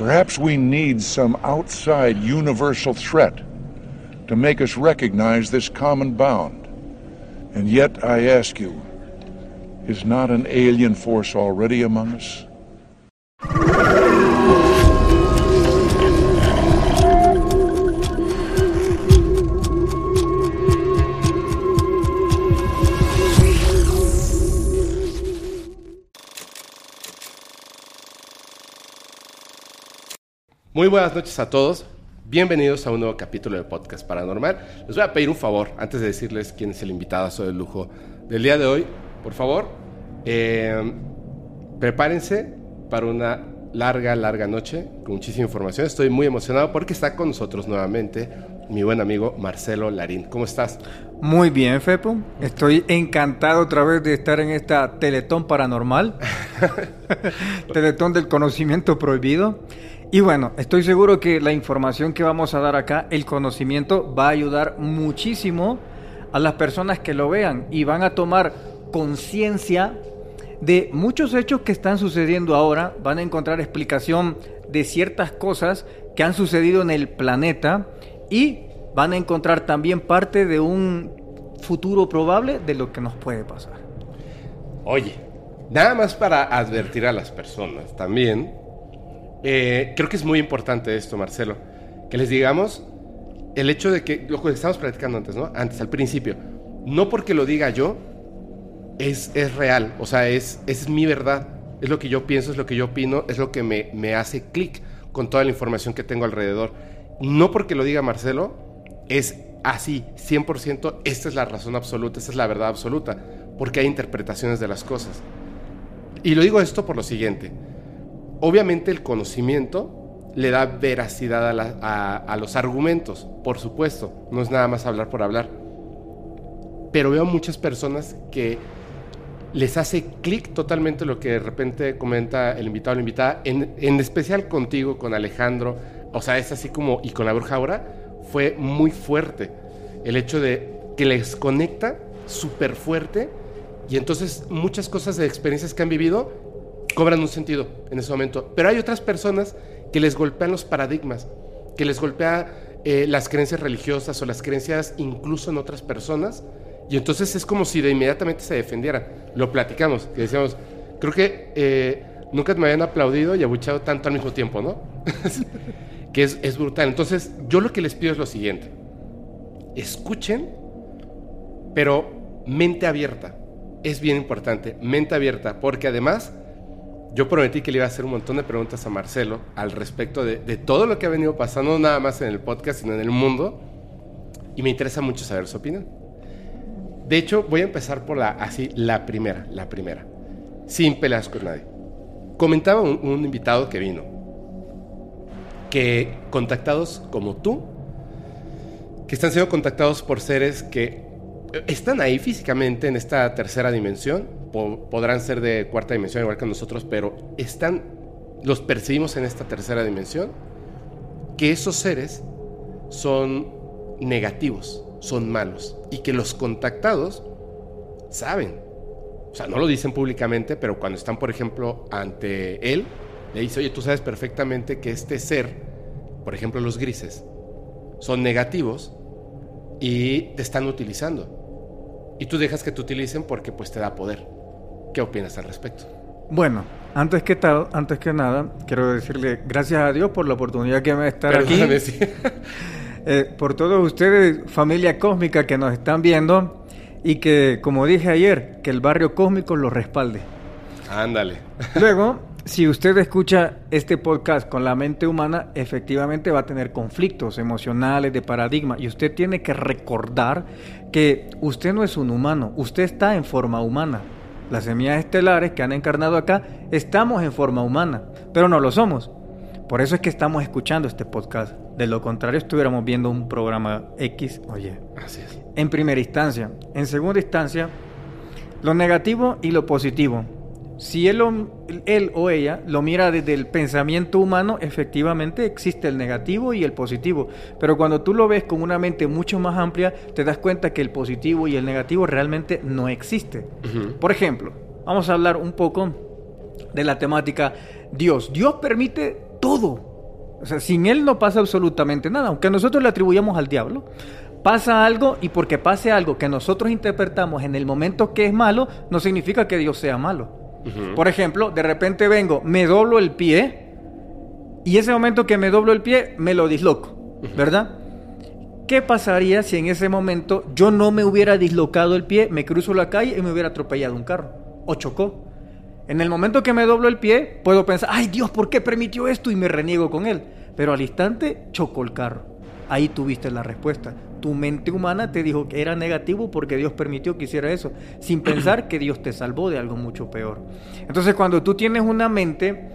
Perhaps we need some outside universal threat to make us recognize this common bound. And yet, I ask you, is not an alien force already among us? Muy buenas noches a todos. Bienvenidos a un nuevo capítulo de Podcast Paranormal. Les voy a pedir un favor antes de decirles quién es el invitado de lujo del día de hoy. Por favor, eh, prepárense para una larga, larga noche con muchísima información. Estoy muy emocionado porque está con nosotros nuevamente mi buen amigo Marcelo Larín. ¿Cómo estás? Muy bien, Fepo. Estoy encantado otra vez de estar en esta Teletón Paranormal. teletón del conocimiento prohibido. Y bueno, estoy seguro que la información que vamos a dar acá, el conocimiento, va a ayudar muchísimo a las personas que lo vean y van a tomar conciencia de muchos hechos que están sucediendo ahora, van a encontrar explicación de ciertas cosas que han sucedido en el planeta y van a encontrar también parte de un futuro probable de lo que nos puede pasar. Oye, nada más para advertir a las personas también eh, creo que es muy importante esto, Marcelo, que les digamos el hecho de que, lo que estamos platicando antes, ¿no? Antes, al principio, no porque lo diga yo, es, es real, o sea, es, es mi verdad, es lo que yo pienso, es lo que yo opino, es lo que me, me hace clic con toda la información que tengo alrededor. No porque lo diga Marcelo, es así, 100%, esta es la razón absoluta, esta es la verdad absoluta, porque hay interpretaciones de las cosas. Y lo digo esto por lo siguiente, Obviamente el conocimiento le da veracidad a, los argumentos, por supuesto, no es nada más hablar por hablar. Pero veo muchas personas que les hace clic totalmente lo que de repente comenta el invitado o la invitada, en, especial contigo, con Alejandro, o sea, es así como, y con la bruja ahora, fue muy fuerte. El hecho de que les conecta súper fuerte y entonces muchas cosas de experiencias que han vivido cobran un sentido en ese momento. Pero hay otras personas que les golpean los paradigmas, que les golpea eh, las creencias religiosas o las creencias incluso en otras personas. Y entonces es como si de inmediatamente se defendiera. Lo platicamos, que decíamos, creo que eh, nunca me habían aplaudido y abuchado tanto al mismo tiempo, ¿no? que es, es brutal. Entonces yo lo que les pido es lo siguiente. Escuchen, pero mente abierta. Es bien importante, mente abierta, porque además yo prometí que le iba a hacer un montón de preguntas a Marcelo al respecto de, todo lo que ha venido pasando, nada más en el podcast, sino en el mundo. Y me interesa mucho saber su opinión. De hecho, voy a empezar por la, así, la primera, la primera. Sin peleas con nadie. Comentaba un, un invitado que vino que contactados como tú, que están siendo contactados por seres que están ahí físicamente en esta tercera dimensión, podrán ser de cuarta dimensión igual que nosotros, pero están, los percibimos en esta tercera dimensión, que esos seres son negativos, son malos, y que los contactados saben. O sea, no lo dicen públicamente, pero cuando están, por ejemplo, ante él, le dice, oye, tú sabes perfectamente que este ser, por ejemplo, los grises, son negativos y te están utilizando y tú dejas que te utilicen porque pues te da poder. ¿Qué opinas al respecto? Bueno, antes que tal, antes que nada, quiero decirle gracias a Dios por la oportunidad que me estar aquí. Eh, por todos ustedes, familia cósmica que nos están viendo y que, como dije ayer, que el barrio cósmico lo respalde. Ándale. Luego, si usted escucha este podcast con la mente humana, efectivamente va a tener conflictos emocionales, de paradigma, y usted tiene que recordar que usted no es un humano, usted está en forma humana. Las semillas estelares que han encarnado acá, estamos en forma humana, pero no lo somos. Por eso es que estamos escuchando este podcast. De lo contrario, estuviéramos viendo un programa X, oye. Así es. En primera instancia. En segunda instancia, lo negativo y lo positivo. Si él o, él o ella lo mira desde el pensamiento humano, efectivamente existe el negativo y el positivo. Pero cuando tú lo ves con una mente mucho más amplia, te das cuenta que el positivo y el negativo realmente no existe. Por ejemplo, vamos a hablar un poco de la temática Dios. Dios permite todo. O sea, sin Él no pasa absolutamente nada. Aunque nosotros le atribuyamos al diablo, pasa algo y porque pase algo que nosotros interpretamos en el momento que es malo, no significa que Dios sea malo. Por ejemplo, de repente vengo, me doblo el pie y ese momento que me doblo el pie me lo disloco, ¿verdad? ¿Qué pasaría si en ese momento yo no me hubiera dislocado el pie, me cruzo la calle y me hubiera atropellado un carro o chocó? En el momento que me doblo el pie, puedo pensar, ay Dios, ¿por qué permitió esto? Y me reniego con él. Pero al instante chocó el carro. Ahí tuviste la respuesta tu mente humana te dijo que era negativo porque Dios permitió que hiciera eso, sin pensar que Dios te salvó de algo mucho peor. Entonces cuando tú tienes una mente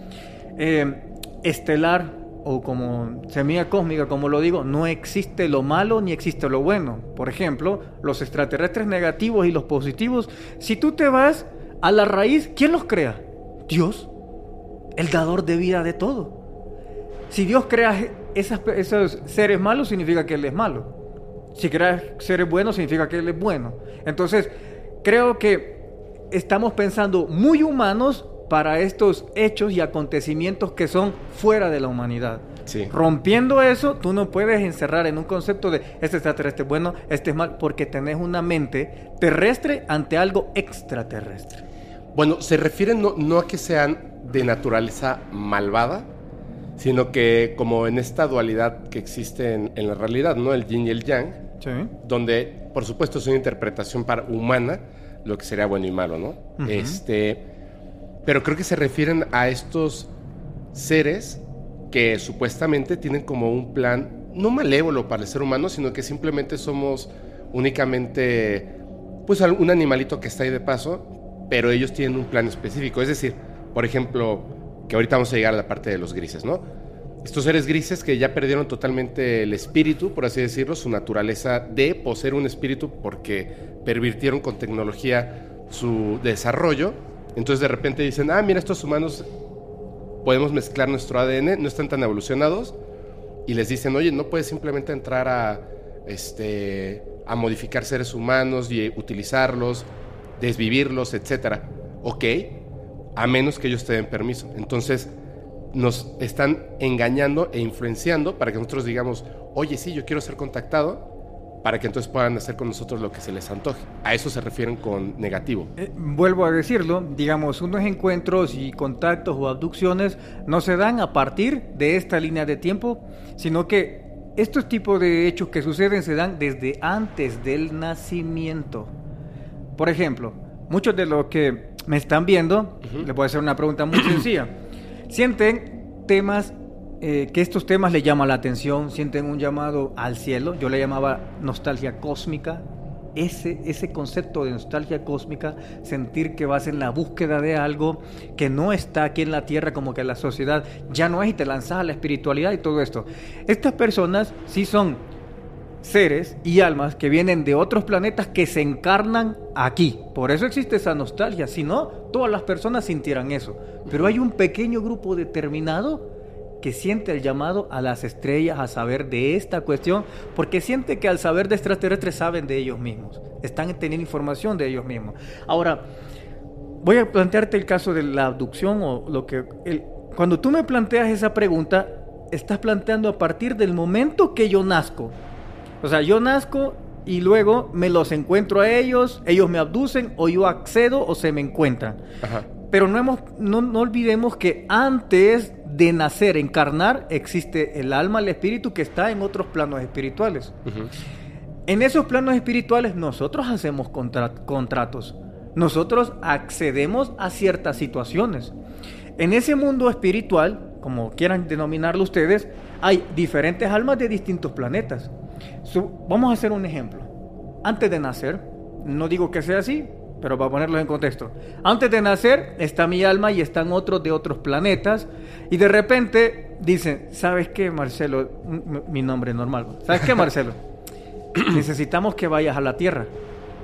eh, estelar o como semilla cósmica, como lo digo, no existe lo malo ni existe lo bueno. Por ejemplo, los extraterrestres negativos y los positivos, si tú te vas a la raíz, ¿quién los crea? Dios, el dador de vida de todo. Si Dios crea esos seres malos, significa que Él es malo. Si crea seres buenos, significa que Él es bueno. Entonces, creo que estamos pensando muy humanos para estos hechos y acontecimientos que son fuera de la humanidad. Rompiendo eso, tú no puedes encerrar en un concepto de este extraterrestre es bueno, este es mal, porque tenés una mente terrestre ante algo extraterrestre. Bueno, se refiere no, no a que sean de naturaleza malvada, sino que como en esta dualidad que existe en, en la realidad, ¿no? El yin y el yang, donde, por supuesto, es una interpretación para, humana, lo que sería bueno y malo, ¿no? este, pero creo que se refieren a estos seres que supuestamente tienen como un plan, no malévolo para el ser humano, sino que simplemente somos únicamente, pues, un animalito que está ahí de paso, pero ellos tienen un plan específico. Es decir, por ejemplo, que ahorita vamos a llegar a la parte de los grises, ¿no? Estos seres grises que ya perdieron totalmente el espíritu, por así decirlo, su naturaleza de poseer un espíritu porque pervirtieron con tecnología su desarrollo. Entonces de repente dicen, ah, mira, estos humanos podemos mezclar nuestro ADN, no están tan evolucionados. Y les dicen, oye, no puedes simplemente entrar a, este, a modificar seres humanos y utilizarlos, desvivirlos, etc. Ok, a menos que ellos te den permiso. Entonces nos están engañando e influenciando para que nosotros digamos, oye, sí, yo quiero ser contactado, para que entonces puedan hacer con nosotros lo que se les antoje. A eso se refieren con negativo. Eh, vuelvo a decirlo, digamos, unos encuentros y contactos o abducciones no se dan a partir de esta línea de tiempo, sino que estos tipos de hechos que suceden se dan desde antes del nacimiento. Por ejemplo, muchos de los que me están viendo, les voy a hacer una pregunta muy sencilla sienten temas eh, que estos temas le llaman la atención, sienten un llamado al cielo, yo le llamaba nostalgia cósmica, ese, ese concepto de nostalgia cósmica, sentir que vas en la búsqueda de algo que no está aquí en la tierra, como que la sociedad ya no es y te lanzas a la espiritualidad y todo esto. Estas personas sí son seres y almas que vienen de otros planetas que se encarnan aquí. Por eso existe esa nostalgia. Si no, todas las personas sintieran eso. Pero hay un pequeño grupo determinado que siente el llamado a las estrellas a saber de esta cuestión, porque siente que al saber de extraterrestres saben de ellos mismos, están teniendo información de ellos mismos. Ahora, voy a plantearte el caso de la abducción o lo que... cuando tú me planteas esa pregunta, estás planteando a partir del momento que yo nazco. O sea, yo nazco y luego me los encuentro a ellos, ellos me abducen o yo accedo o se me encuentran. Pero no, hemos, no, olvidemos que antes de nacer, encarnar, existe el alma, el espíritu que está en otros planos espirituales. En esos planos espirituales nosotros hacemos contratos, nosotros accedemos a ciertas situaciones. En ese mundo espiritual, como quieran denominarlo ustedes, hay diferentes almas de distintos planetas vamos a hacer un ejemplo. Antes de nacer, no digo que sea así, pero para ponerlo en contexto. Antes de nacer está mi alma y están otros de otros planetas. Y de repente dicen, ¿sabes qué, Marcelo? Mi nombre es normal. ¿Sabes qué, Marcelo? Necesitamos que vayas a la Tierra.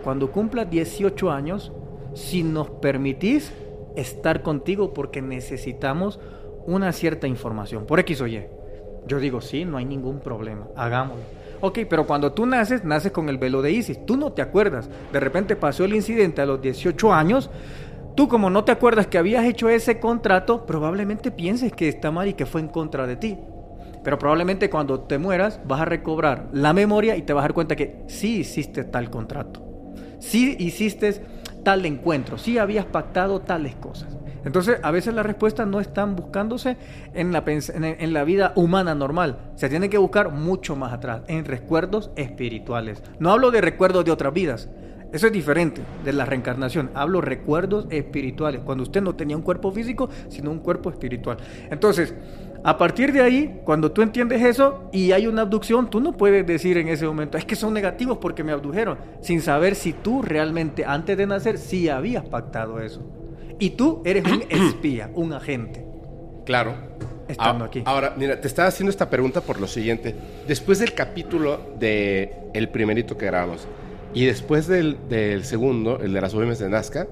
Cuando cumplas 18 años, si nos permitís estar contigo porque necesitamos una cierta información, por X o Y. Yo digo, sí, no hay ningún problema, hagámoslo. Ok, pero cuando tú naces, naces con el velo de Isis. Tú no te acuerdas. De repente pasó el incidente a los 18 años. Tú como no te acuerdas que habías hecho ese contrato, probablemente pienses que está mal y que fue en contra de ti. Pero probablemente cuando te mueras vas a recobrar la memoria y te vas a dar cuenta que sí hiciste tal contrato. Sí hiciste tal encuentro. Sí habías pactado tales cosas. Entonces, a veces las respuestas no están buscándose en la, vida humana normal. Se tiene que buscar mucho más atrás, en recuerdos espirituales. No hablo de recuerdos de otras vidas. Eso es diferente de la reencarnación. Hablo recuerdos espirituales. Cuando usted no tenía un cuerpo físico, sino un cuerpo espiritual. Entonces, a partir de ahí, cuando tú entiendes eso y hay una abducción, tú no puedes decir en ese momento, es que son negativos porque me abdujeron, sin saber si tú realmente antes de nacer sí habías pactado eso. Y tú eres un espía, un agente. Claro. Estando aquí. Ahora, mira, te estaba haciendo esta pregunta por lo siguiente. Después del capítulo de el primerito que grabamos y después del, segundo, el de las OMS de Nazca,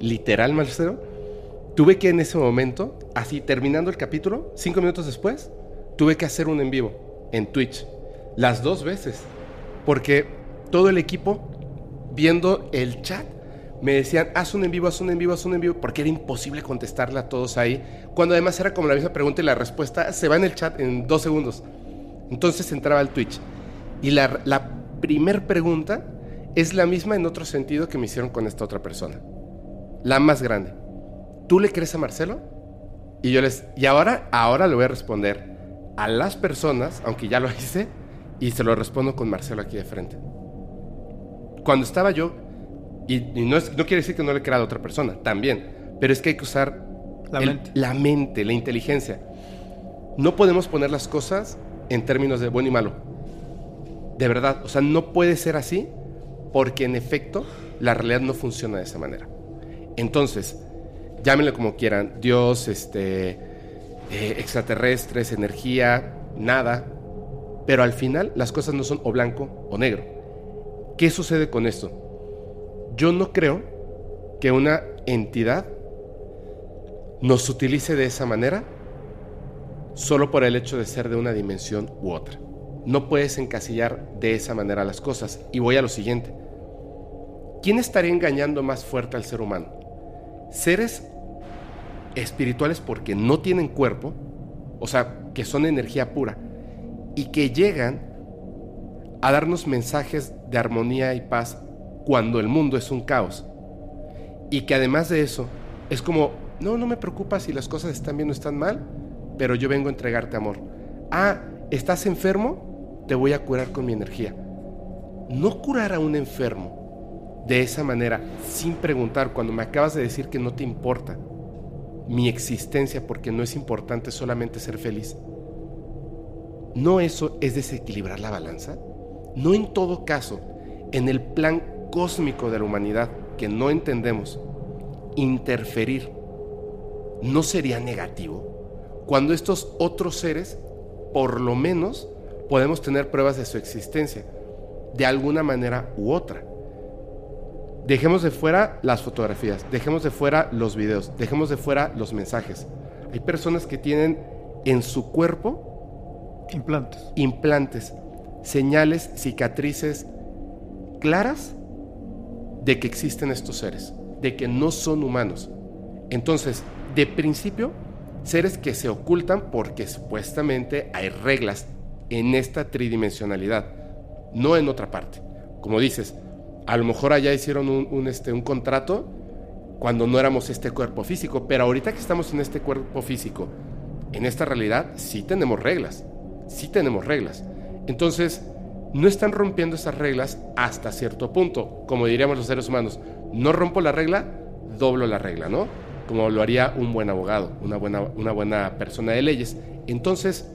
literal, Marcelo, tuve que en ese momento, así terminando el capítulo, cinco minutos después, tuve que hacer un en vivo en Twitch. Las dos veces. Porque todo el equipo viendo el chat me decían, haz un en vivo, haz un en vivo, haz un en vivo, porque era imposible contestarle a todos ahí, cuando además era como la misma pregunta y la respuesta se va en el chat en dos segundos. Entonces entraba al Twitch. Y la, la primer pregunta es la misma en otro sentido que me hicieron con esta otra persona. La más grande. ¿Tú le crees a Marcelo? Y yo les... Y ahora, ahora le voy a responder a las personas, aunque ya lo hice, y se lo respondo con Marcelo aquí de frente. Cuando estaba yo y, no, quiere decir que no le crea a otra persona, también. Pero es que hay que usar la, mente. la mente, la inteligencia. No podemos poner las cosas en términos de bueno y malo. De verdad, o sea, no puede ser así porque en efecto la realidad no funciona de esa manera. Entonces, llámenle como quieran, Dios, este, eh, extraterrestres, energía, nada, pero al final las cosas no son o blanco o negro. ¿Qué sucede con esto? Yo no creo que una entidad nos utilice de esa manera solo por el hecho de ser de una dimensión u otra. No puedes encasillar de esa manera las cosas. Y voy a lo siguiente. ¿Quién estaría engañando más fuerte al ser humano? Seres espirituales porque no tienen cuerpo, o sea, que son energía pura, y que llegan a darnos mensajes de armonía y paz cuando el mundo es un caos. Y que además de eso, es como, no, no me preocupa si las cosas están bien o están mal, pero yo vengo a entregarte amor. Ah, ¿estás enfermo? Te voy a curar con mi energía. No curar a un enfermo de esa manera, sin preguntar, cuando me acabas de decir que no te importa mi existencia porque no es importante solamente ser feliz. ¿No eso es desequilibrar la balanza? No en todo caso, en el plan cósmico de la humanidad que no entendemos, interferir, ¿no sería negativo? Cuando estos otros seres, por lo menos, podemos tener pruebas de su existencia, de alguna manera u otra. Dejemos de fuera las fotografías, dejemos de fuera los videos, dejemos de fuera los mensajes. Hay personas que tienen en su cuerpo implantes, implantes señales, cicatrices claras de que existen estos seres, de que no son humanos. Entonces, de principio, seres que se ocultan porque supuestamente hay reglas en esta tridimensionalidad, no en otra parte. Como dices, a lo mejor allá hicieron un, este, un contrato cuando no éramos este cuerpo físico, pero ahorita que estamos en este cuerpo físico, en esta realidad, sí tenemos reglas, sí tenemos reglas. Entonces, no están rompiendo esas reglas hasta cierto punto. Como diríamos los seres humanos, no rompo la regla, doblo la regla, ¿no? Como lo haría un buen abogado, una buena, una buena persona de leyes. Entonces,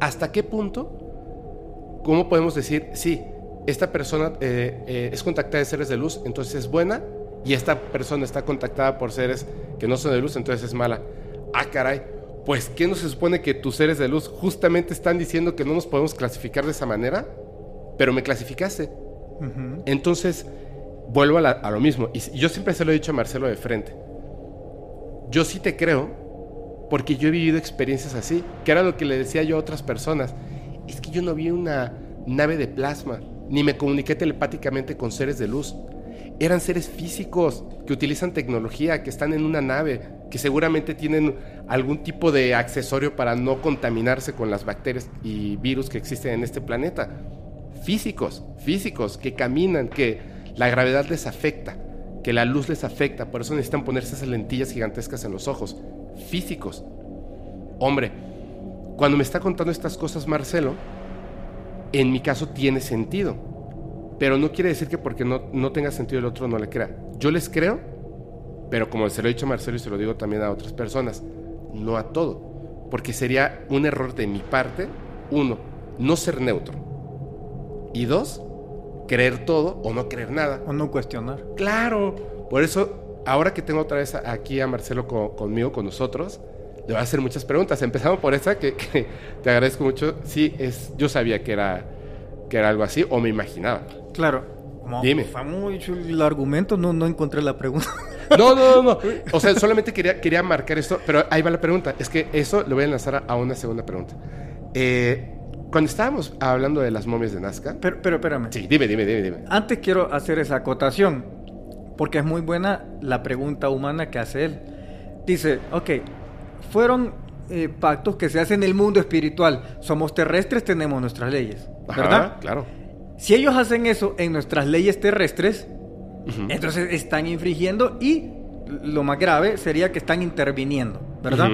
¿hasta qué punto? ¿Cómo podemos decir, sí, esta persona eh, eh, es contactada de seres de luz, entonces es buena, y esta persona está contactada por seres que no son de luz, entonces es mala. Ah, caray. Pues, ¿qué no se supone que tus seres de luz justamente están diciendo que no nos podemos clasificar de esa manera? Pero me clasificaste. Entonces, vuelvo a, a, lo mismo. Y yo siempre se lo he dicho a Marcelo de frente. Yo sí te creo, porque yo he vivido experiencias así, que era lo que le decía yo a otras personas. Es que yo no vi una nave de plasma, ni me comuniqué telepáticamente con seres de luz. Eran seres físicos que utilizan tecnología, que están en una nave, que seguramente tienen algún tipo de accesorio para no contaminarse con las bacterias y virus que existen en este planeta. Físicos, físicos, que caminan, que la gravedad les afecta, que la luz les afecta, por eso necesitan ponerse esas lentillas gigantescas en los ojos. Físicos. Hombre, cuando me está contando estas cosas Marcelo, en mi caso tiene sentido. Pero no quiere decir que porque no, no tenga sentido el otro no le crea. Yo les creo, pero como se lo he dicho a Marcelo y se lo digo también a otras personas, no a todo. Porque sería un error de mi parte, uno, no ser neutro. Y dos, creer todo o no creer nada. O no cuestionar. Claro. Por eso, ahora que tengo otra vez aquí a Marcelo conmigo, con nosotros, le voy a hacer muchas preguntas. Empezamos por esa, que, te agradezco mucho. Sí, es, yo sabía que era, que era algo así, o me imaginaba. Claro. Dime. Fue mucho el argumento, no, no encontré la pregunta. No, no, no, no. O sea, solamente quería, quería marcar esto, pero ahí va la pregunta. Es que eso lo voy a lanzar a una segunda pregunta. Eh, cuando estábamos hablando de las momias de Nazca. Pero, pero espérame. Sí, dime, dime, dime, dime. Antes quiero hacer esa acotación, porque es muy buena la pregunta humana que hace él. Dice, ok, fueron eh, pactos que se hacen en el mundo espiritual. Somos terrestres, tenemos nuestras leyes. ¿Verdad? claro. Si ellos hacen eso en nuestras leyes terrestres, entonces están infringiendo y lo más grave sería que están interviniendo, ¿verdad?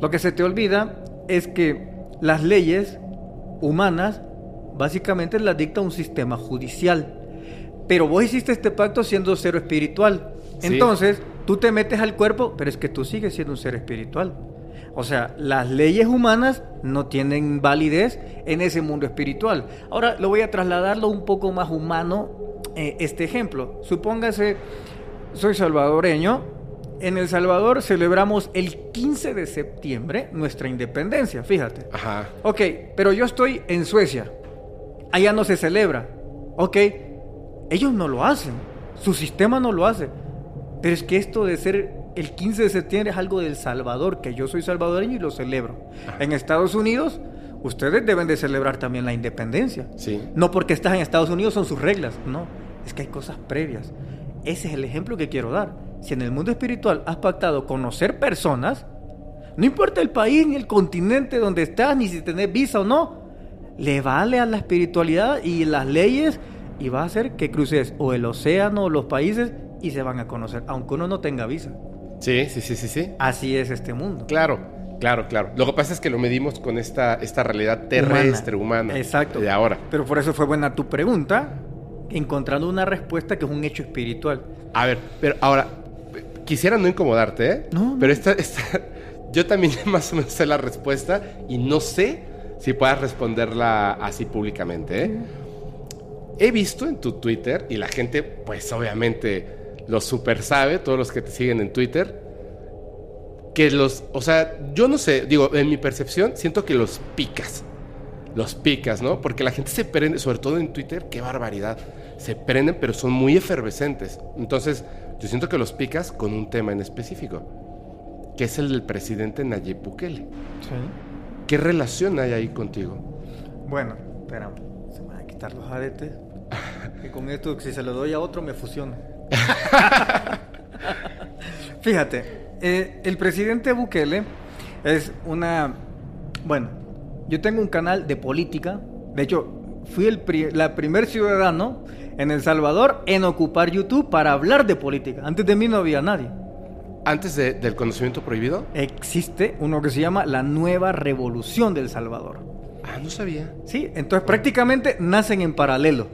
Lo que se te olvida es que las leyes humanas básicamente las dicta un sistema judicial. Pero vos hiciste este pacto siendo cero espiritual. Entonces, tú te metes al cuerpo, pero es que tú sigues siendo un ser espiritual. O sea, las leyes humanas no tienen validez en ese mundo espiritual. Ahora lo voy a trasladarlo un poco más humano, eh, este ejemplo. Supóngase, soy salvadoreño. En El Salvador celebramos el 15 de septiembre nuestra independencia, fíjate. Ajá. Ok, pero yo estoy en Suecia. Allá no se celebra. Ok, ellos no lo hacen. Su sistema no lo hace. Pero es que esto de ser el 15 de septiembre es algo del Salvador, que yo soy salvadoreño y lo celebro. En Estados Unidos, ustedes deben de celebrar también la independencia. Sí. No porque estás en Estados Unidos son sus reglas, no. Es que hay cosas previas. Ese es el ejemplo que quiero dar. Si en el mundo espiritual has pactado conocer personas, no importa el país ni el continente donde estás, ni si tenés visa o no, le vale a la espiritualidad y las leyes y va a hacer que cruces o el océano o los países y se van a conocer, aunque uno no tenga visa. Sí, sí, sí, sí, sí. Así es este mundo. Claro, claro, claro. Lo que pasa es que lo medimos con esta, esta realidad terrestre, humana. Exacto. De ahora. Pero por eso fue buena tu pregunta, encontrando una respuesta que es un hecho espiritual. A ver, pero ahora, quisiera no incomodarte, ¿eh? No. Pero esta, esta, yo también más o menos sé la respuesta y no sé si puedas responderla así públicamente, ¿eh? He visto en tu Twitter, y la gente, pues obviamente lo super sabe, todos los que te siguen en Twitter, que los, o sea, yo no sé, digo, en mi percepción, siento que los picas. Los picas, ¿no? Porque la gente se prende, sobre todo en Twitter, qué barbaridad. Se prenden, pero son muy efervescentes. Entonces, yo siento que los picas con un tema en específico, que es el del presidente Nayib Bukele. Sí. ¿Qué relación hay ahí contigo? Bueno, espera, se me van a quitar los aretes. Y con esto, si se lo doy a otro, me fusiona. Fíjate, eh, el presidente Bukele es una... Bueno, yo tengo un canal de política. De hecho, fui el la primer ciudadano en El Salvador en ocupar YouTube para hablar de política. Antes de mí no había nadie. ¿Antes del conocimiento prohibido? Existe uno que se llama la Nueva Revolución del Salvador. Ah, no sabía. Sí, entonces prácticamente nacen en paralelo.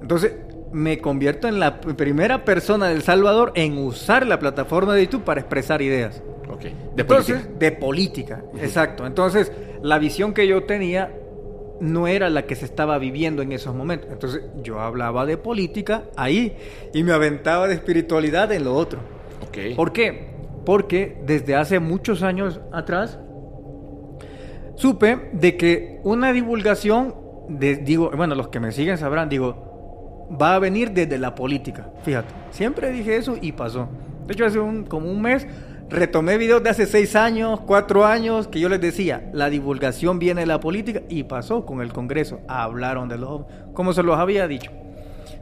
Entonces, me convierto en la primera persona del Salvador en usar la plataforma de YouTube para expresar ideas. Ok. De política. De política, exacto. Entonces, la visión que yo tenía no era la que se estaba viviendo en esos momentos. Entonces yo hablaba de política ahí y me aventaba de espiritualidad en lo otro. Ok. ¿Por qué? Porque desde hace muchos años atrás supe de que una divulgación, de, digo, bueno, los que me siguen sabrán, digo, va a venir desde la política. Fíjate, siempre dije eso y pasó. De hecho, hace un, como un mes retomé videos de hace seis años, cuatro años, que yo les decía, la divulgación viene de la política y pasó con el Congreso. Hablaron de los como se los había dicho.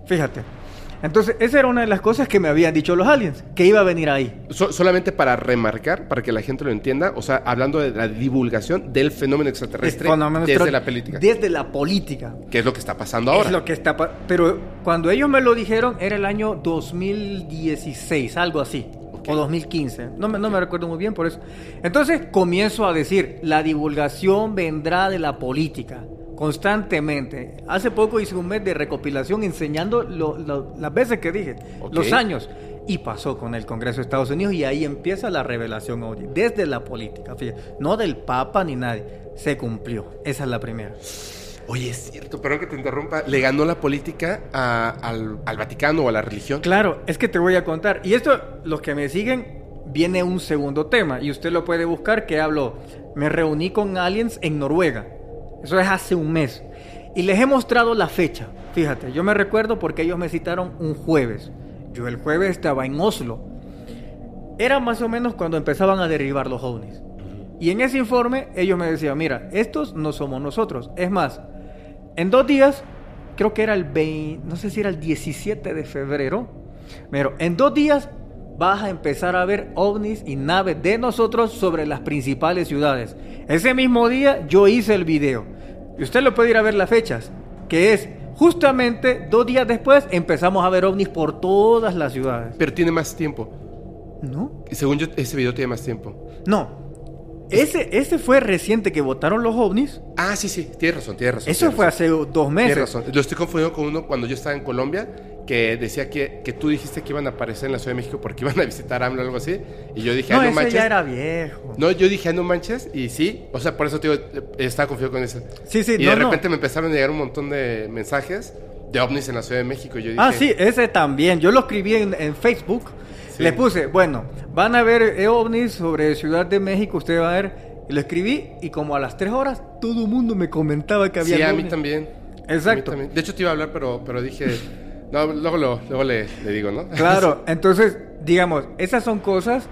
Fíjate. Entonces, esa era una de las cosas que me habían dicho los aliens, que iba a venir ahí. So- solamente para remarcar, para que la gente lo entienda, o sea, hablando de la divulgación del fenómeno extraterrestre desde la política. Desde la política. que es lo que está pasando ahora. Es lo que está Pero cuando ellos me lo dijeron era el año 2016, algo así. O 2015. No me, no me recuerdo muy bien por eso. Entonces comienzo a decir, la divulgación vendrá de la política. Constantemente. Hace poco hice un mes de recopilación enseñando lo- lo- las veces que dije, los años. Y pasó con el Congreso de Estados Unidos y ahí empieza la revelación ovni, desde la política, fíjate, no del Papa ni nadie, se cumplió, esa es la primera. Oye, es cierto, perdón que te interrumpa. Le ganó la política a- al, al Vaticano o a la religión. Claro, es que te voy a contar. Y esto, los que me siguen, viene un segundo tema. Y usted lo puede buscar que hablo. Me reuní con aliens en Noruega. Eso es hace un mes. Y les he mostrado la fecha. Fíjate, yo me recuerdo porque ellos me citaron un jueves. Yo el jueves estaba en Oslo. Era más o menos cuando empezaban a derribar los ovnis. Y en ese informe ellos me decían, mira, estos no somos nosotros. Es más, en dos días, creo que era el 20, no sé si era el 17 de febrero, pero en dos días vas a empezar a ver ovnis y naves de nosotros sobre las principales ciudades. Ese mismo día yo hice el video. Y usted lo puede ir a ver las fechas, que es justamente dos días después empezamos a ver ovnis por todas las ciudades. Pero tiene más tiempo. ¿No? Según yo, ese video tiene más tiempo. No. Ese, ese fue reciente que votaron los ovnis. Ah, sí, sí, tienes razón, tienes razón. Eso tienes fue razón. hace dos meses. Tienes razón. Lo estoy confundiendo con uno cuando yo estaba en Colombia, que decía que, que tú dijiste que iban a aparecer en la Ciudad de México porque iban a visitar AMLO o algo así. Y yo dije, No, ah, no ese manches. ya era viejo. No, yo dije, ah, no manches, y sí, o sea, por eso te digo, estaba confiado con eso. Sí, sí, y no, de no. repente me empezaron a llegar un montón de mensajes de ovnis en la Ciudad de México. Y yo dije, Ah, sí, ese también. Yo lo escribí en, en Facebook. Sí. Le puse, bueno, van a ver eh, ovnis sobre Ciudad de México, usted va a ver. Y lo escribí y como a las tres horas todo el mundo me comentaba que había Sí, a mí también. Exacto. A mí también. De hecho, te iba a hablar, pero, pero dije, no, luego, lo- luego le, le digo, ¿no? Claro, entonces, digamos, esas son cosas,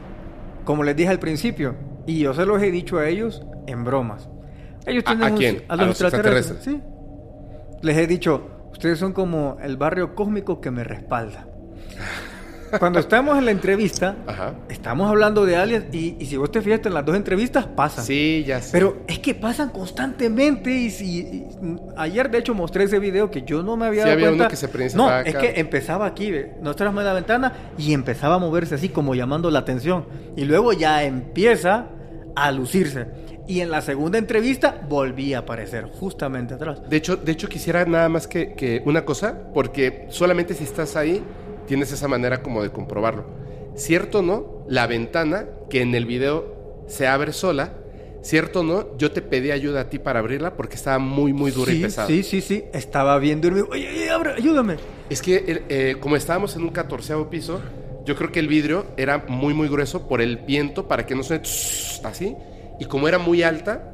como les dije al principio, y yo se los he dicho a ellos en bromas. Ellos ¿A- tienen a un- quién? A los, ¿A los extraterrestres. Sí. Les he dicho, ustedes son como el barrio cósmico que me respalda. Cuando estamos en la entrevista, Ajá. estamos hablando de aliens y, y si vos te fijas en las dos entrevistas, pasan. Sí, ya sé. Pero es que pasan constantemente y si y- ayer de hecho mostré ese video que yo no me había Sí, dado había uno cuenta. que se no, para es acá. que empezaba aquí, ve, nosotros en la ventana y empezaba a moverse así como llamando la atención y luego ya empieza a lucirse. Y en la segunda entrevista volví a aparecer justamente atrás. De hecho, de hecho quisiera nada más que, que una cosa, porque solamente si estás ahí tienes esa manera como de comprobarlo. Cierto o no, la ventana que en el video se abre sola, cierto o no, yo te pedí ayuda a ti para abrirla porque estaba muy, muy dura y pesada. sí, sí, sí, estaba bien dormido. Oye, oye, abre, ayúdame. Es que eh, como estábamos en un catorceavo piso, yo creo que el vidrio era muy, muy grueso por el viento para que no suene así. Y como era muy alta,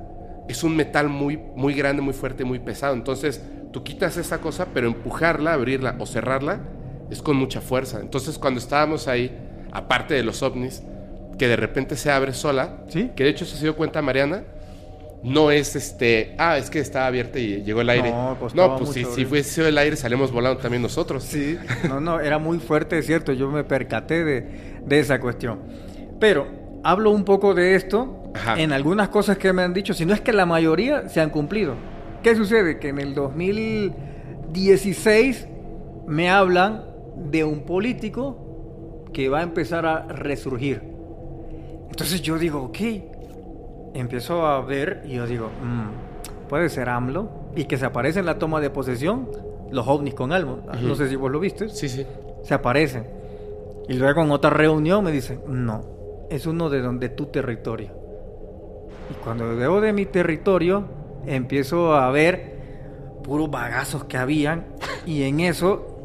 es un metal muy, muy grande, muy fuerte, muy pesado. Entonces, tú quitas esa cosa, pero empujarla, abrirla o cerrarla es con mucha fuerza. Entonces, cuando estábamos ahí, aparte de los ovnis, que de repente se abre sola, Sí. que de hecho se dio cuenta Mariana, no es este, ah, es que estaba abierta y llegó el aire. No, costaba No, pues si, si fuese el aire, salimos volando también nosotros. Sí, no, no, era muy fuerte, es cierto, yo me percaté de, de esa cuestión. Pero hablo un poco de esto Ajá. en algunas cosas que me han dicho, si no es que la mayoría se han cumplido. ¿Qué sucede? Que en el 2016 me hablan de un político que va a empezar a resurgir. Entonces yo digo, ok, empiezo a ver y yo digo, "Mm, puede ser AMLO y que se aparece en la toma de posesión los ovnis con AMLO. No sé si vos lo viste. Sí, sí. Se aparecen. Y luego en otra reunión me dicen, no, es uno de, donde tu territorio. Y cuando veo de mi territorio, empiezo a ver puros bagazos que habían. Y en eso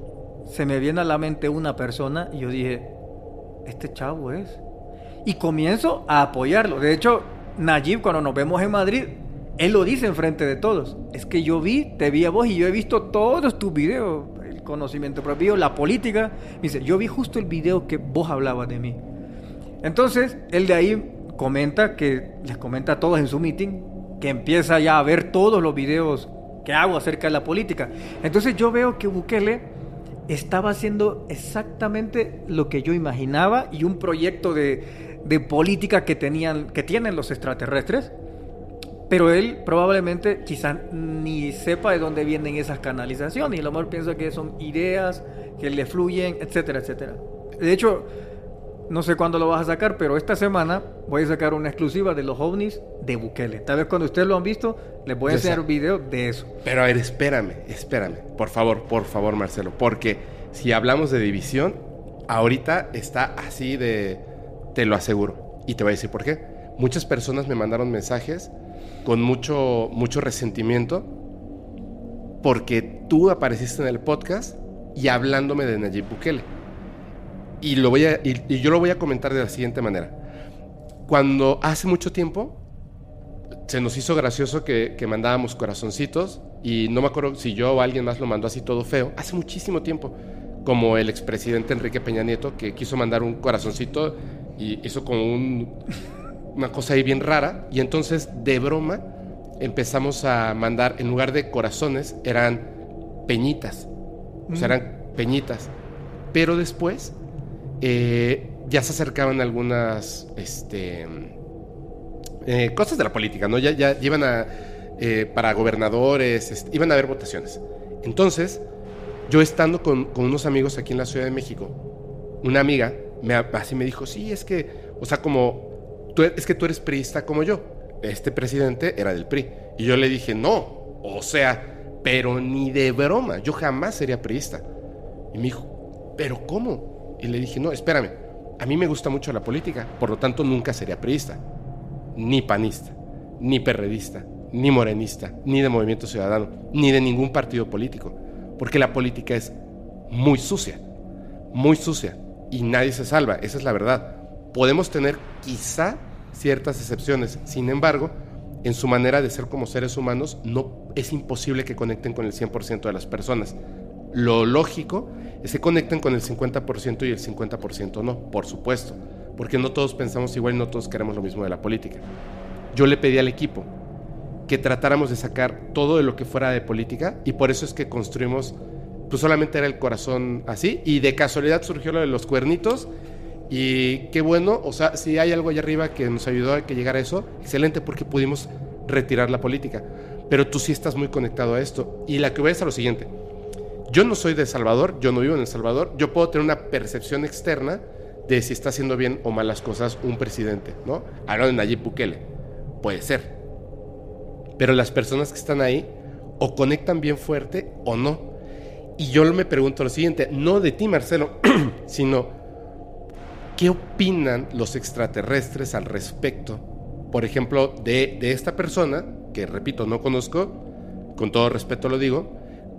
se me viene a la mente una persona y yo dije, este chavo es. Y comienzo a apoyarlo. De hecho, Nayib, cuando nos vemos en Madrid, él lo dice enfrente de todos. Es que yo vi, te vi a vos y yo he visto todos tus videos, el conocimiento propio, la política. dice, yo vi justo el video que vos hablabas de mí. Entonces, él de ahí comenta que les comenta a todos en su meeting que empieza ya a ver todos los videos que hago acerca de la política. Entonces yo veo que Bukele estaba haciendo exactamente lo que yo imaginaba y un proyecto de, de política que, tenían, que tienen los extraterrestres pero él probablemente quizás ni sepa de dónde vienen esas canalizaciones y a lo mejor piensa que son ideas que le fluyen, etcétera, etcétera. De hecho, no sé cuándo lo vas a sacar, pero esta semana voy a sacar una exclusiva de los ovnis de Bukele. Tal vez cuando ustedes lo han visto, les voy a enseñar un video de eso. Pero a ver, espérame, espérame. Por favor, por favor, Marcelo. Porque si hablamos de división, ahorita está así de... Te lo aseguro. Y te voy a decir por qué. Muchas personas me mandaron mensajes con mucho, mucho resentimiento porque tú apareciste en el podcast y hablándome de Nayib Bukele. Y, lo voy a, y, yo lo voy a comentar de la siguiente manera. Cuando hace mucho tiempo se nos hizo gracioso que, que, mandábamos corazoncitos y no me acuerdo si yo o alguien más lo mandó así todo feo, hace muchísimo tiempo, como el expresidente Enrique Peña Nieto que quiso mandar un corazoncito y hizo como un una cosa ahí bien rara. Y entonces, de broma, empezamos a mandar, en lugar de corazones, eran peñitas. O sea, eran peñitas. Pero después, eh, ya se acercaban algunas este, eh, cosas de la política, ¿no? Ya, ya iban a. Eh, para gobernadores, este, iban a haber votaciones. Entonces, yo estando con, unos amigos aquí en la Ciudad de México, una amiga me, así me dijo: Sí, es que, o sea, como e-, es que tú eres priista como yo. Este presidente era del PRI. Y yo le dije, no, o sea, pero ni de broma, yo jamás sería priista. Y me dijo, ¿pero cómo? Y le dije, no, espérame, a mí me gusta mucho la política, por lo tanto nunca sería priista, ni panista, ni perredista, ni morenista, ni de Movimiento Ciudadano, ni de ningún partido político, porque la política es muy sucia, muy sucia, y nadie se salva, esa es la verdad. Podemos tener quizá ciertas excepciones, sin embargo, en su manera de ser como seres humanos, no es imposible que conecten con el 100% de las personas. Lo lógico es que conecten con el 50% y el 50% no, por supuesto, porque no todos pensamos igual y no todos queremos lo mismo de la política. Yo le pedí al equipo que tratáramos de sacar todo de lo que fuera de política y por eso es que construimos, pues solamente era el corazón así y de casualidad surgió lo de los cuernitos y qué bueno, o sea, si hay algo allá arriba que nos ayudó a que llegara eso, excelente porque pudimos retirar la política. Pero tú sí estás muy conectado a esto. Y la que voy a lo siguiente. Yo no soy de Salvador, yo no vivo en El Salvador, yo puedo tener una percepción externa de si está haciendo bien o mal las cosas un presidente, ¿no? Hablando de Nayib Bukele, puede ser. Pero las personas que están ahí o conectan bien fuerte o no. Y yo me pregunto lo siguiente, no de ti Marcelo, sino ¿Qué opinan los extraterrestres al respecto? Por ejemplo, de, esta persona, que repito, no conozco, con todo respeto lo digo,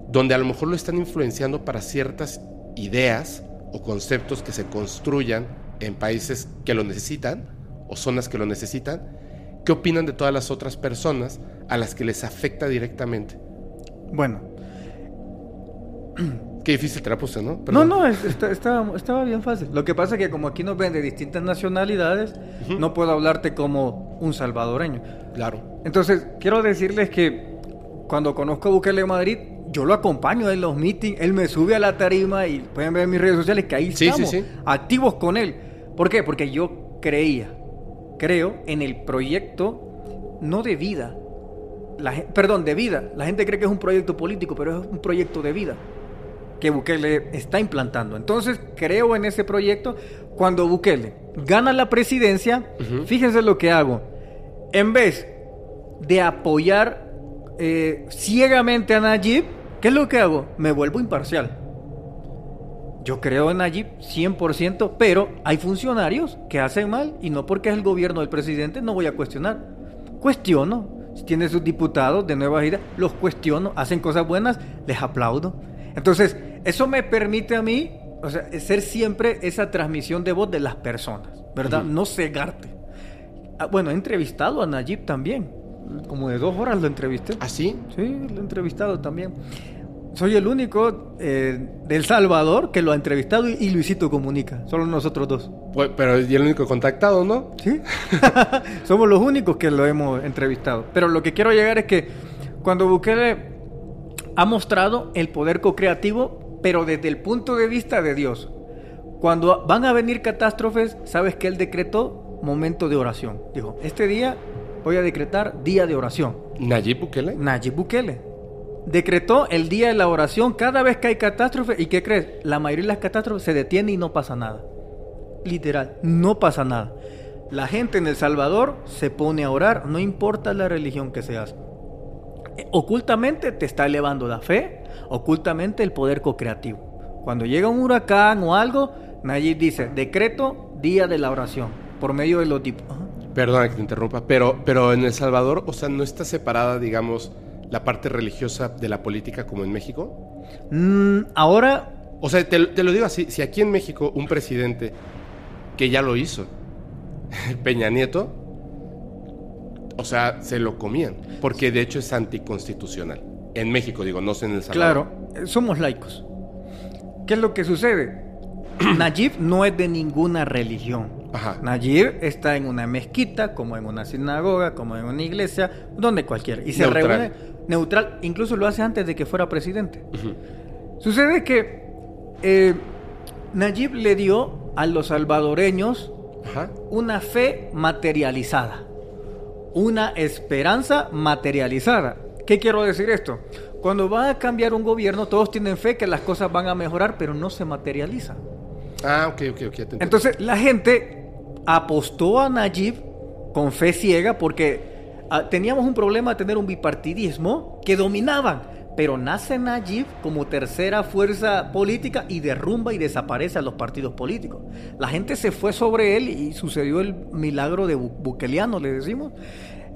donde a lo mejor lo están influenciando para ciertas ideas o conceptos que se construyan en países que lo necesitan o zonas que lo necesitan. ¿Qué opinan de todas las otras personas a las que les afecta directamente? Bueno, Qué difícil te la puse, ¿no? No, no, estaba, bien fácil. Lo que pasa es que como aquí nos ven de distintas nacionalidades, no puedo hablarte como un salvadoreño. Claro. Entonces, quiero decirles que cuando conozco a Bukele Madrid, yo lo acompaño en los meetings, él me sube a la tarima y pueden ver en mis redes sociales que ahí estamos, activos con él. ¿Por qué? Porque yo creía, creo en el proyecto no de vida, perdón, de vida. La gente cree que es un proyecto político, pero es un proyecto de vida que Bukele está implantando. Entonces, creo en ese proyecto. Cuando Bukele gana la presidencia, fíjense lo que hago. En vez de apoyar eh, ciegamente a Nayib, ¿qué es lo que hago? Me vuelvo imparcial. Yo creo en Nayib 100%, pero hay funcionarios que hacen mal y no porque es el gobierno del presidente no voy a cuestionar. Cuestiono. tiene sus diputados de nuevas ideas, los cuestiono, hacen cosas buenas, les aplaudo. Entonces, eso me permite a mí, o sea, ser siempre esa transmisión de voz de las personas, ¿verdad? No cegarte. Ah, bueno, he entrevistado a Nayib también. Como de dos horas lo entrevisté. ¿Ah, sí? Sí, lo he entrevistado también. Soy el único eh, de El Salvador que lo ha entrevistado y, y Luisito comunica. Solo nosotros dos. Pues, pero y el único contactado, ¿no? Sí. Somos los únicos que lo hemos entrevistado. Pero lo que quiero llegar es que cuando Bukele ha mostrado el poder co-creativo, pero desde el punto de vista de Dios. Cuando van a venir catástrofes, sabes que él decretó momento de oración. Dijo, este día voy a decretar día de oración. Nayib Bukele. Nayib Bukele decretó el día de la oración cada vez que hay catástrofe. ¿Y qué crees? La mayoría de las catástrofes se detiene y no pasa nada. Literal, no pasa nada. La gente en El Salvador se pone a orar, no importa la religión que seas. Ocultamente te está elevando la fe, ocultamente el poder co-creativo. Cuando llega un huracán o algo, Nayib dice, decreto día de la oración, por medio de los tipos. Perdona que te interrumpa, pero, pero en El Salvador, o sea, no está separada, digamos, la parte religiosa de la política como en México? Mm, ahora... O sea, te, te, lo digo así, si aquí en México un presidente que ya lo hizo, Peña Nieto, o sea, se lo comían, porque de hecho es anticonstitucional. En México, digo, no sé en El Salvador. Claro, somos laicos. ¿Qué es lo que sucede? Nayib no es de ninguna religión. Ajá. Nayib está en una mezquita, como en una sinagoga, como en una iglesia, donde cualquiera. Y se Neutral. reúne neutral, incluso lo hace antes de que fuera presidente. Sucede que eh, Nayib le dio a los salvadoreños Ajá. una fe materializada, una esperanza materializada. ¿Qué quiero decir esto? Cuando va a cambiar un gobierno, todos tienen fe que las cosas van a mejorar, pero no se materializa. Ah, ok, ok, ok. Entonces la gente apostó a Nayib con fe ciega porque teníamos un problema de tener un bipartidismo que dominaban. Pero nace Nayib como tercera fuerza política y derrumba y desaparece a los partidos políticos. La gente se fue sobre él y sucedió el milagro de Bu- Bukeliano, le decimos.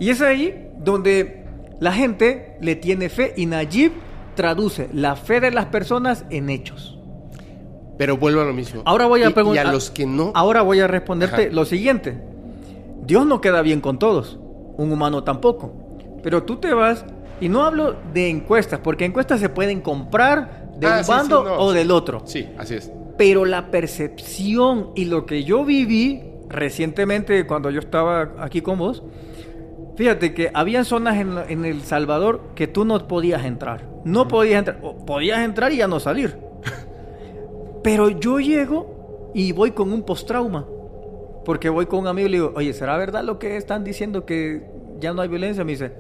Y es ahí donde la gente le tiene fe y Nayib traduce la fe de las personas en hechos. Pero vuelvo a lo mismo. Ahora voy a preguntar. Y a los que no. Ahora voy a responderte Ajá. lo siguiente. Dios no queda bien con todos, un humano tampoco. Pero tú te vas, y no hablo de encuestas, porque encuestas se pueden comprar de Ah, un sí, bando sí, no, o sí. del otro. Sí, así es. Pero la percepción y lo que yo viví recientemente cuando yo estaba aquí con vos, fíjate que había zonas en, en El Salvador que tú no podías entrar. No podías entrar, o podías entrar y ya no salir. Pero yo llego y voy con un postrauma. Porque voy con un amigo y le digo, oye, ¿será verdad lo que están diciendo que ya no hay violencia? Me dice,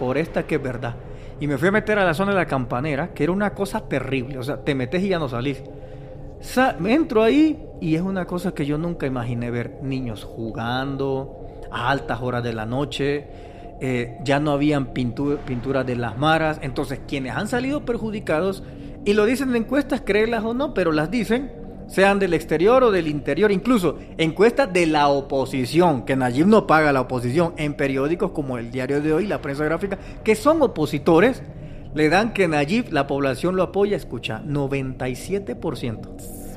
por esta que es verdad. Y me fui a meter a la zona de la campanera, que era una cosa terrible. O sea, te metes y ya no salís. Sa- me entro ahí y es una cosa que yo nunca imaginé ver. Niños jugando a altas horas de la noche. eh, ya no habían pintu- pinturas de las maras. Entonces, quienes han salido perjudicados, y lo dicen en encuestas, créelas o no, pero las dicen, sean del exterior o del interior, incluso encuestas de la oposición, que Nayib no paga la oposición, en periódicos como el Diario de Hoy, la prensa gráfica, que son opositores, le dan que Nayib, la población lo apoya, escucha, 97%.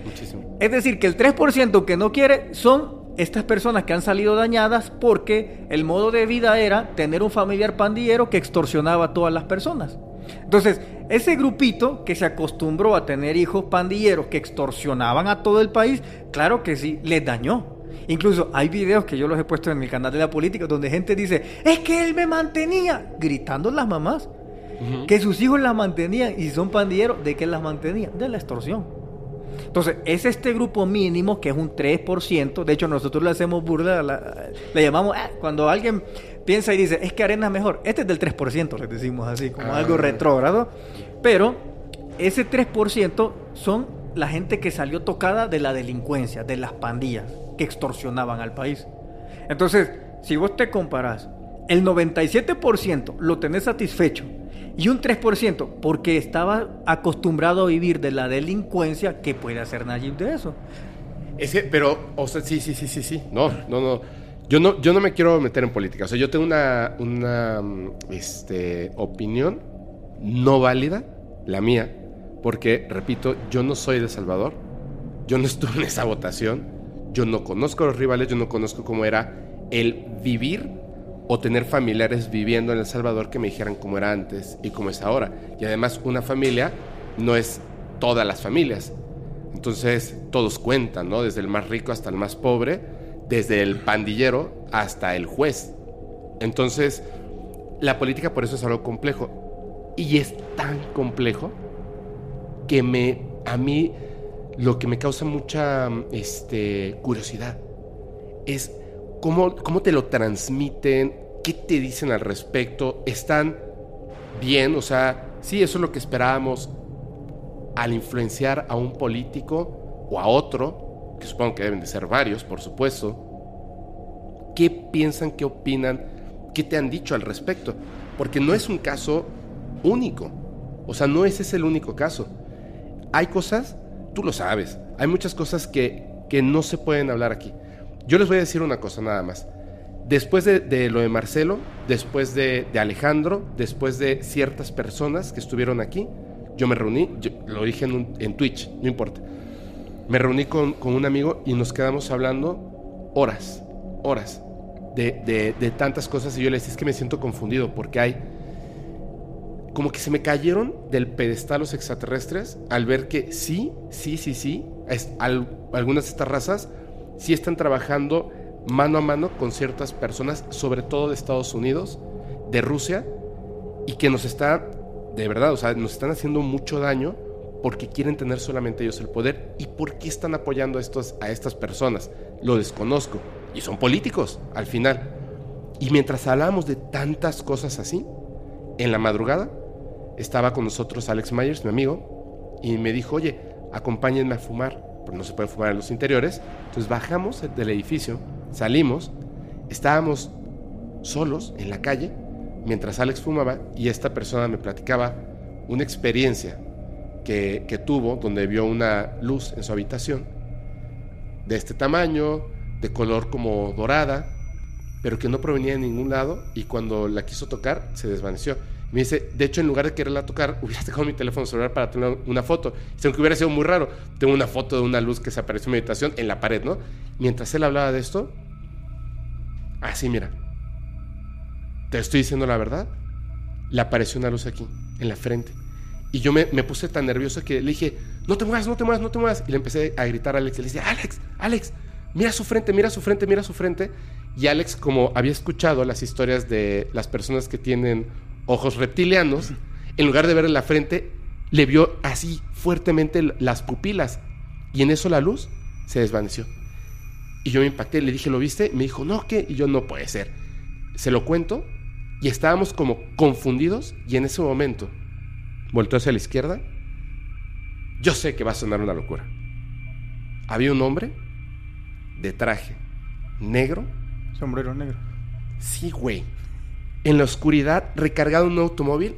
Muchísimo. Es decir, que el 3% que no quiere son estas personas que han salido dañadas porque el modo de vida era tener un familiar pandillero que extorsionaba a todas las personas. Entonces, ese grupito que se acostumbró a tener hijos pandilleros que extorsionaban a todo el país, claro que sí, les dañó. Incluso hay videos que yo los he puesto en el canal de la política donde gente dice, es que él me mantenía, gritando las mamás, que sus hijos las mantenían y son pandilleros, ¿de qué las mantenían? De la extorsión. Entonces, es este grupo mínimo que es un 3%. De hecho, nosotros le hacemos burla, la- le llamamos, ah, cuando alguien piensa y dice, es que arena es mejor. Este es del 3%, les decimos así, como Ah. algo retrógrado. Pero ese 3% son la gente que salió tocada de la delincuencia, de las pandillas que extorsionaban al país. Entonces, si vos te comparás, el 97% lo tenés satisfecho y un 3% porque estaba acostumbrado a vivir de la delincuencia, ¿qué puede hacer Nayib de eso? Ese, pero, o sea, sí, sí, sí, sí, sí. No, no, no. Yo no, yo no me quiero meter en política. O sea, yo tengo una, una este, opinión no válida, la mía, porque, repito, yo no soy de Salvador, yo no estuve en esa votación, yo no conozco a los rivales, yo no conozco cómo era el vivir o tener familiares viviendo en El Salvador que me dijeran cómo era antes y cómo es ahora. Y además una familia no es todas las familias. Entonces todos cuentan, ¿no? Desde el más rico hasta el más pobre, desde el pandillero hasta el juez. Entonces la política por eso es algo complejo. Y es tan complejo que me, a mí lo que me causa mucha este, curiosidad es cómo, cómo te lo transmiten, qué te dicen al respecto, están bien, o sea, sí, eso es lo que esperábamos al influenciar a un político o a otro, que supongo que deben de ser varios, por supuesto, ¿qué piensan, qué opinan, qué te han dicho al respecto? Porque no es un caso único, o sea, no ese es el único caso. Hay cosas, tú lo sabes, hay muchas cosas que, que no se pueden hablar aquí. Yo les voy a decir una cosa nada más. Después de, lo de Marcelo, después de, Alejandro, después de ciertas personas que estuvieron aquí, yo me reuní, lo dije en, Twitch, no importa. Me reuní con, un amigo y nos quedamos hablando horas, horas, de, de, tantas cosas. Y yo le decía, es que me siento confundido porque hay como que se me cayeron del pedestal los extraterrestres al ver que sí, sí, sí, sí, es, algunas de estas razas sí están trabajando mano a mano con ciertas personas, sobre todo de Estados Unidos, de Rusia, y que nos está, de verdad, o sea, nos están haciendo mucho daño porque quieren tener solamente ellos el poder. ¿Y por qué están apoyando a, estos, a estas personas? Lo desconozco. Y son políticos, al final. Y mientras hablamos de tantas cosas así, en la madrugada estaba con nosotros Alex Myers, mi amigo, y me dijo, oye, acompáñenme a fumar pero no se puede fumar en los interiores. Entonces bajamos del edificio, salimos, estábamos solos en la calle mientras Alex fumaba y esta persona me platicaba una experiencia que, tuvo donde vio una luz en su habitación de este tamaño, de color como dorada, pero que no provenía de ningún lado y cuando la quiso tocar se desvaneció. Me dice, de hecho, en lugar de quererla tocar, hubiera dejado mi teléfono celular para tener una foto. Dice, aunque hubiera sido muy raro, tengo una foto de una luz que se apareció en mi habitación en la pared, ¿no? Mientras él hablaba de esto, así, mira, te estoy diciendo la verdad, le apareció una luz aquí, en la frente. Y yo me, me, puse tan nervioso que le dije, no te muevas, no te muevas, no te muevas. Y le empecé a gritar a Alex. Y le dije, Alex, Alex, mira su frente, mira su frente, mira su frente. Y Alex, como había escuchado las historias de las personas que tienen ojos reptilianos, en lugar de verle la frente, le vio así fuertemente las pupilas. Y en eso la luz se desvaneció. Y yo me impacté, le dije, ¿lo viste? me dijo, no, ¿qué? Y yo, no puede ser. Se lo cuento y estábamos como confundidos y en ese momento volteó hacia la izquierda. Yo sé que va a sonar una locura. Había un hombre de traje negro. Sombrero negro. Sí, güey en la oscuridad, recargado en un automóvil,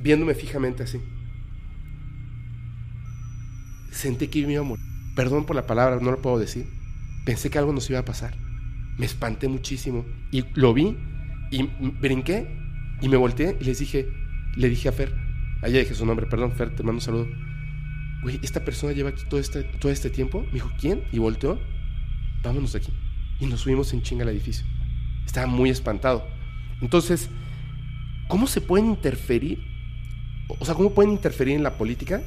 viéndome fijamente así. Sentí que me iba a morir. Perdón por la palabra, no lo puedo decir. Pensé que algo nos iba a pasar. Me espanté muchísimo. Y lo vi y brinqué y me volteé y les dije, le dije a Fer, allá dije su nombre, perdón Fer, te mando un saludo. Güey, esta persona lleva aquí todo este, todo este tiempo. Me dijo, ¿quién? Y volteó, vámonos de aquí. Y nos subimos en chinga al edificio. Estaba muy espantado. Entonces, ¿cómo se pueden interferir? O sea, ¿cómo pueden interferir en la política?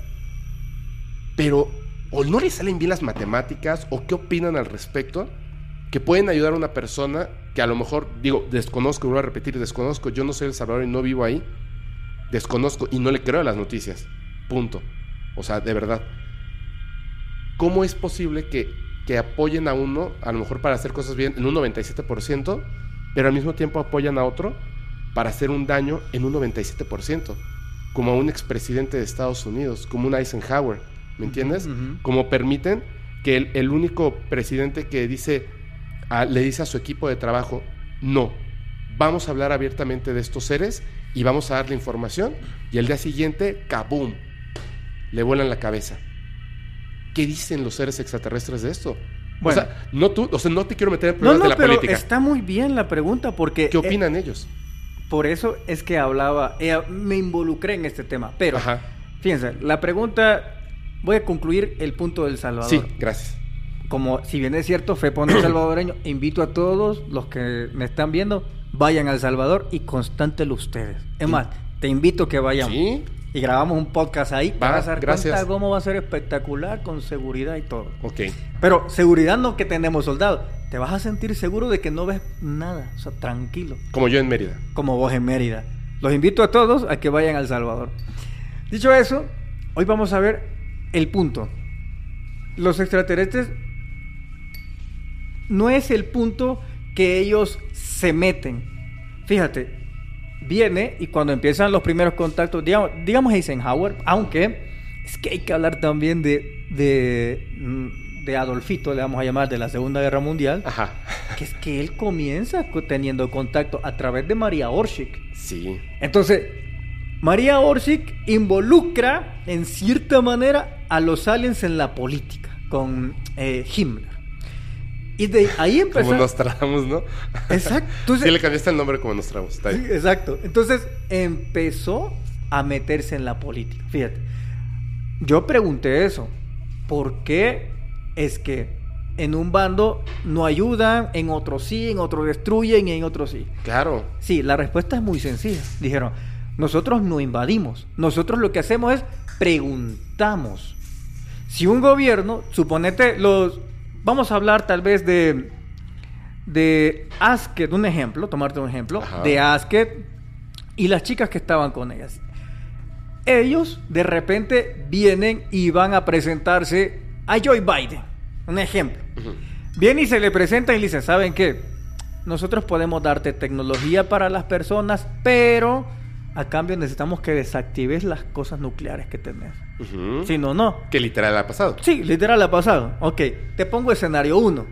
Pero o no les salen bien las matemáticas o qué opinan al respecto que pueden ayudar a una persona que a lo mejor, digo, desconozco, vuelvo a repetir, desconozco, yo no soy El Salvador y no vivo ahí, desconozco y no le creo a las noticias, punto. O sea, de verdad. ¿Cómo es posible que, que apoyen a uno, a lo mejor para hacer cosas bien, en un 97%, pero al mismo tiempo apoyan a otro para hacer un daño en un 97%, como a un expresidente de Estados Unidos, como un Eisenhower, ¿me entiendes? Como permiten que el, único presidente que dice, le dice a su equipo de trabajo, no, vamos a hablar abiertamente de estos seres y vamos a darle información, y el día siguiente, ¡kaboom! Le vuelan la cabeza. ¿Qué dicen los seres extraterrestres de esto? O sea, no tú, o sea, no te quiero meter en problemas no, de la pero política. está muy bien la pregunta porque... ¿Qué eh, opinan ellos? por eso es que hablaba, eh, me involucré en este tema. Pero, Ajá. fíjense, la pregunta, voy a concluir el punto del Salvador. Sí, gracias. Como si bien es cierto, FEPON salvadoreño, invito a todos los que me están viendo, vayan al Salvador y constántelo ustedes. Es más, te invito a que vayamos. Sí, Y grabamos un podcast ahí. a dar gracias. cuenta cómo va a ser espectacular con seguridad y todo. ok. Pero seguridad no que tenemos soldados. Te vas a sentir seguro de que no ves nada. O sea, tranquilo. Como yo en Mérida. Como vos en Mérida. Los invito a todos a que vayan al Salvador. Dicho eso, hoy vamos a ver el punto. Los extraterrestres no es el punto que ellos se meten. Fíjate, viene y cuando empiezan los primeros contactos, digamos, digamos Eisenhower, aunque es que hay que hablar también de, de, mm, de Adolfito, le vamos a llamar, de la Segunda Guerra Mundial, Ajá. que es que él comienza co- teniendo contacto a través de María Orchik. Sí. Entonces, María Orchik involucra en cierta manera a los aliens en la política con eh, Himmler. Y de ahí empezó. Como Nostradamus, ¿no? Exacto. Entonces- sí, le cambiaste el nombre como Nostradamus. Está Sí, exacto. Entonces empezó a meterse en la política. Fíjate, yo pregunté eso. ¿Por qué es que en un bando no ayudan, en otro sí, en otro destruyen y en otro sí? Claro. Sí, la respuesta es muy sencilla. Dijeron, nosotros no invadimos. Nosotros lo que hacemos es preguntamos. Si un gobierno, suponete los... Vamos a hablar tal vez de... De Asket, un ejemplo, tomarte un ejemplo. Ajá. De Asket y las chicas que estaban con ellas. Ellos de repente vienen y van a presentarse a Joe Biden. Un ejemplo. Ujú. Viene y se le presenta y le dice, ¿saben qué? Nosotros podemos darte tecnología para las personas, pero a cambio necesitamos que desactives las cosas nucleares que tenés. Ujú. Si no, no. Que literal ha pasado. Sí, literal ha pasado. Ok, te pongo escenario 1.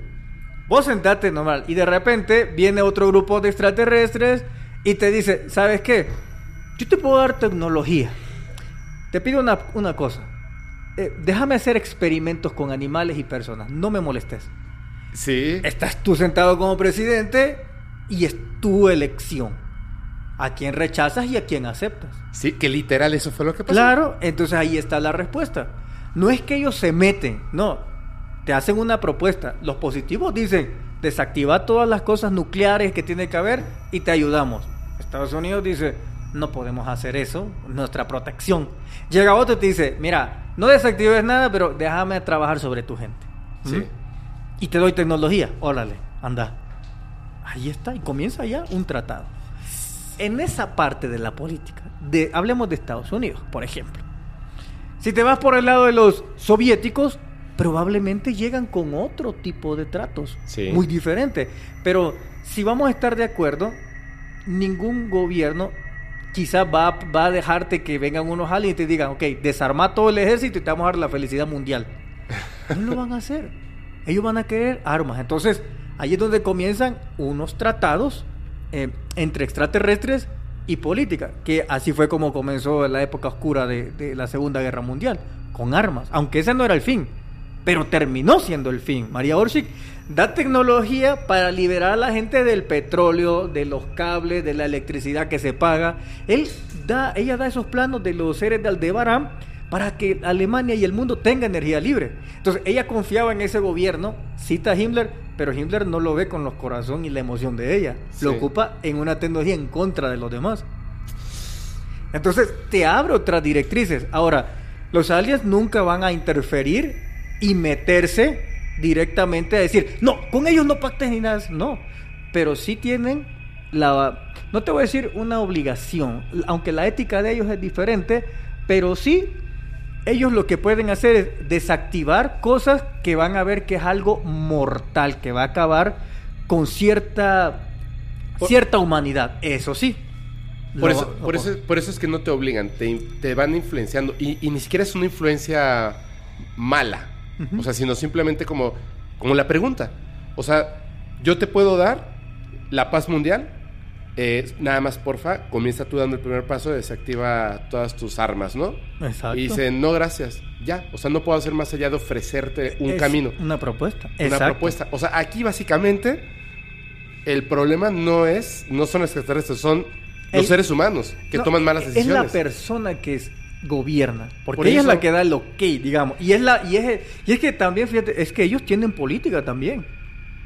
Vos sentate normal y de repente viene otro grupo de extraterrestres y te dice, ¿sabes qué? Yo te puedo dar tecnología. Te pido una, una cosa. Eh, déjame hacer experimentos con animales y personas. No me molestes. Sí. Estás tú sentado como presidente y es tu elección. A quién rechazas y a quién aceptas. Sí, que literal eso fue lo que pasó. Claro, entonces ahí está la respuesta. No es que ellos se meten, no. Te hacen una propuesta. Los positivos dicen, desactiva todas las cosas nucleares que tiene que haber y te ayudamos. Estados Unidos dice, no podemos hacer eso, nuestra protección. Llega otro y te dice, mira, no desactives nada, pero déjame trabajar sobre tu gente. Sí. ¿Mm? Y te doy tecnología, órale, anda. Ahí está, y comienza ya un tratado. En esa parte de la política, de, hablemos de Estados Unidos, por ejemplo. Si te vas por el lado de los soviéticos, probablemente llegan con otro tipo de tratos, Sí. muy diferente. Pero si vamos a estar de acuerdo, ningún gobierno quizás va, va a dejarte que vengan unos aliens y te digan, ok, desarma todo el ejército y te vamos a dar la felicidad mundial. No lo van a hacer. Ellos van a querer armas. Entonces, ahí es donde comienzan unos tratados eh, entre extraterrestres y política, que así fue como comenzó la época oscura de, de la Segunda Guerra Mundial, con armas, aunque ese no era el fin, pero terminó siendo el fin. María Orchik da tecnología para liberar a la gente del petróleo, de los cables, de la electricidad que se paga. Él da, ella da esos planos de los seres de Aldebarán para que Alemania y el mundo tenga energía libre. Entonces ella confiaba en ese gobierno, cita a Himmler, pero Himmler no lo ve con los corazón y la emoción de ella. Lo ocupa en una tecnología en contra de los demás. Entonces te abre otras directrices. Ahora, los aliens nunca van a interferir y meterse directamente a decir, no, con ellos no pactes ni nada. No, pero sí tienen la, no te voy a decir una obligación, aunque la ética de ellos es diferente, pero sí ellos lo que pueden hacer es desactivar cosas que van a ver que es algo mortal, que va a acabar con cierta, Por- cierta humanidad. Eso sí. Por Lo- eso, por, eso, por eso es que no te obligan, te, te van influenciando. Y, y ni siquiera es una influencia mala. O sea, sino simplemente como, como la pregunta. O sea, yo te puedo dar la paz mundial eh, nada más, porfa, comienza tú dando el primer paso, desactiva todas tus armas, ¿no? Exacto. Y dice, no, gracias, ya. O sea, no puedo hacer más allá de ofrecerte un Es camino. Una propuesta. Una Exacto. propuesta. O sea, aquí básicamente el problema no es, no son los extraterrestres, son los seres humanos que No, toman malas Es decisiones. la persona que es- gobierna. Porque Por ella es la que da el ok, digamos. Y es, la, y, es, y es que también, fíjate, es que ellos tienen política también.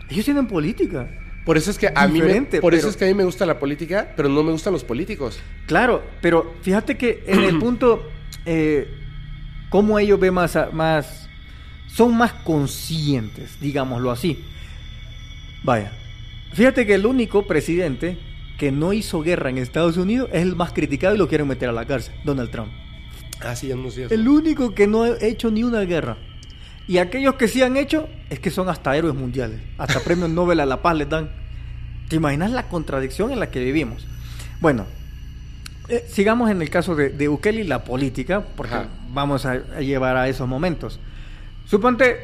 Ellos tienen política. Por eso es que a mí me, por eso es que a mí me gusta la política, pero no me gustan los políticos. Claro, pero fíjate que en el punto, eh, cómo ellos ven más, más, son más conscientes, digámoslo así. Vaya, fíjate que el único presidente que no hizo guerra en Estados Unidos es el más criticado y lo quieren meter a la cárcel, Donald Trump. Ah, sí, ya no sé. El único que no ha hecho ni una guerra. Y aquellos que sí han hecho es que son hasta héroes mundiales. Hasta premios Nobel a la paz les dan. ¿Te imaginas la contradicción en la que vivimos? Bueno, eh, sigamos en el caso de, de Bukele y la política, porque Ajá. vamos a, a llevar a esos momentos. Suponte,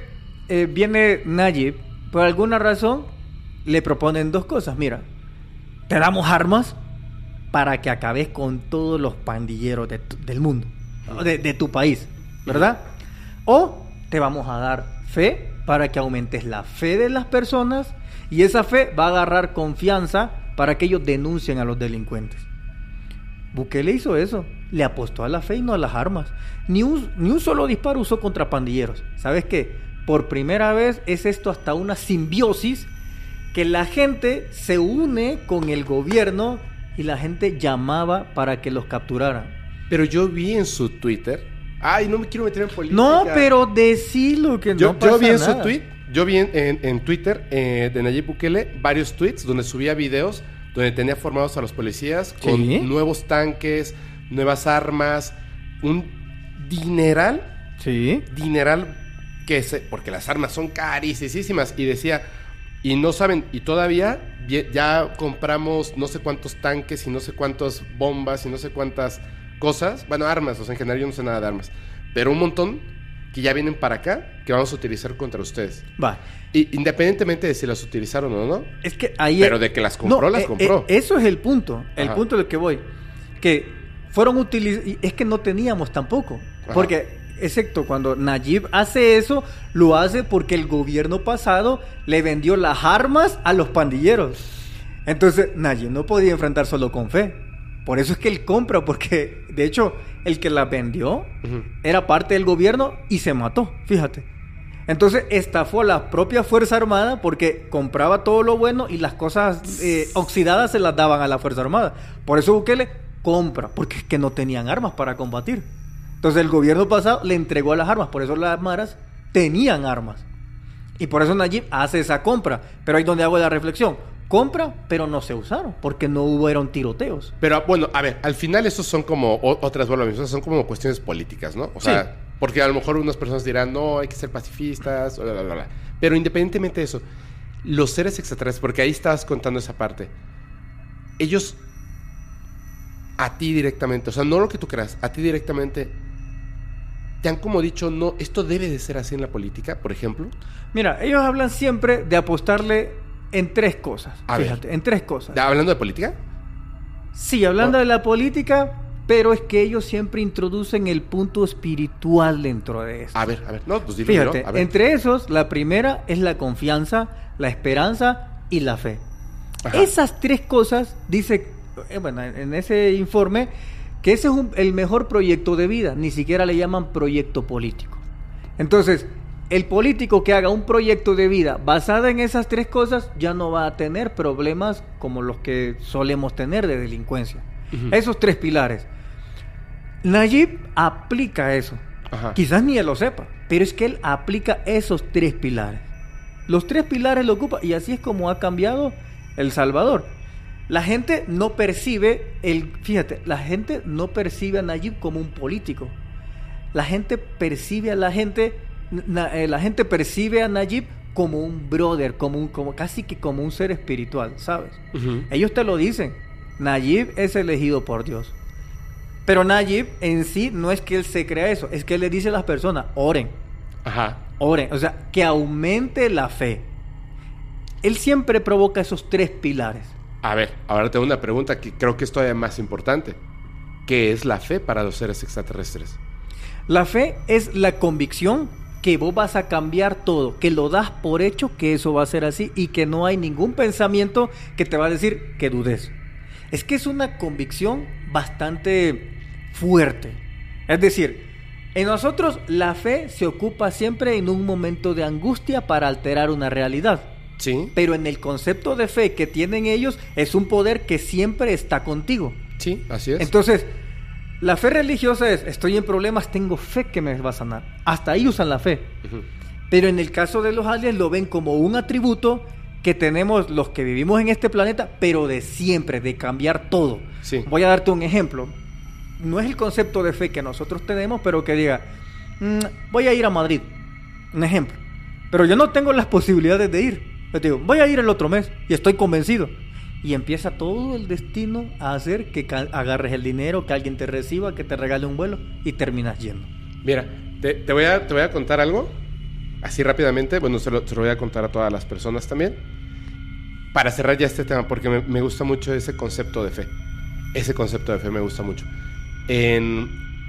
eh, viene Nayib, por alguna razón le proponen dos cosas. Mira, te damos armas para que acabes con todos los pandilleros de tu- del mundo, de, de tu país, ¿verdad? O te vamos a dar fe para que aumentes la fe de las personas y esa fe va a agarrar confianza para que ellos denuncien a los delincuentes. Bukele hizo eso, le apostó a la fe y no a las armas. Ni un, ni un solo disparo usó contra pandilleros. ¿Sabes qué? Por primera vez es esto hasta una simbiosis que la gente se une con el gobierno y la gente llamaba para que los capturaran. Pero yo vi en su Twitter. Ay, no me quiero meter en política. No, pero decilo que Yo, no pasa yo vi en nada. su tweet, yo vi en, en- en Twitter eh, de Nayib Bukele varios tweets donde subía videos donde tenía formados a los policías con Sí. nuevos tanques, nuevas armas, un dineral, Sí. dineral que se, porque las armas son carísimas y decía y no saben y todavía ya compramos no sé cuántos tanques y no sé cuántas bombas y no sé cuántas cosas, bueno, armas, o sea, en general yo no sé nada de armas, pero un montón que ya vienen para acá que vamos a utilizar contra ustedes. Va. Y independientemente de si las utilizaron o no, Es que ahí. Pero de que las compró, las eh, compró. eh, eso es el punto. El Ajá. punto del que voy. Que fueron utilizados. Es que no teníamos tampoco. Ajá. Porque, excepto cuando Nayib hace eso, lo hace porque el gobierno pasado le vendió las armas a los pandilleros. Entonces, Nayib no podía enfrentar solo con fe. Por eso es que él compra, porque de hecho, el que las vendió era parte del gobierno y se mató, fíjate. Entonces estafó a la propia Fuerza Armada porque compraba todo lo bueno y las cosas eh, oxidadas se las daban a la Fuerza Armada. Por eso Bukele compra, porque es que no tenían armas para combatir. Entonces el gobierno pasado le entregó las armas, por eso las maras tenían armas. Y por eso Nayib hace esa compra. Pero ahí es donde hago la reflexión. Compra, pero no se usaron, porque no hubieron tiroteos. Pero bueno, a ver, al final esos son como o- otras, bueno, son como cuestiones políticas, ¿no? O sea, Sí. porque a lo mejor unas personas dirán, no, hay que ser pacifistas, bla, bla, bla, bla. Pero independientemente de eso, los seres extraterrestres, porque ahí estabas contando esa parte, ellos a ti directamente, o sea, no lo que tú creas, a ti directamente, te han como dicho, no, esto debe de ser así en la política, por ejemplo. Mira, ellos hablan siempre de apostarle en tres cosas. A ver. fíjate, en tres cosas. Hablando de política, Sí, hablando de la política, pero es que ellos siempre introducen el punto espiritual dentro de esto. a ver, a ver, no, pues dilo, Fíjate, a ver. entre esos, la primera es la confianza, la esperanza y la fe. Ajá. Esas tres cosas, dice, eh, bueno, en en ese informe, que ese es un- el mejor proyecto de vida, ni siquiera le llaman proyecto político. Entonces, el político que haga un proyecto de vida basado en esas tres cosas ya no va a tener problemas como los que solemos tener de delincuencia. Esos tres pilares. Nayib aplica eso. Ajá. Quizás ni él lo sepa, pero es que él aplica esos tres pilares. Los tres pilares lo ocupa y así es como ha cambiado El Salvador. La gente no percibe el, fíjate, la gente no percibe a Nayib como un político. La gente percibe a la gente, na- eh, la gente percibe a Nayib como un brother, como un, como casi que como un ser espiritual, ¿sabes? Ellos te lo dicen. Nayib es elegido por Dios. Pero Nayib en sí no es que él se crea eso, es que él le dice a las personas, oren, Ajá. oren, o sea, que aumente la fe. Él siempre provoca esos tres pilares. A ver, ahora tengo una pregunta que creo que es todavía más importante. ¿Qué es la fe para los seres extraterrestres? La fe es la convicción que vos vas a cambiar todo, que lo das por hecho que eso va a ser así y que no hay ningún pensamiento que te va a decir que dudes. Es que es una convicción bastante fuerte. Es decir, en nosotros la fe se ocupa siempre en un momento de angustia para alterar una realidad. Sí. Pero en el concepto de fe que tienen ellos es un poder que siempre está contigo. Sí, así es. Entonces, la fe religiosa es, estoy en problemas, tengo fe que me va a sanar. Hasta ahí usan la fe. Pero en el caso de los aliens lo ven como un atributo que tenemos los que vivimos en este planeta, pero de siempre, de cambiar todo. Sí. Voy a darte un ejemplo. No es el concepto de fe que nosotros tenemos, pero que diga, "Mm, voy a ir a Madrid. Un ejemplo. Pero yo no tengo las posibilidades de ir. Yo te digo, voy a ir el otro mes y estoy convencido. Y empieza todo el destino a hacer que agarres el dinero, que alguien te reciba, que te regale un vuelo y terminas yendo. Mira, te, voy a, te voy a contar algo, así rápidamente, bueno, se lo, se lo voy a contar a todas las personas también, para cerrar ya este tema, porque me, gusta mucho ese concepto de fe. Ese concepto de fe me gusta mucho.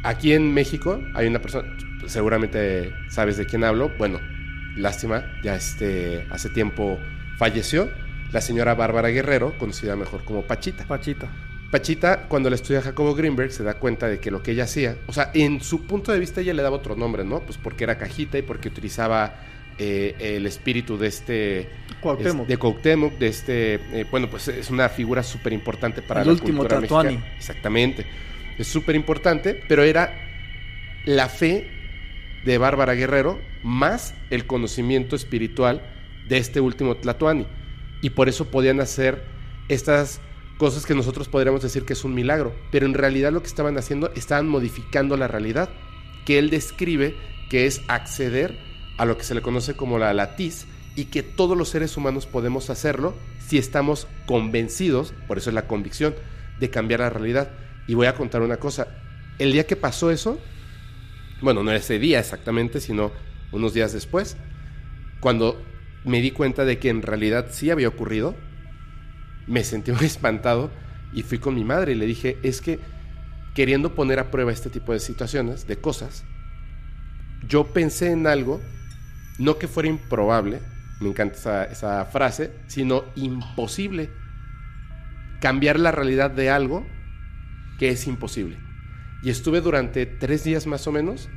Aquí en México hay una persona, seguramente sabes de quién hablo, bueno, lástima, ya este, hace tiempo falleció, la señora Bárbara Guerrero, conocida mejor como Pachita. Pachita. Pachita, cuando le estudia a Jacobo Greenberg, se da cuenta de que lo que ella hacía, o sea, en su punto de vista ella le daba otro nombre, ¿no? Pues porque era cajita y porque utilizaba eh, el espíritu de este... Cuauhtémoc. es- de Cuauhtémoc, de este... eh, bueno, pues es una figura súper importante para El la último cultura mexicana. Exactamente. Es súper importante, pero era la fe de Bárbara Guerrero más el conocimiento espiritual de este último Tlatoani. Y por eso podían hacer estas cosas que nosotros podríamos decir que es un milagro. Pero en realidad lo que estaban haciendo, estaban modificando la realidad, que él describe que es acceder a lo que se le conoce como la latiz y que todos los seres humanos podemos hacerlo si estamos convencidos, por eso es la convicción, de cambiar la realidad. Y voy a contar una cosa. El día que pasó eso, bueno, no ese día exactamente, sino unos días después, cuando me di cuenta de que en realidad sí había ocurrido, me sentí muy espantado y fui con mi madre y le dije, es que queriendo poner a prueba este tipo de situaciones, de cosas, yo pensé en algo, no que fuera improbable, me encanta esa, esa frase, sino imposible. Cambiar la realidad de algo que es imposible. Y estuve durante tres días más o menos,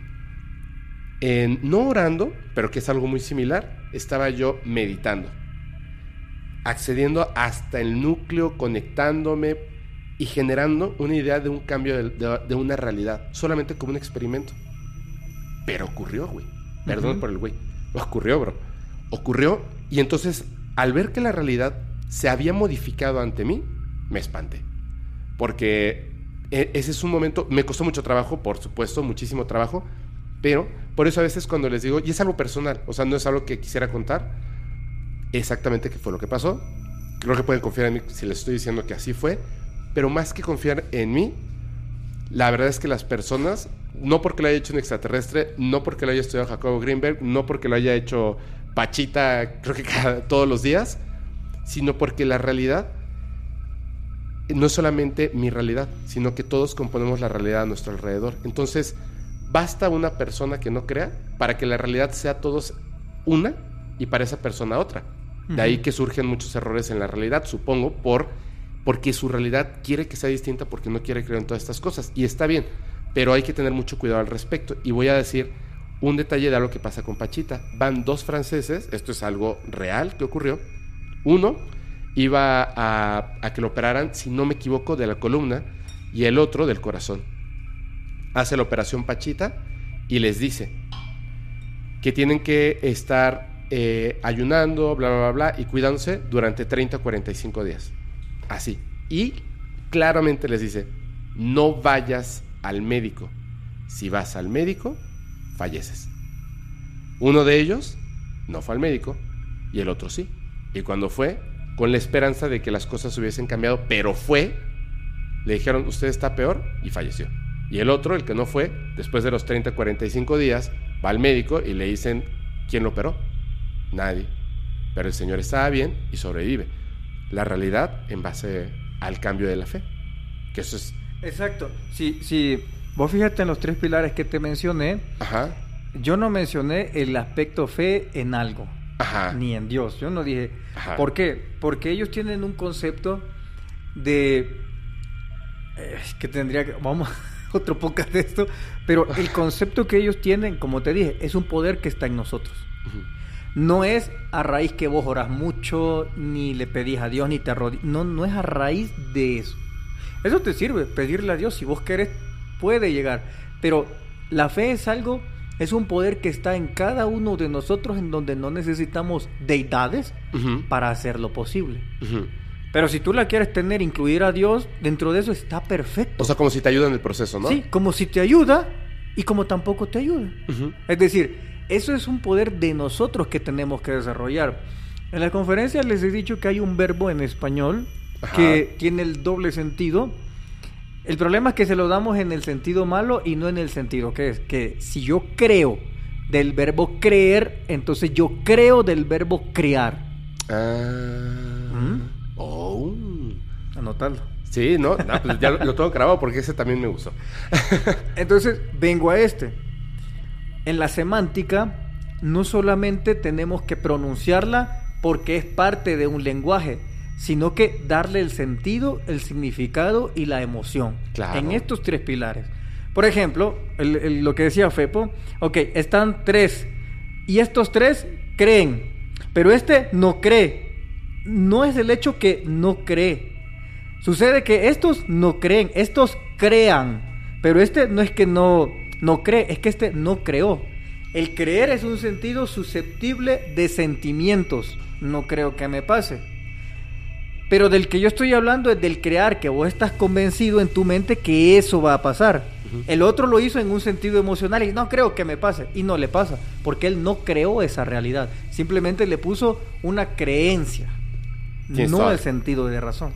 no orando, pero que es algo muy similar, estaba yo meditando, accediendo hasta el núcleo, conectándome y generando una idea de un cambio de, de- de una realidad, solamente como un experimento. Pero ocurrió, güey. Perdón por el güey. Ocurrió, bro. Ocurrió y entonces al ver que la realidad se había modificado ante mí, me espanté. Porque e- ese es un momento, me costó mucho trabajo, por supuesto, muchísimo trabajo, pero por eso a veces cuando les digo, y es algo personal, o sea, no es algo que quisiera contar exactamente qué fue lo que pasó. Creo que pueden confiar en mí si les estoy diciendo que así fue, pero más que confiar en mí, la verdad es que las personas, no porque lo haya hecho un extraterrestre, no porque lo haya estudiado Jacobo Greenberg, no porque lo haya hecho Pachita, creo que cada- todos los días, sino porque la realidad no es solamente mi realidad, sino que todos componemos la realidad a nuestro alrededor. Entonces, basta una persona que no crea para que la realidad sea todos una y para esa persona otra. De ahí que surgen muchos errores en la realidad, supongo, por porque su realidad quiere que sea distinta porque no quiere creer en todas estas cosas. Y está bien, pero hay que tener mucho cuidado al respecto. Y voy a decir un detalle de algo que pasa con Pachita. Van dos franceses, esto es algo real que ocurrió. Uno iba a, a que lo operaran, si no me equivoco, de la columna y el otro del corazón. Hace la operación Pachita y les dice que tienen que estar eh, ayunando, bla, bla, bla, bla, y cuidándose durante 30 o 45 días. Así. Y claramente les dice, no vayas al médico. Si vas al médico, falleces. Uno de ellos no fue al médico y el otro sí. Y cuando fue, con la esperanza de que las cosas hubiesen cambiado, pero fue, le dijeron, usted está peor y falleció. Y el otro, el que no fue, después de los 30, 45 días, va al médico y le dicen, ¿quién lo operó? Nadie. Pero el señor estaba bien y sobrevive. la realidad en base al cambio de la fe. Que eso es... Exacto. Si, si vos fíjate en los tres pilares que te mencioné, Ajá. yo no mencioné el aspecto fe en algo, Ajá. ni en Dios. Yo no dije, Ajá. ¿por qué? Porque ellos tienen un concepto de... eh, que tendría que... Vamos, otro poco de esto, pero el concepto que ellos tienen, como te dije, es un poder que está en nosotros. No es a raíz que vos orás mucho, ni le pedís a Dios, ni te arrodillas. No, no es a raíz de eso. Eso te sirve, pedirle a Dios. Si vos querés, puede llegar. Pero la fe es algo, es un poder que está en cada uno de nosotros, en donde no necesitamos deidades Ujú. para hacerlo posible. Pero si tú la quieres tener, incluir a Dios, dentro de eso está perfecto. O sea, como si te ayuda en el proceso, ¿no? Sí, como si te ayuda y como tampoco te ayuda. Es decir, eso es un poder de nosotros que tenemos que desarrollar. En la conferencia les he dicho que hay un verbo en español Ajá. que tiene el doble sentido. El problema es que se lo damos en el sentido malo y no en el sentido que es que si yo creo del verbo creer, entonces yo creo del verbo crear. Ah. ¿Mm? Oh. Anotarlo. Sí, no, no, pues ya lo, lo tengo grabado porque ese también me gustó. Entonces, vengo a este. En la semántica, no solamente tenemos que pronunciarla porque es parte de un lenguaje, sino que darle el sentido, el significado y la emoción. Claro. En estos tres pilares. Por ejemplo, el- el- lo que decía Fepo, ok, están tres, y estos tres creen, pero este no cree. No es el hecho que no cree, Sucede que estos no creen, estos crean, pero este no es que no, no cree, es que este no creó. El creer es un sentido susceptible de sentimientos, no creo que me pase. Pero del que yo estoy hablando es del crear, que vos estás convencido en tu mente que eso va a pasar. El otro lo hizo en un sentido emocional y no creo que me pase. Y no le pasa, porque él no creó esa realidad. Simplemente le puso una creencia, Tienes no el sentido de razón.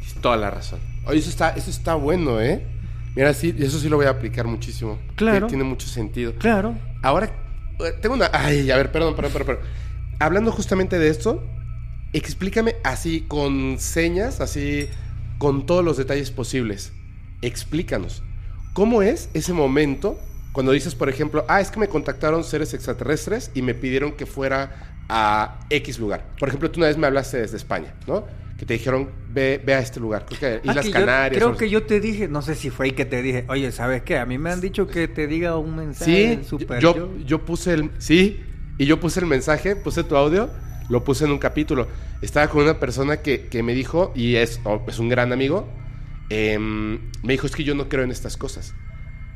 Tienes toda la razón. Oye, eso está, eso está bueno, ¿eh? Mira, sí, eso sí lo voy a aplicar muchísimo. Claro. Tiene- Tiene mucho sentido. Claro. Ahora, eh, tengo una... Ay, a ver, perdón, perdón, perdón, perdón. Hablando justamente de esto, explícame así, con señas, así, con todos los detalles posibles. Explícanos. ¿Cómo es ese momento cuando dices, por ejemplo, ah, es que me contactaron seres extraterrestres y me pidieron que fuera a X lugar? Por ejemplo, tú una vez me hablaste desde España, ¿no? Que te dijeron, ve, ve a este lugar. Creo que Ah, Islas que yo- Canarias. creo o- que yo te dije, no sé si fue ahí que te dije, oye, ¿sabes qué? A mí me han dicho que te diga un mensaje Sí, super yo, yo puse el... Sí, y yo puse el mensaje, puse tu audio, lo puse en un capítulo. Estaba con una persona que, que me dijo, y es, oh, es un gran amigo, em, me dijo, es que yo no creo en estas cosas.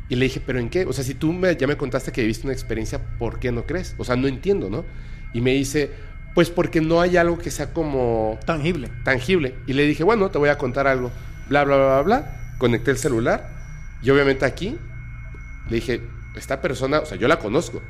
Y le dije, ¿pero en qué? O sea, si tú me, ya me contaste que viviste una experiencia, ¿por qué no crees? O sea, no entiendo, ¿no? Y me dice, pues porque no hay algo que sea como tangible. tangible. Y le dije, bueno, te voy a contar algo. Bla, bla, bla, bla, bla. Conecté el celular. Y obviamente aquí le dije, esta persona, o sea, yo la conozco,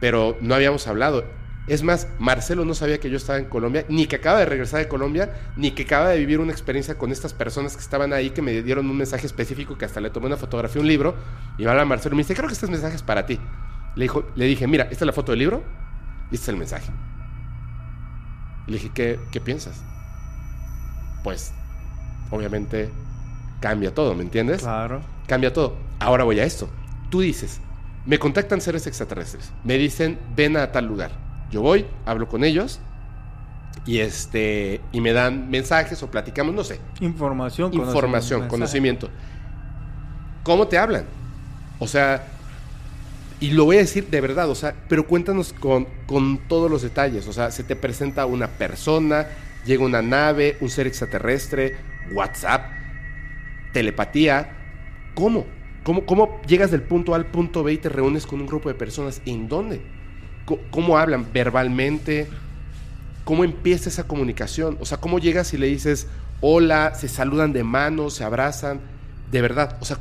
pero no habíamos hablado. Es más, Marcelo no sabía que yo estaba en Colombia, ni que acaba de regresar de Colombia, ni que acaba de vivir una experiencia con estas personas que estaban ahí, que me dieron un mensaje específico, que hasta le tomé una fotografía, un libro, y habla Marcelo me dice, creo que este mensaje es para ti. Le, dijo, le dije, mira, esta es la foto del libro y este es el mensaje. Y le dije, ¿qué, qué piensas? Pues, obviamente, cambia todo, ¿me entiendes? Claro. Cambia todo. Ahora voy a esto. Tú dices, me contactan seres extraterrestres. Me dicen, ven a tal lugar. Yo voy, hablo con ellos y este y me dan mensajes o platicamos, no sé, Información, información, mensaje. conocimiento. ¿Cómo te hablan? O sea, y lo voy a decir de verdad, o sea, pero cuéntanos con, con todos los detalles. O sea, se te presenta una persona, llega una nave, un ser extraterrestre, WhatsApp, telepatía. ¿Cómo? ¿Cómo, cómo llegas del punto A al punto B y te reúnes con un grupo de personas? ¿En dónde? Co- ¿Cómo hablan? ¿Verbalmente? ¿Cómo empieza esa comunicación? O sea, ¿cómo llegas y le dices hola, se saludan de manos, se abrazan? De verdad, o sea,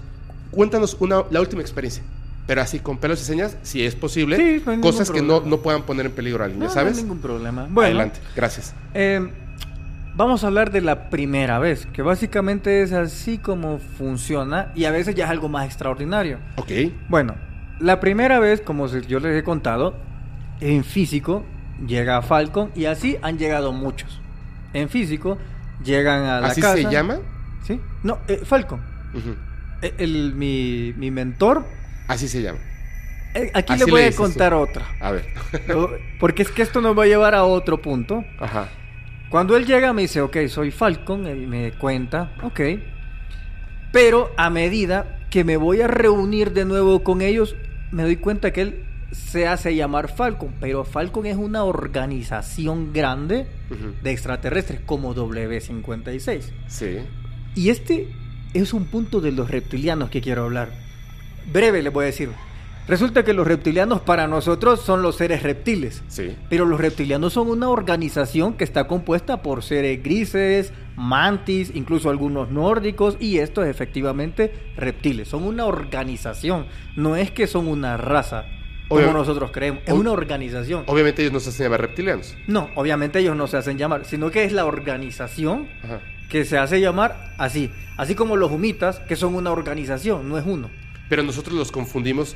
cuéntanos una, la última experiencia. Pero así, con pelos y señas, si es posible, Sí, no cosas que no, no puedan poner en peligro a alguien, No, ¿ya no hay ¿sabes? ningún problema. Bueno, Adelante, gracias. eh, vamos a hablar de la primera vez, que básicamente es así como funciona y a veces ya es algo más extraordinario. Ok, Bueno, la primera vez, como yo les he contado, en físico llega Falcon y así han llegado muchos. en físico, llegan a la ¿Así casa. se llama? ¿Sí? No, eh, Falcon. Eh, el- mi, mi mentor. Así se llama. eh, aquí Así le voy le a contar tú. otra. A ver. Porque es que esto nos va a llevar a otro punto. Ajá. Cuando él llega me dice, ok, soy Falcon, él me cuenta, ok. Pero a medida que me voy a reunir de nuevo con ellos, me doy cuenta que él se hace llamar Falcon, pero Falcon es una organización grande Ujú. de extraterrestres como W56. Sí. Y este es un punto de los reptilianos que quiero hablar. Breve les voy a decir. Resulta que los reptilianos para nosotros son los seres reptiles. Sí. Pero los reptilianos son una organización que está compuesta por seres grises, mantis, incluso algunos nórdicos, y estos efectivamente reptiles. Son una organización, no es que son una raza, como Obvio- nosotros creemos, es una organización. Obviamente ellos no se hacen llamar reptilianos. No, obviamente ellos no se hacen llamar, sino que es la organización Ajá. que se hace llamar así. Así como los humitas, que son una organización, no es uno. Pero nosotros los confundimos.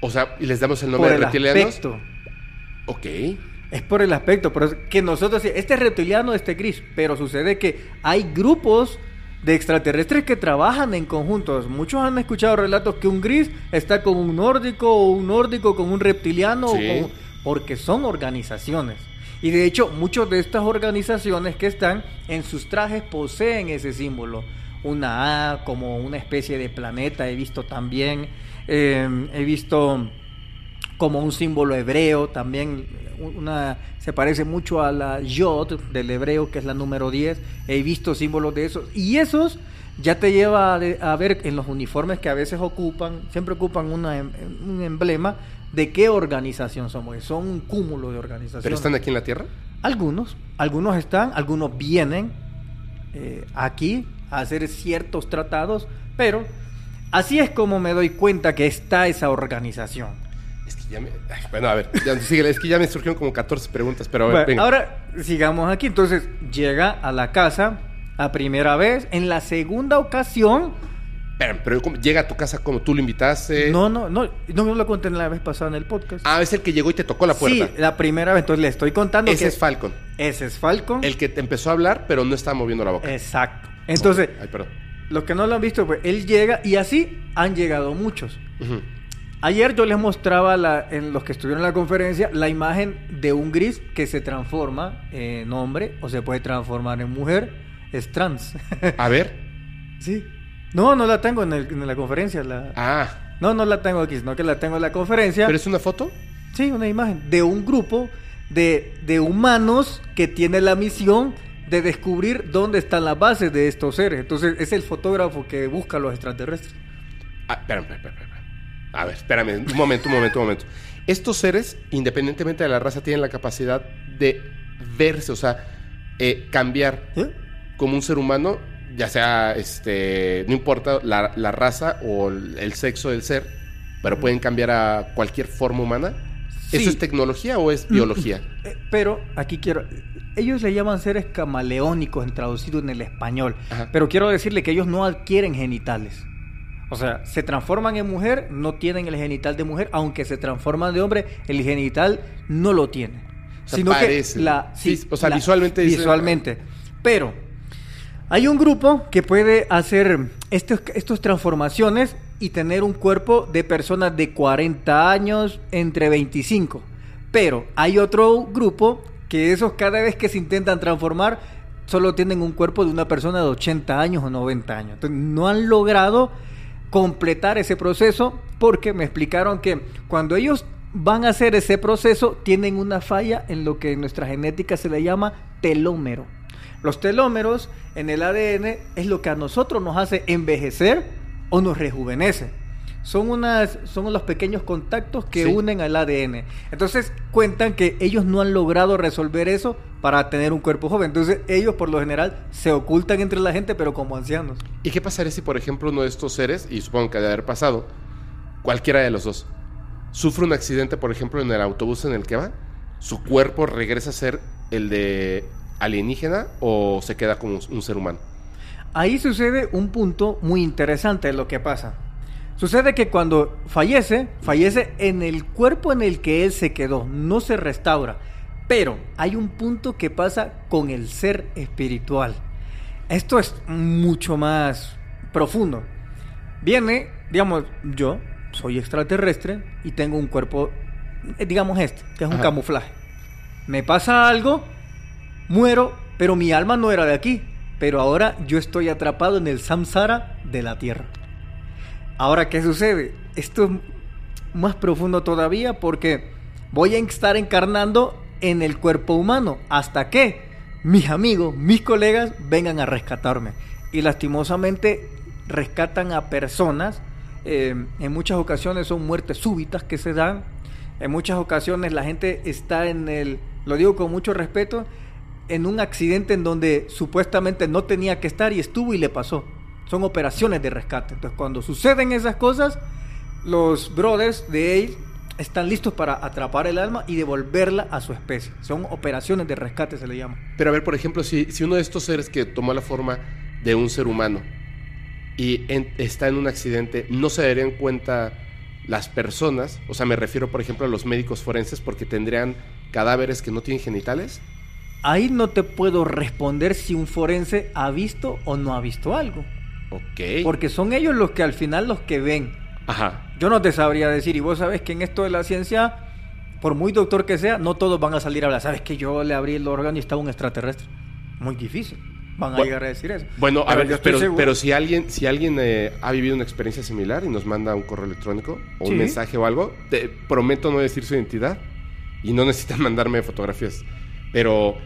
O sea, y les damos el Por nombre de el reptilianos. aspecto. Ok. Es por el aspecto, pero es que nosotros, este es reptiliano, este gris, pero sucede que hay grupos de extraterrestres que trabajan en conjuntos. Muchos han escuchado relatos que un gris está con un nórdico o un nórdico con un reptiliano, o con- porque son organizaciones. Y de hecho, muchas de estas organizaciones que están en sus trajes poseen ese símbolo. Una A como una especie de planeta, he visto también. eh, he visto como un símbolo hebreo también una se parece mucho a la yod del hebreo que es la número 10 he visto símbolos de esos y esos ya te lleva a, de- a ver en los uniformes que a veces ocupan siempre ocupan una em- un emblema de qué organización somos son un cúmulo de organizaciones ¿Pero están aquí en la Tierra? algunos algunos están algunos vienen eh, aquí a hacer ciertos tratados pero así es como me doy cuenta que está esa organización Es que ya me. ay, bueno, a ver. Ya, síguele, es que ya me surgieron como 14 preguntas, pero a ver, Bueno, venga. ahora sigamos aquí. Entonces llega a la casa a primera vez. En la segunda ocasión, pero ¿cómo- llega a tu casa como tú lo invitaste. no, no, no, no me lo conté la vez pasada en el podcast. Ah, es el que llegó y te tocó la puerta. Sí, la primera vez. Entonces le estoy contando Ese que es Falcon. ese es Falcon. El que te empezó a hablar, pero no estaba moviendo la boca. Exacto. Entonces, Ay, perdón. los que no lo han visto, pues él llega y así han llegado muchos. Ayer yo les mostraba la- en los que estuvieron en la conferencia la imagen de un gris que se transforma en hombre o se puede transformar en mujer. Es trans. A ver. Sí. No, no la tengo en, el- en la conferencia. La... Ah, No, no la tengo aquí, sino que la tengo en la conferencia. ¿pero es una foto? Sí, una imagen de un grupo de, de humanos que tiene la misión de descubrir dónde están las bases de estos seres. Entonces es el fotógrafo que busca a los extraterrestres. Ah, espérame, espérame, espérame. A ver, espérame, un momento, un momento, un momento. Estos seres, independientemente de la raza, tienen la capacidad de verse, o sea, eh, cambiar ¿Eh? como un ser humano, ya sea, este, no importa la, la raza o el, sexo del ser, pero pueden cambiar a cualquier forma humana. Sí. ¿Eso es tecnología o es biología? Eh, pero aquí quiero... Ellos le llaman seres camaleónicos en traducido en el español. Ajá. Pero quiero decirle que ellos no adquieren genitales. O sea, se transforman en mujer, no tienen el genital de mujer, aunque se transforman de hombre, el genital no lo tiene. O sea, parecen. Sí, o sea, visualmente dice- Visualmente. Pero hay un grupo que puede hacer estos, estas transformaciones y tener un cuerpo de personas de 40 años, entre 25. Pero hay otro grupo que esos cada vez que se intentan transformar solo tienen un cuerpo de una persona de 80 años o 90 años. Entonces, no han logrado completar ese proceso porque me explicaron que cuando ellos van a hacer ese proceso tienen una falla en lo que en nuestra genética se le llama telómero. Los telómeros en el ADN es lo que a nosotros nos hace envejecer o nos rejuvenece. Son, unas, son los pequeños contactos que Sí. unen al ADN. Entonces cuentan que ellos no han logrado resolver eso para tener un cuerpo joven. Entonces ellos por lo general se ocultan entre la gente pero como ancianos. ¿Y qué pasaría si, por ejemplo, uno de estos seres, y supongo que debe haber pasado, cualquiera de los dos, sufre un accidente, por ejemplo, en el autobús en el que va? ¿Su cuerpo regresa a ser el de alienígena o se queda como un ser humano? Ahí sucede un punto muy interesante de lo que pasa. Sucede que cuando fallece, fallece en el cuerpo en el que él se quedó, no se restaura. Pero hay un punto que pasa con el ser espiritual. Esto es mucho más profundo. Viene, digamos, yo soy extraterrestre y tengo un cuerpo, eh, digamos este, que es un Ajá. camuflaje. Me pasa algo, muero, pero mi alma no era de aquí. Pero ahora yo estoy atrapado en el samsara de la tierra. Ahora, ¿qué sucede? Esto es más profundo todavía porque voy a estar encarnando en el cuerpo humano hasta que mis amigos, mis colegas vengan a rescatarme. Y lastimosamente rescatan a personas. eh, en muchas ocasiones son muertes súbitas que se dan. En muchas ocasiones la gente está en el, lo digo con mucho respeto, en un accidente en donde supuestamente no tenía que estar y estuvo y le pasó. Son operaciones de rescate. Entonces, cuando suceden esas cosas, los brothers de él están listos para atrapar el alma y devolverla a su especie. Son operaciones de rescate, se le llama. Pero a ver, por ejemplo, si, si uno de estos seres que tomó la forma de un ser humano y en- está en un accidente, ¿no se darían cuenta las personas? O sea, me refiero, por ejemplo, a los médicos forenses porque tendrían cadáveres que no tienen genitales. Ahí no te puedo responder si un forense ha visto o no ha visto algo. Ok. Porque son ellos los que al final los que ven. Ajá. Yo no te sabría decir, y vos sabes que en esto de la ciencia, por muy doctor que sea, no todos van a salir a hablar. Sabes que yo le abrí el órgano y estaba un extraterrestre. Muy difícil. Van a Bu- llegar a decir eso. Bueno, a Pero ver, pero, pero si alguien, si alguien eh, ha vivido una experiencia similar y nos manda un correo electrónico o Sí. un mensaje o algo, te prometo no decir su identidad y no necesitan mandarme fotografías. Pero,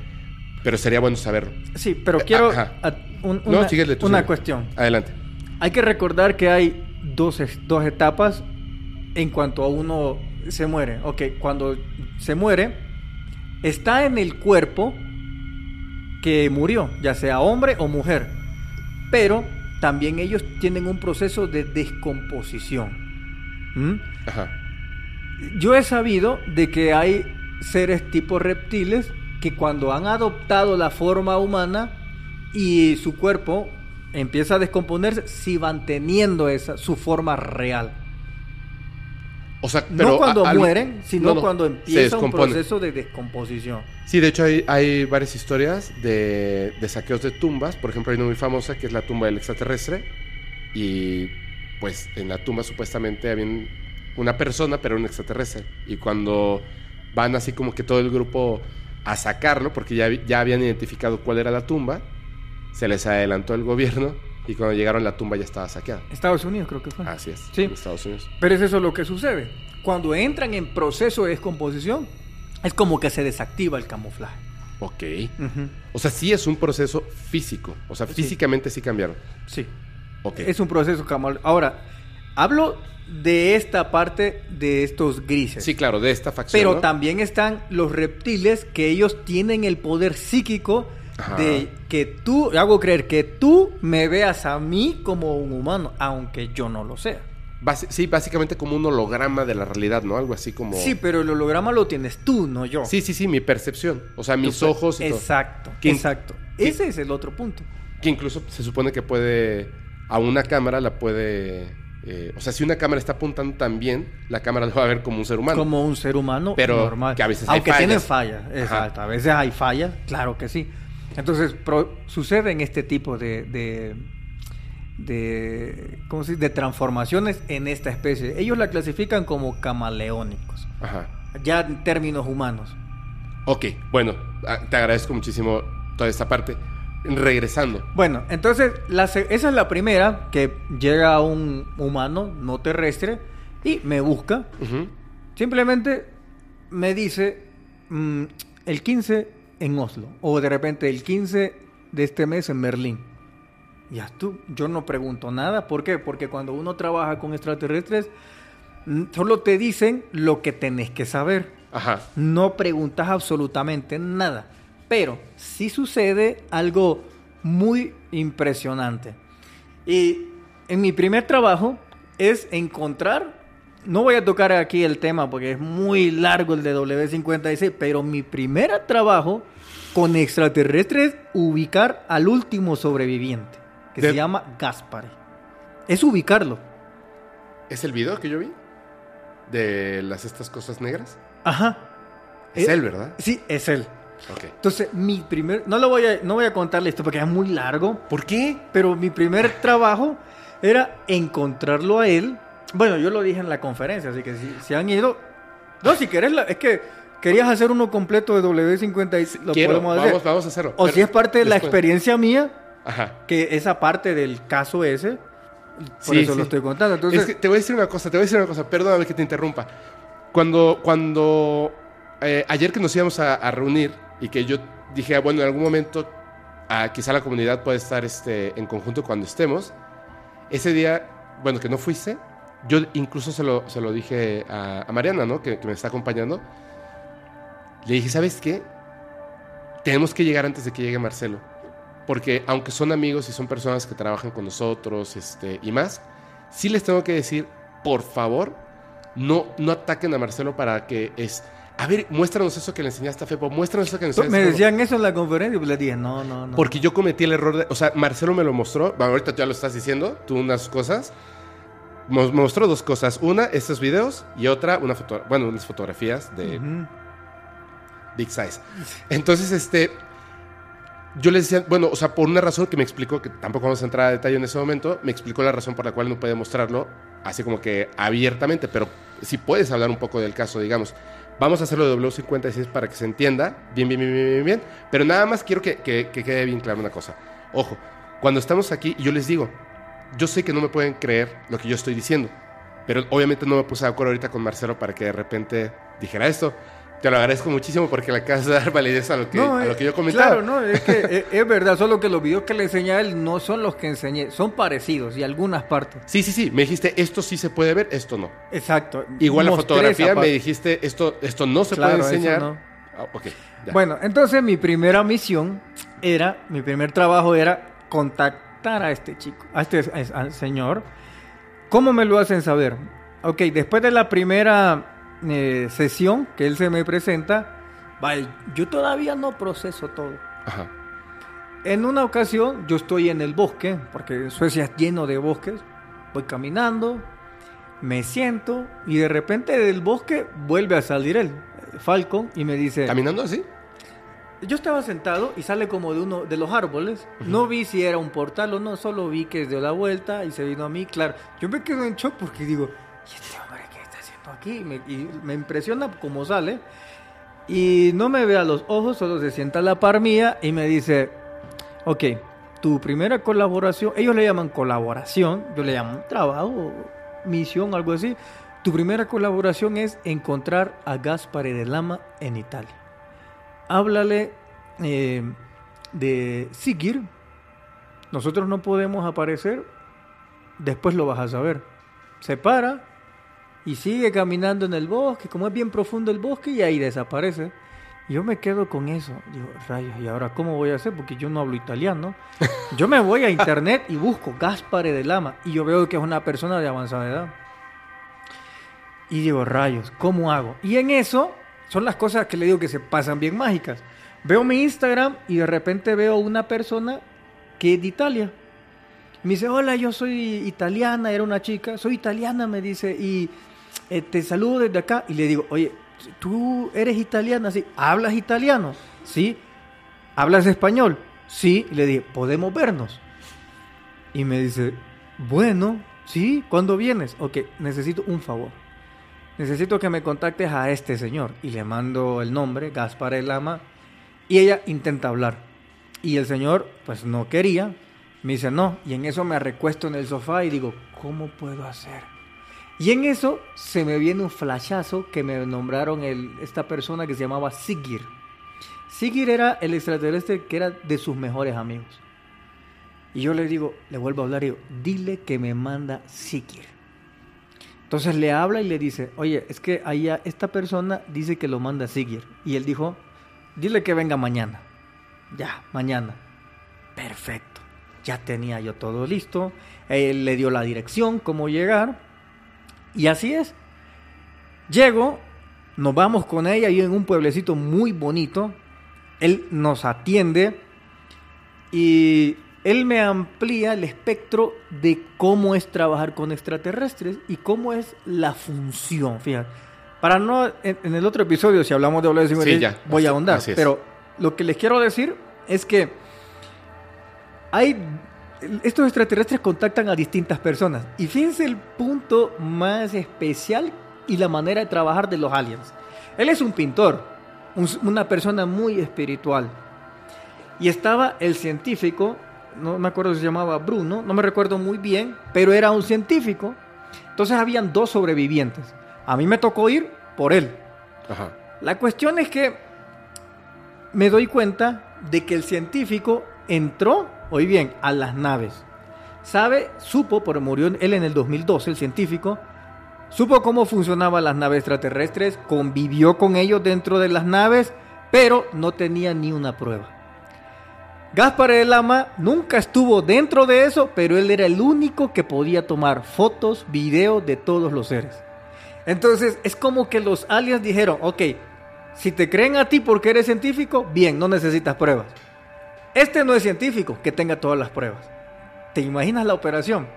pero sería bueno saberlo. Sí, pero quiero a- un- No, una, síguele tú, una cuestión. Adelante. Hay que recordar que hay dos, dos etapas en cuanto a uno se muere. Ok, cuando se muere, está en el cuerpo que murió, ya sea hombre o mujer. Pero también ellos tienen un proceso de descomposición. ¿Mm? Ajá. Yo he sabido de que hay seres tipo reptiles que cuando han adoptado la forma humana y su cuerpo empieza a descomponerse, si van teniendo esa su forma real. O sea, pero no cuando a- mueren, sino no, no, cuando empieza un proceso de descomposición. Sí, de hecho hay, hay varias historias de, de saqueos de tumbas. Por ejemplo, hay una muy famosa que es la tumba del extraterrestre. Y pues en la tumba supuestamente había un- una persona, pero un extraterrestre. Y cuando van así como que todo el grupo a sacarlo, porque ya, ya habían identificado cuál era la tumba, se les adelantó el gobierno y cuando llegaron la tumba ya estaba saqueada. Estados Unidos creo que fue. Así es, Sí. en Estados Unidos. Pero es eso lo que sucede. Cuando entran en proceso de descomposición, es como que se desactiva el camuflaje. Ok. O sea, sí es un proceso físico. O sea, físicamente sí cambiaron. Sí. Ok. Es un proceso camal. Ahora, hablo de esta parte de estos grises. Sí, claro, de esta facción. Pero ¿no? también están los reptiles que ellos tienen el poder psíquico Ajá. de que tú, hago creer que tú me veas a mí como un humano, aunque yo no lo sea. Basi- sí, básicamente como un holograma de la realidad, ¿no? Algo así como... Sí, pero el holograma lo tienes tú, no yo. sí, sí, sí, mi percepción. O sea, mis ojos y. Exacto, exacto. que- Ese es el otro punto. Que incluso se supone que puede... A una cámara la puede... eh, o sea, si una cámara está apuntando también, la cámara lo va a ver como un ser humano. Como un ser humano Pero normal. que a veces hay Aunque tienen fallas. exacto. A veces hay fallas, claro que sí. Entonces, suceden este tipo de, de, de, ¿cómo se dice? de transformaciones en esta especie. Ellos la clasifican como camaleónicos, Ajá. ya en términos humanos. Ok, bueno, ah, te agradezco muchísimo toda esta parte. Regresando. Bueno, entonces la esa es la primera que llega un humano no terrestre y me busca. Simplemente me dice mm, el 15 en Oslo o de repente el 15 de este mes en Berlín. Ya tú, yo no pregunto nada. ¿Por qué? Porque cuando uno trabaja con extraterrestres, mm, solo te dicen lo que tenés que saber. Ajá. No preguntas absolutamente nada. Pero sí sucede algo muy impresionante. Y en mi primer trabajo es encontrar, no voy a tocar aquí el tema porque es muy largo el de W56, pero mi primer trabajo con extraterrestres es ubicar al último sobreviviente, que De- se llama Gaspari. Es ubicarlo. ¿Es el video que yo vi? De las estas cosas negras. Ajá. Es Eh, él, ¿verdad? Sí, es él. Ok. Entonces, mi primer... No, lo voy a, no voy a contarle esto porque es muy largo, ¿Por qué? pero mi primer trabajo era encontrarlo a él. Bueno, yo lo dije en la conferencia, así que si, si han ido... No, si querés, la- es que querías hacer uno completo de W50 y lo Quiero, podemos hacer. vamos, vamos a hacerlo. O Pero si es parte de la después. experiencia mía, Ajá. que esa parte del caso ese, por Sí, eso sí. lo estoy contando. Entonces, es que te voy a decir una cosa, te voy a decir una cosa, perdóname que te interrumpa. Cuando, cuando eh, ayer que nos íbamos a, a reunir y que yo dije, ah, bueno, en algún momento ah, quizá la comunidad puede estar este, en conjunto cuando estemos, ese día, bueno, que no fuiste, yo incluso se lo, se lo dije a, a Mariana, ¿no? Que, que me está acompañando. Le dije, ¿sabes qué? Tenemos que llegar antes de que llegue Marcelo. Porque aunque son amigos y son personas que trabajan con nosotros este, y más, sí les tengo que decir, por favor, no, no ataquen a Marcelo para que es... A ver, muéstranos eso que le enseñaste a Fepo, muéstranos eso que le enseñaste me a Fepo". decían eso en la conferencia y pues les dije, no, no, no. Porque yo cometí el error de... O sea, Marcelo me lo mostró. Bueno, ahorita ya lo estás diciendo, tú unas cosas. Me mostró dos cosas. Una, estos videos. Y otra, una foto... Bueno, unas fotografías de. Big Size. Entonces, este... Yo les decía, bueno, o sea, por una razón que me explicó, que tampoco vamos a entrar a detalle en ese momento, me explicó la razón por la cual no puede mostrarlo, así como que abiertamente, pero si puedes hablar un poco del caso, digamos. Vamos a hacerlo de W56 para que se entienda bien, bien, bien, bien, bien, bien. Pero nada más quiero que, que- que quede bien clara una cosa. Ojo, cuando estamos aquí, yo les digo, yo sé que no me pueden creer lo que yo estoy diciendo, pero obviamente no me puse de acuerdo ahorita con Marcelo para que de repente dijera esto. Te lo agradezco muchísimo porque le acabas de dar validez a lo que, a eh, lo que yo comentaba. Claro, no, es que es, es verdad, solo que los videos que le enseñé a él no son los que enseñé, son parecidos y algunas partes. Sí, sí, sí. Me dijiste, esto sí se puede ver, esto no. Exacto. Igual la fotografía me dijiste, esto, esto no se Claro, puede enseñar. no. Ah, ok, ya. Bueno, entonces mi primera misión era, mi primer trabajo era contactar a este chico, a este a- al señor. ¿Cómo me lo hacen saber? Ok, después de la primera eh, sesión que él se me presenta, vale, yo todavía no proceso todo. Ajá. En una ocasión yo estoy en el bosque, porque Suecia es lleno de bosques, voy caminando, me siento y de repente del bosque vuelve a salir él, Falcon, y me dice... ¿Caminando así? Yo estaba sentado y sale como de uno de los árboles. No vi si era un portal o no, solo vi que dio la vuelta y se vino a mí. Claro, yo me quedo en shock porque digo, ¿y este hombre qué y me impresiona cómo sale. Y no me ve a los ojos, solo se sienta a la par mía y me dice, ok, tu primera colaboración, ellos le llaman colaboración, yo le llamo trabajo, misión, algo así. Tu primera colaboración es encontrar a Gaspare de Lama en Italia háblale eh, de Sigir. Nosotros no podemos aparecer, después lo vas a saber. Se para y sigue caminando en el bosque, como es bien profundo el bosque, y ahí desaparece. Yo me quedo con eso. Digo, rayos, ¿y ahora cómo voy a hacer? Porque yo no hablo italiano. Yo me voy a internet y busco Gaspare de Lama, y yo veo que es una persona de avanzada edad. Y digo, rayos, ¿cómo hago? Y en eso son las cosas que le digo que se pasan bien mágicas. Veo mi Instagram y de repente veo una persona que es de Italia. Me dice, hola, yo soy italiana, era una chica, soy italiana, me dice, y eh, te saludo desde acá. Y le digo, oye, tú eres italiana, sí, ¿hablas italiano? Sí. ¿Hablas español? Sí. Y le dije, ¿podemos vernos? Y me dice, bueno, sí, ¿cuándo vienes? Ok, necesito un favor. Necesito que me contactes a este señor. Y le mando el nombre, Gaspar El Lama. Y ella intenta hablar. Y el señor, pues no quería. Me dice, no. Y en eso me recuesto en el sofá y digo, ¿cómo puedo hacer? Y en eso se me viene un flashazo que me nombraron esta persona que se llamaba Sigir. Sigir era el extraterrestre que era de sus mejores amigos. Y yo le digo, le vuelvo a hablar y digo, dile que me manda Sigir. Entonces le habla y le dice, oye, es que allá esta persona dice que lo manda Sigir. Y él dijo, dile que venga mañana. Ya, mañana. Perfecto. Ya tenía yo todo listo. Él le dio la dirección, cómo llegar. Y así es. Llego, nos vamos con ella y en un pueblecito muy bonito. Él nos atiende y él me amplía el espectro de cómo es trabajar con extraterrestres y cómo es la función. Fíjate, Para no, en, en el otro episodio, si hablamos de Oblación Sí, ya. voy a ahondar. Pero lo que les quiero decir es que hay estos extraterrestres contactan a distintas personas. Y fíjense el punto más especial y la manera de trabajar de los aliens. Él es un pintor, un- una persona muy espiritual. Y estaba el científico, no me acuerdo si se llamaba Bruno, no me recuerdo muy bien, pero era un científico. Entonces habían dos sobrevivientes. A mí me tocó ir por él. Ajá. La cuestión es que me doy cuenta de que el científico entró, hoy bien, a las naves. Sabe, supo, porque murió él en el 2012, el científico, supo cómo funcionaban las naves extraterrestres, convivió con ellos dentro de las naves, pero no tenía ni una prueba. Gaspar el Lama nunca estuvo dentro de eso, pero él era el único que podía tomar fotos, videos de todos los seres. Entonces es como que los aliens dijeron, ok, si te creen a ti porque eres científico, bien, no necesitas pruebas. Este no es científico, que tenga todas las pruebas. ¿Te imaginas la operación?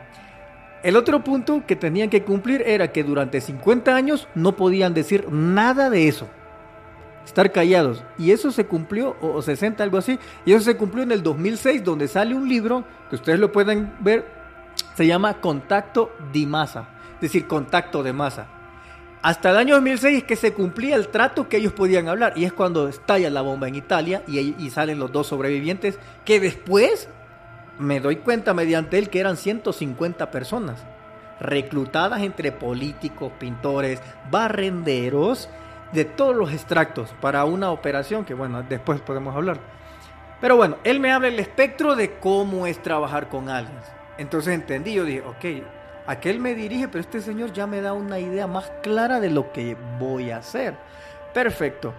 El otro punto que tenían que cumplir era que durante 50 años no podían decir nada de eso. Estar callados. Y eso se cumplió, o o 60, algo así. Y eso se cumplió en el 2006, donde sale un libro, que ustedes lo pueden ver, se llama Contacto de Masa. Es decir, contacto de masa. Hasta el año 2006 es que se cumplía el trato que ellos podían hablar. Y es cuando estalla la bomba en Italia y, y salen los dos sobrevivientes que después me doy cuenta mediante él que eran 150 personas reclutadas entre políticos, pintores, barrenderos, de todos los extractos para una operación que bueno, después podemos hablar. Pero bueno, él me habla el espectro de cómo es trabajar con aliens. Entonces entendí, yo dije, ok, aquel me dirige, pero este señor ya me da una idea más clara de lo que voy a hacer. Perfecto.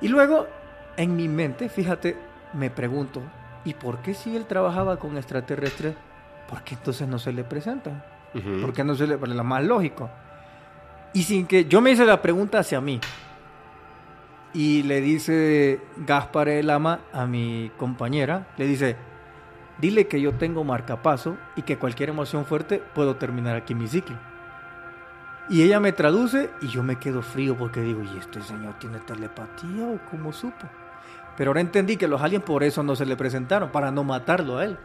Y luego, en mi mente, fíjate, me pregunto, ¿y por qué si él trabajaba con extraterrestres, por qué entonces no se le presentan? ¿Por qué no se le lo más lógico? Y sin que yo me hice la pregunta hacia mí. Y le dice Gaspar el Ama a mi compañera, le dice, dile que yo tengo marcapaso y que cualquier emoción fuerte puedo terminar aquí mi ciclo. Y ella me traduce y yo me quedo frío porque digo, ¿y este señor tiene telepatía o cómo supo? Pero ahora entendí que los aliens por eso no se le presentaron, para no matarlo a él.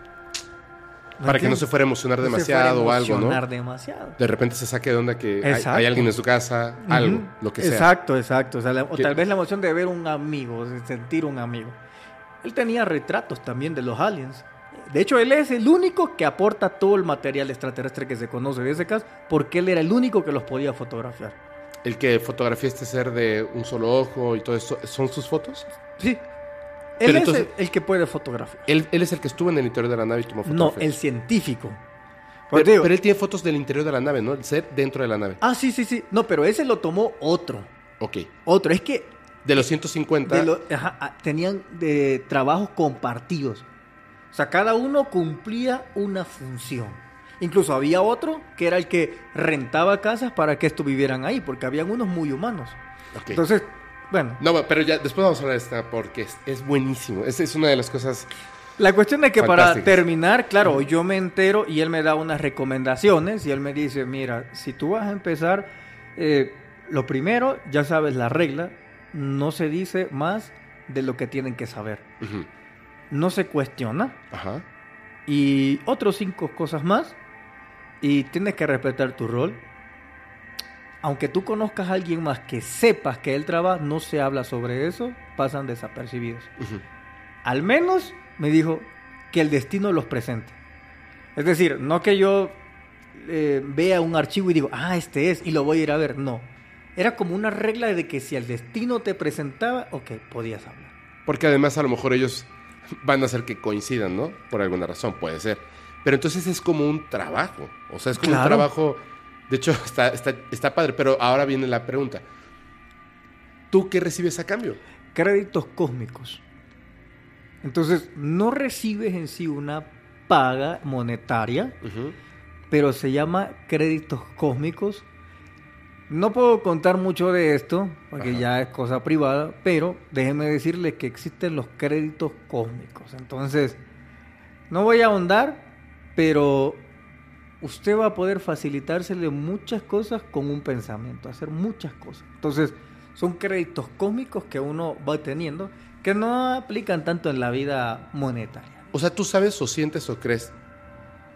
¿Me Para que no entiendes? se fuera a emocionar No fuera a demasiado o algo, ¿no? emocionar demasiado. De repente se saque de onda que hay, hay alguien en su casa, algo, Ujú. lo que sea. Exacto, exacto. O, sea, la- o tal vez la emoción de ver un amigo, de sentir un amigo. Él tenía retratos también de los aliens. De hecho, él es el único que aporta todo el material extraterrestre que se conoce de ese caso, porque él era el único que los podía fotografiar. El que fotografía este ser de un solo ojo y todo esto, ¿son sus fotos? Sí. Pero Él entonces- es el, el que puede fotografiar. Él, él es el que estuvo en el interior de la nave y tomó No, fotografías. el científico. pero, digo- pero él tiene fotos del interior de la nave, ¿no? El ser dentro de la nave. Ah, sí, sí, sí. No, pero ese lo tomó otro. Ok. Otro. Es que De los 150, de lo- ajá, ah, tenían de trabajos compartidos. O sea, cada uno cumplía una función. Incluso había otro que era el que rentaba casas para que estos vivieran ahí, porque habían unos muy humanos. Entonces, bueno, No, pero ya después vamos a hablar de esta porque es, es buenísimo. Es, es una de las cosas. la cuestión es que para terminar, claro, yo me entero y él me da unas recomendaciones y él me dice, mira, si tú vas a empezar, eh, lo primero, ya sabes la regla, no se dice más de lo que tienen que saber. No se cuestiona. Ajá. y otros cinco cosas más. Y tienes que respetar tu rol. Aunque tú conozcas a alguien más que sepas que él trabaja, no se habla sobre eso, pasan desapercibidos. Al menos, me dijo, que el destino los presente. Es decir, no que yo eh, vea un archivo y digo, ah, este es, y lo voy a ir a ver. No. Era como una regla de que si el destino te presentaba, ok, podías hablar. Porque además a lo mejor ellos van a hacer que coincidan, ¿no? Por alguna razón, puede ser. Pero entonces es como un trabajo. O sea, es como un trabajo. De hecho, está, está, está padre. Pero ahora viene la pregunta. ¿Tú qué recibes a cambio? créditos cósmicos. Entonces, no recibes en sí una paga monetaria, pero se llama créditos cósmicos. No puedo contar mucho de esto, porque Ajá. ya es cosa privada, pero déjenme decirles que existen los créditos cósmicos. Entonces, no voy a ahondar, pero usted va a poder facilitársele muchas cosas con un pensamiento, hacer muchas cosas. Entonces, son créditos cósmicos que uno va teniendo que no aplican tanto en la vida monetaria. O sea, ¿tú sabes o sientes o crees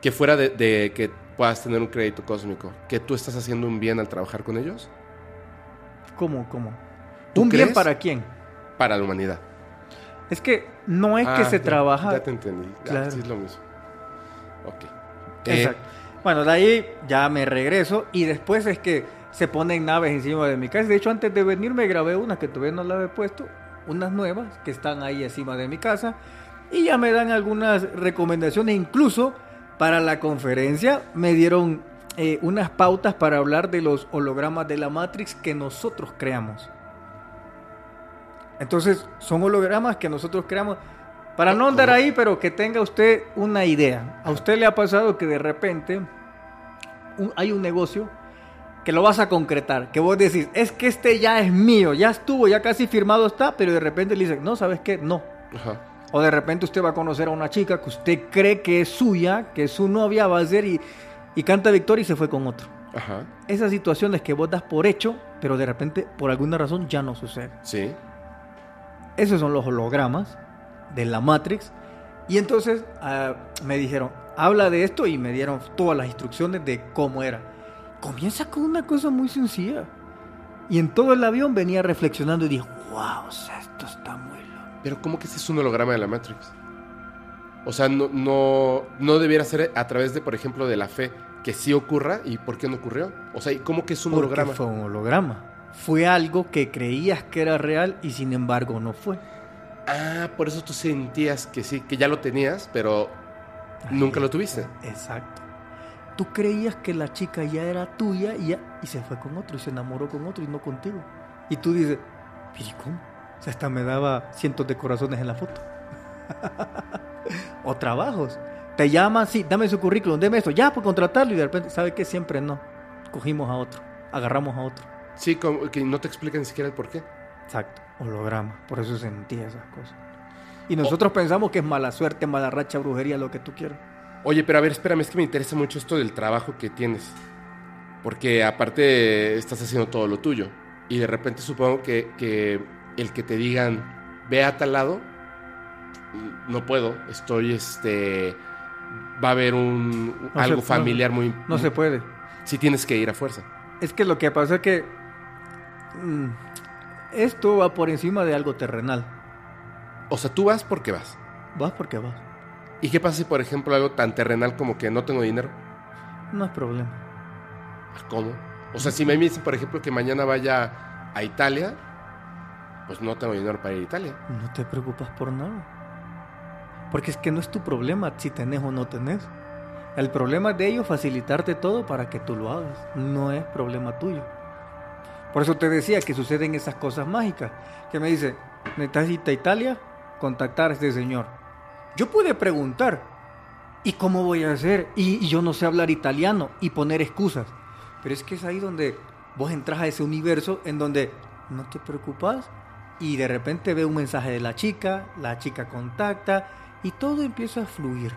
que fuera de, de que puedas tener un crédito cósmico, que tú estás haciendo un bien al trabajar con ellos? ¿Cómo, cómo? ¿Tú ¿Un bien crees? para quién? Para la humanidad. Es que no es que Ah, se ya- trabaja... Ya te entendí. Ya, Claro. sí es lo mismo. Ok. Eh, Exacto. Bueno, de ahí ya me regreso y después es que se ponen naves encima de mi casa. De hecho, antes de venir me grabé una que todavía no la he puesto, unas nuevas que están ahí encima de mi casa y ya me dan algunas recomendaciones. Incluso para la conferencia me dieron eh, unas pautas para hablar de los hologramas de la Matrix que nosotros creamos. Entonces, son hologramas que nosotros creamos. Para no andar ahí, pero que tenga usted una idea. A usted le ha pasado que de repente hay un negocio que lo vas a concretar, que vos decís, es que este ya es mío, ya estuvo, ya casi firmado está, pero de repente le dicen, no, ¿sabes qué? No. Ajá. O de repente usted va a conocer a una chica que usted cree que es suya, que es su novia, va a ser y, y canta victoria y se fue con otro. Ajá. Esas situaciones que vos das por hecho, pero de repente por alguna razón ya no sucede. Sí. Esos son los hologramas de la Matrix. Y entonces ah, me dijeron, habla de esto y me dieron todas las instrucciones de cómo era. Comienza con una cosa muy sencilla. Y en todo el avión venía reflexionando y dije, wow, esto está muy. Pero ¿cómo que ese es un holograma de la Matrix? O sea, no, no, no debiera ser a través de, por ejemplo, de la fe que sí ocurra y por qué no ocurrió. O sea, ¿y cómo que es un Porque holograma? fue un holograma. Fue algo que creías que era real y sin embargo no fue. Ah, por eso tú sentías que sí, que ya lo tenías, pero nunca lo tuviste. Exacto. Tú creías que la chica ya era tuya y, ya- y se fue con otro y se enamoró con otro y no contigo. Y tú dices, ¿y cómo? O sea, hasta me daba cientos de corazones en la foto. o trabajos. Te llaman, sí, dame su currículum, deme esto, ya por contratarlo y de repente, ¿sabe qué? Siempre no. Cogimos a otro, agarramos a otro. Sí, como que no te explican ni siquiera el por qué. Exacto, holograma. Por eso sentía esas cosas. Y nosotros pensamos que es mala suerte, mala racha, brujería, lo que tú quieras. Oye, pero a ver, espérame, es que me interesa mucho esto del trabajo que tienes. Porque aparte estás haciendo todo lo tuyo. Y de repente supongo que, que el que te digan, ve a tal lado, no puedo, estoy, este, va a haber un, No algo se- familiar muy... No se puede. Sí tienes que ir a fuerza. Es que lo que pasa es que mm, esto va por encima de algo terrenal. O sea, tú vas porque vas. Vas porque vas. ¿Y qué pasa si, por ejemplo, algo tan terrenal como que no tengo dinero? No es problema. ¿Cómo? O sea, si me dicen, por ejemplo, que mañana vaya a Italia, pues no tengo dinero para ir a Italia. No te preocupas por nada. Porque es que no es tu problema si tenés o no tenés. El problema de ellos facilitarte todo para que tú lo hagas. No es problema tuyo. Por eso te decía que suceden esas cosas mágicas. Que me dice, necesitas ir a Italia, contactar a este señor. Yo pude preguntar, ¿y cómo voy a hacer? Y, y yo no sé hablar italiano y poner excusas. Pero es que es ahí donde vos entras a ese universo en donde no te preocupas y de repente ve un mensaje de la chica, la chica contacta y todo empieza a fluir.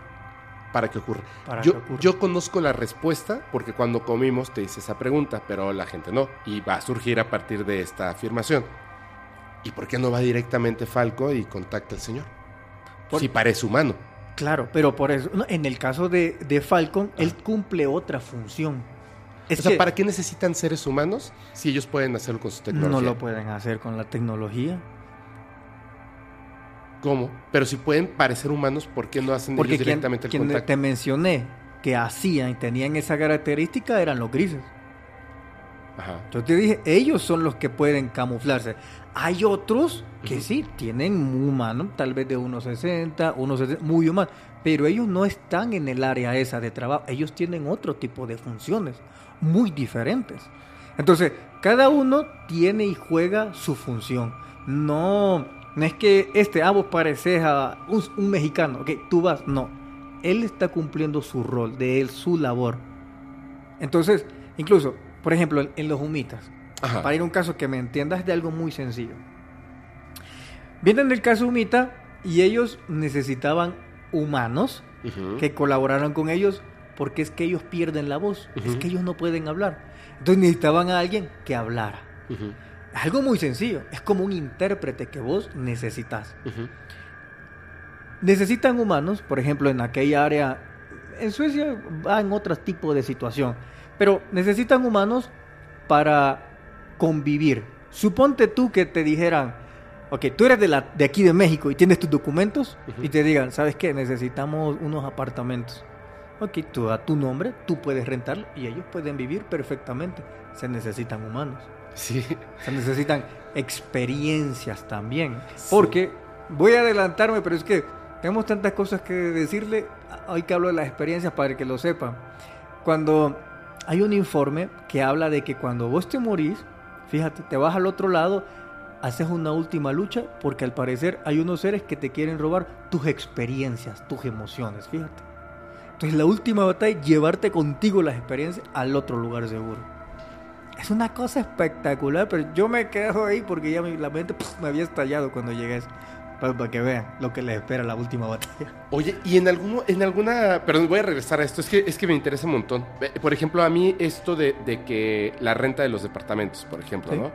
para que ocurra. Para yo, que ocurra. yo conozco la respuesta porque cuando comimos te hice esa pregunta, pero la gente no. Y va a surgir a partir de esta afirmación. ¿Y por qué no va directamente Falco y contacta al señor? Por- Si parece humano. Claro, pero por eso, en el caso de, de Falcon, él cumple otra función. Es o sea, que ¿para qué necesitan seres humanos si ellos pueden hacerlo con su tecnología? no lo pueden hacer con la tecnología. ¿Cómo? Pero si pueden parecer humanos, ¿por qué no hacen Porque ellos quien, directamente el quien contacto? te mencioné que hacían y tenían esa característica eran los grises. Ajá. Yo te dije, ellos son los que pueden camuflarse. Hay otros que sí, tienen muy humano, tal vez de 1,60, 1,70, muy humano, pero ellos no están en el área esa de trabajo, ellos tienen otro tipo de funciones, muy diferentes. Entonces, cada uno tiene y juega su función. No, no es que este, ah, vos pareces a un, un mexicano, ok, tú vas, no. Él está cumpliendo su rol, de él, su labor. Entonces, incluso, por ejemplo, en, en los humitas, Ajá. para ir a un caso que me entiendas de algo muy sencillo. Vienen del caso humita y ellos necesitaban humanos que colaboraran con ellos porque es que ellos pierden la voz, es que ellos no pueden hablar. Entonces necesitaban a alguien que hablara. Algo muy sencillo, es como un intérprete que vos necesitas. Necesitan humanos, por ejemplo, en aquella área, en Suecia va en otro tipo de situación, pero necesitan humanos para convivir. Suponte tú que te dijeran, ok, tú eres de, la, de aquí de México y tienes tus documentos y te digan, ¿sabes qué? Necesitamos unos apartamentos. Ok, tú a tu nombre, tú puedes rentarlo y ellos pueden vivir perfectamente. Se necesitan humanos. Sí. Se necesitan experiencias también. Porque voy a adelantarme, pero es que tenemos tantas cosas que decirle. Hoy que hablo de las experiencias para que lo sepan. Cuando hay un informe que habla de que cuando vos te morís, fíjate, te vas al otro lado, haces una última lucha, porque al parecer hay unos seres que te quieren robar tus experiencias, tus emociones, fíjate. Entonces la última batalla, llevarte contigo las experiencias al otro lugar seguro. Es una cosa espectacular, pero yo me quedo ahí porque ya la mente me había estallado cuando llegué a eso. Para, que vean lo que les espera la última batalla. Oye, y en, alguno, en alguna... Perdón, voy a regresar a esto. Es que, es que me interesa un montón. Por ejemplo, a mí esto de, que la renta de los departamentos, por ejemplo, ¿no?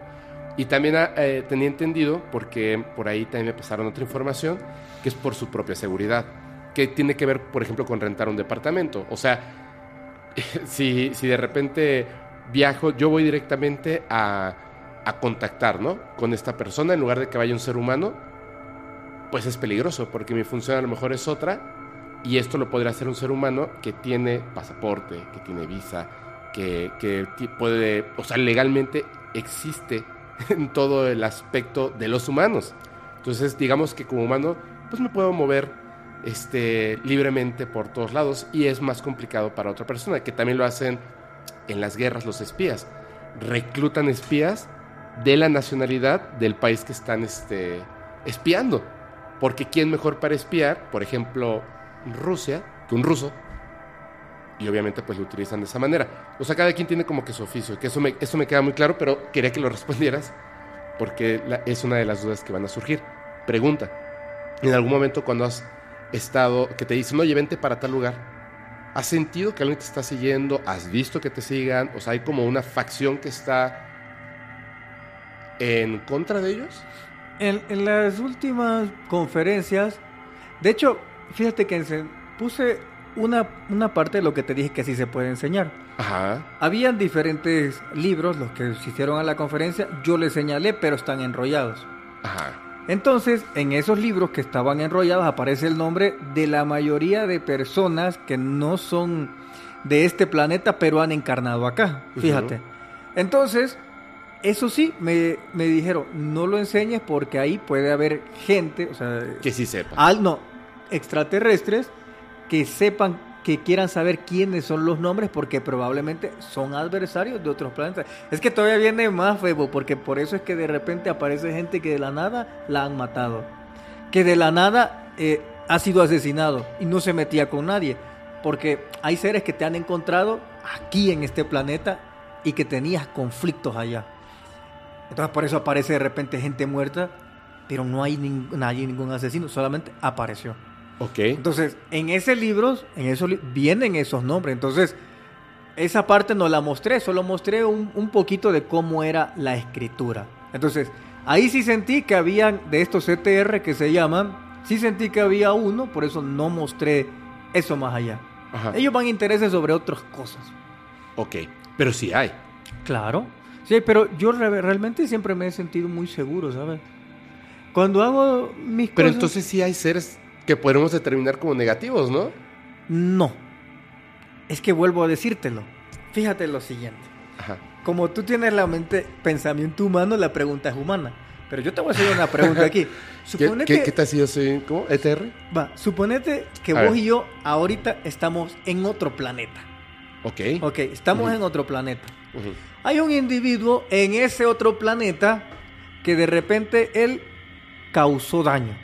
Y también eh, tenía entendido, porque por ahí también me pasaron otra información, que es por su propia seguridad. Que tiene que ver, por ejemplo, con rentar un departamento. O sea, si, si de repente viajo, yo voy directamente a, a contactar, ¿no? Con esta persona en lugar de que vaya un ser humano pues es peligroso porque mi función a lo mejor es otra y esto lo podría hacer un ser humano que tiene pasaporte, que tiene visa, que, que puede, o sea, legalmente existe en todo el aspecto de los humanos. Entonces, digamos que como humano, pues me puedo mover este, libremente por todos lados y es más complicado para otra persona, que también lo hacen en las guerras los espías. Reclutan espías de la nacionalidad del país que están este, espiando. Porque ¿quién mejor para espiar? Por ejemplo, Rusia, que un ruso. Y obviamente pues lo utilizan de esa manera. O sea, cada quien tiene como que su oficio, que eso me, eso me queda muy claro, pero quería que lo respondieras porque es una de las dudas que van a surgir. Pregunta, en algún momento cuando has estado, que te dicen, oye, vente para tal lugar, ¿has sentido que alguien te está siguiendo? ¿Has visto que te sigan? O sea, hay como una facción que está en contra de ellos. En, las últimas conferencias, de hecho, fíjate que puse una, una parte de lo que te dije que sí se puede enseñar. Ajá. Habían diferentes libros, los que se hicieron a la conferencia, yo les señalé, pero están enrollados. Ajá. Entonces, en esos libros que estaban enrollados aparece el nombre de la mayoría de personas que no son de este planeta, pero han encarnado acá. Fíjate. Entonces, eso sí, me, dijeron, no lo enseñes porque ahí puede haber gente, o sea... Que sí sepa. Al, no, extraterrestres que sepan, que quieran saber quiénes son los nombres porque probablemente son adversarios de otros planetas. Es que todavía viene más febo porque por eso es que de repente aparece gente que de la nada la han matado. Que de la nada eh, ha sido asesinado y no se metía con nadie. Porque hay seres que te han encontrado aquí en este planeta y que tenías conflictos allá. Entonces por eso aparece de repente gente muerta, pero no hay nadie, ningún asesino, solamente apareció. Ok. Entonces, en ese libro, en esos vienen esos nombres. Entonces, esa parte no la mostré, solo mostré un, un, poquito de cómo era la escritura. Entonces, ahí sí sentí que habían de estos CTR que se llaman, sí sentí que había uno, por eso no mostré eso más allá. Ellos van a intereses sobre otras cosas. Ok, pero sí hay. Claro. Sí, pero yo realmente siempre me he sentido muy seguro, ¿sabes? Cuando hago mis pero entonces sí hay seres que podemos determinar como negativos, ¿no? No. Es que vuelvo a decírtelo. Fíjate lo siguiente. Ajá. Como tú tienes la mente, pensamiento humano, la pregunta es humana. Pero yo te voy a hacer una pregunta aquí. ¿Qué, ¿Qué, tal si yo soy, ¿cómo? ¿ETR? Va, suponete que vos y yo ahorita estamos en otro planeta. Ok. Ok, estamos en otro planeta. Hay un individuo en ese otro planeta que de repente él causó daño,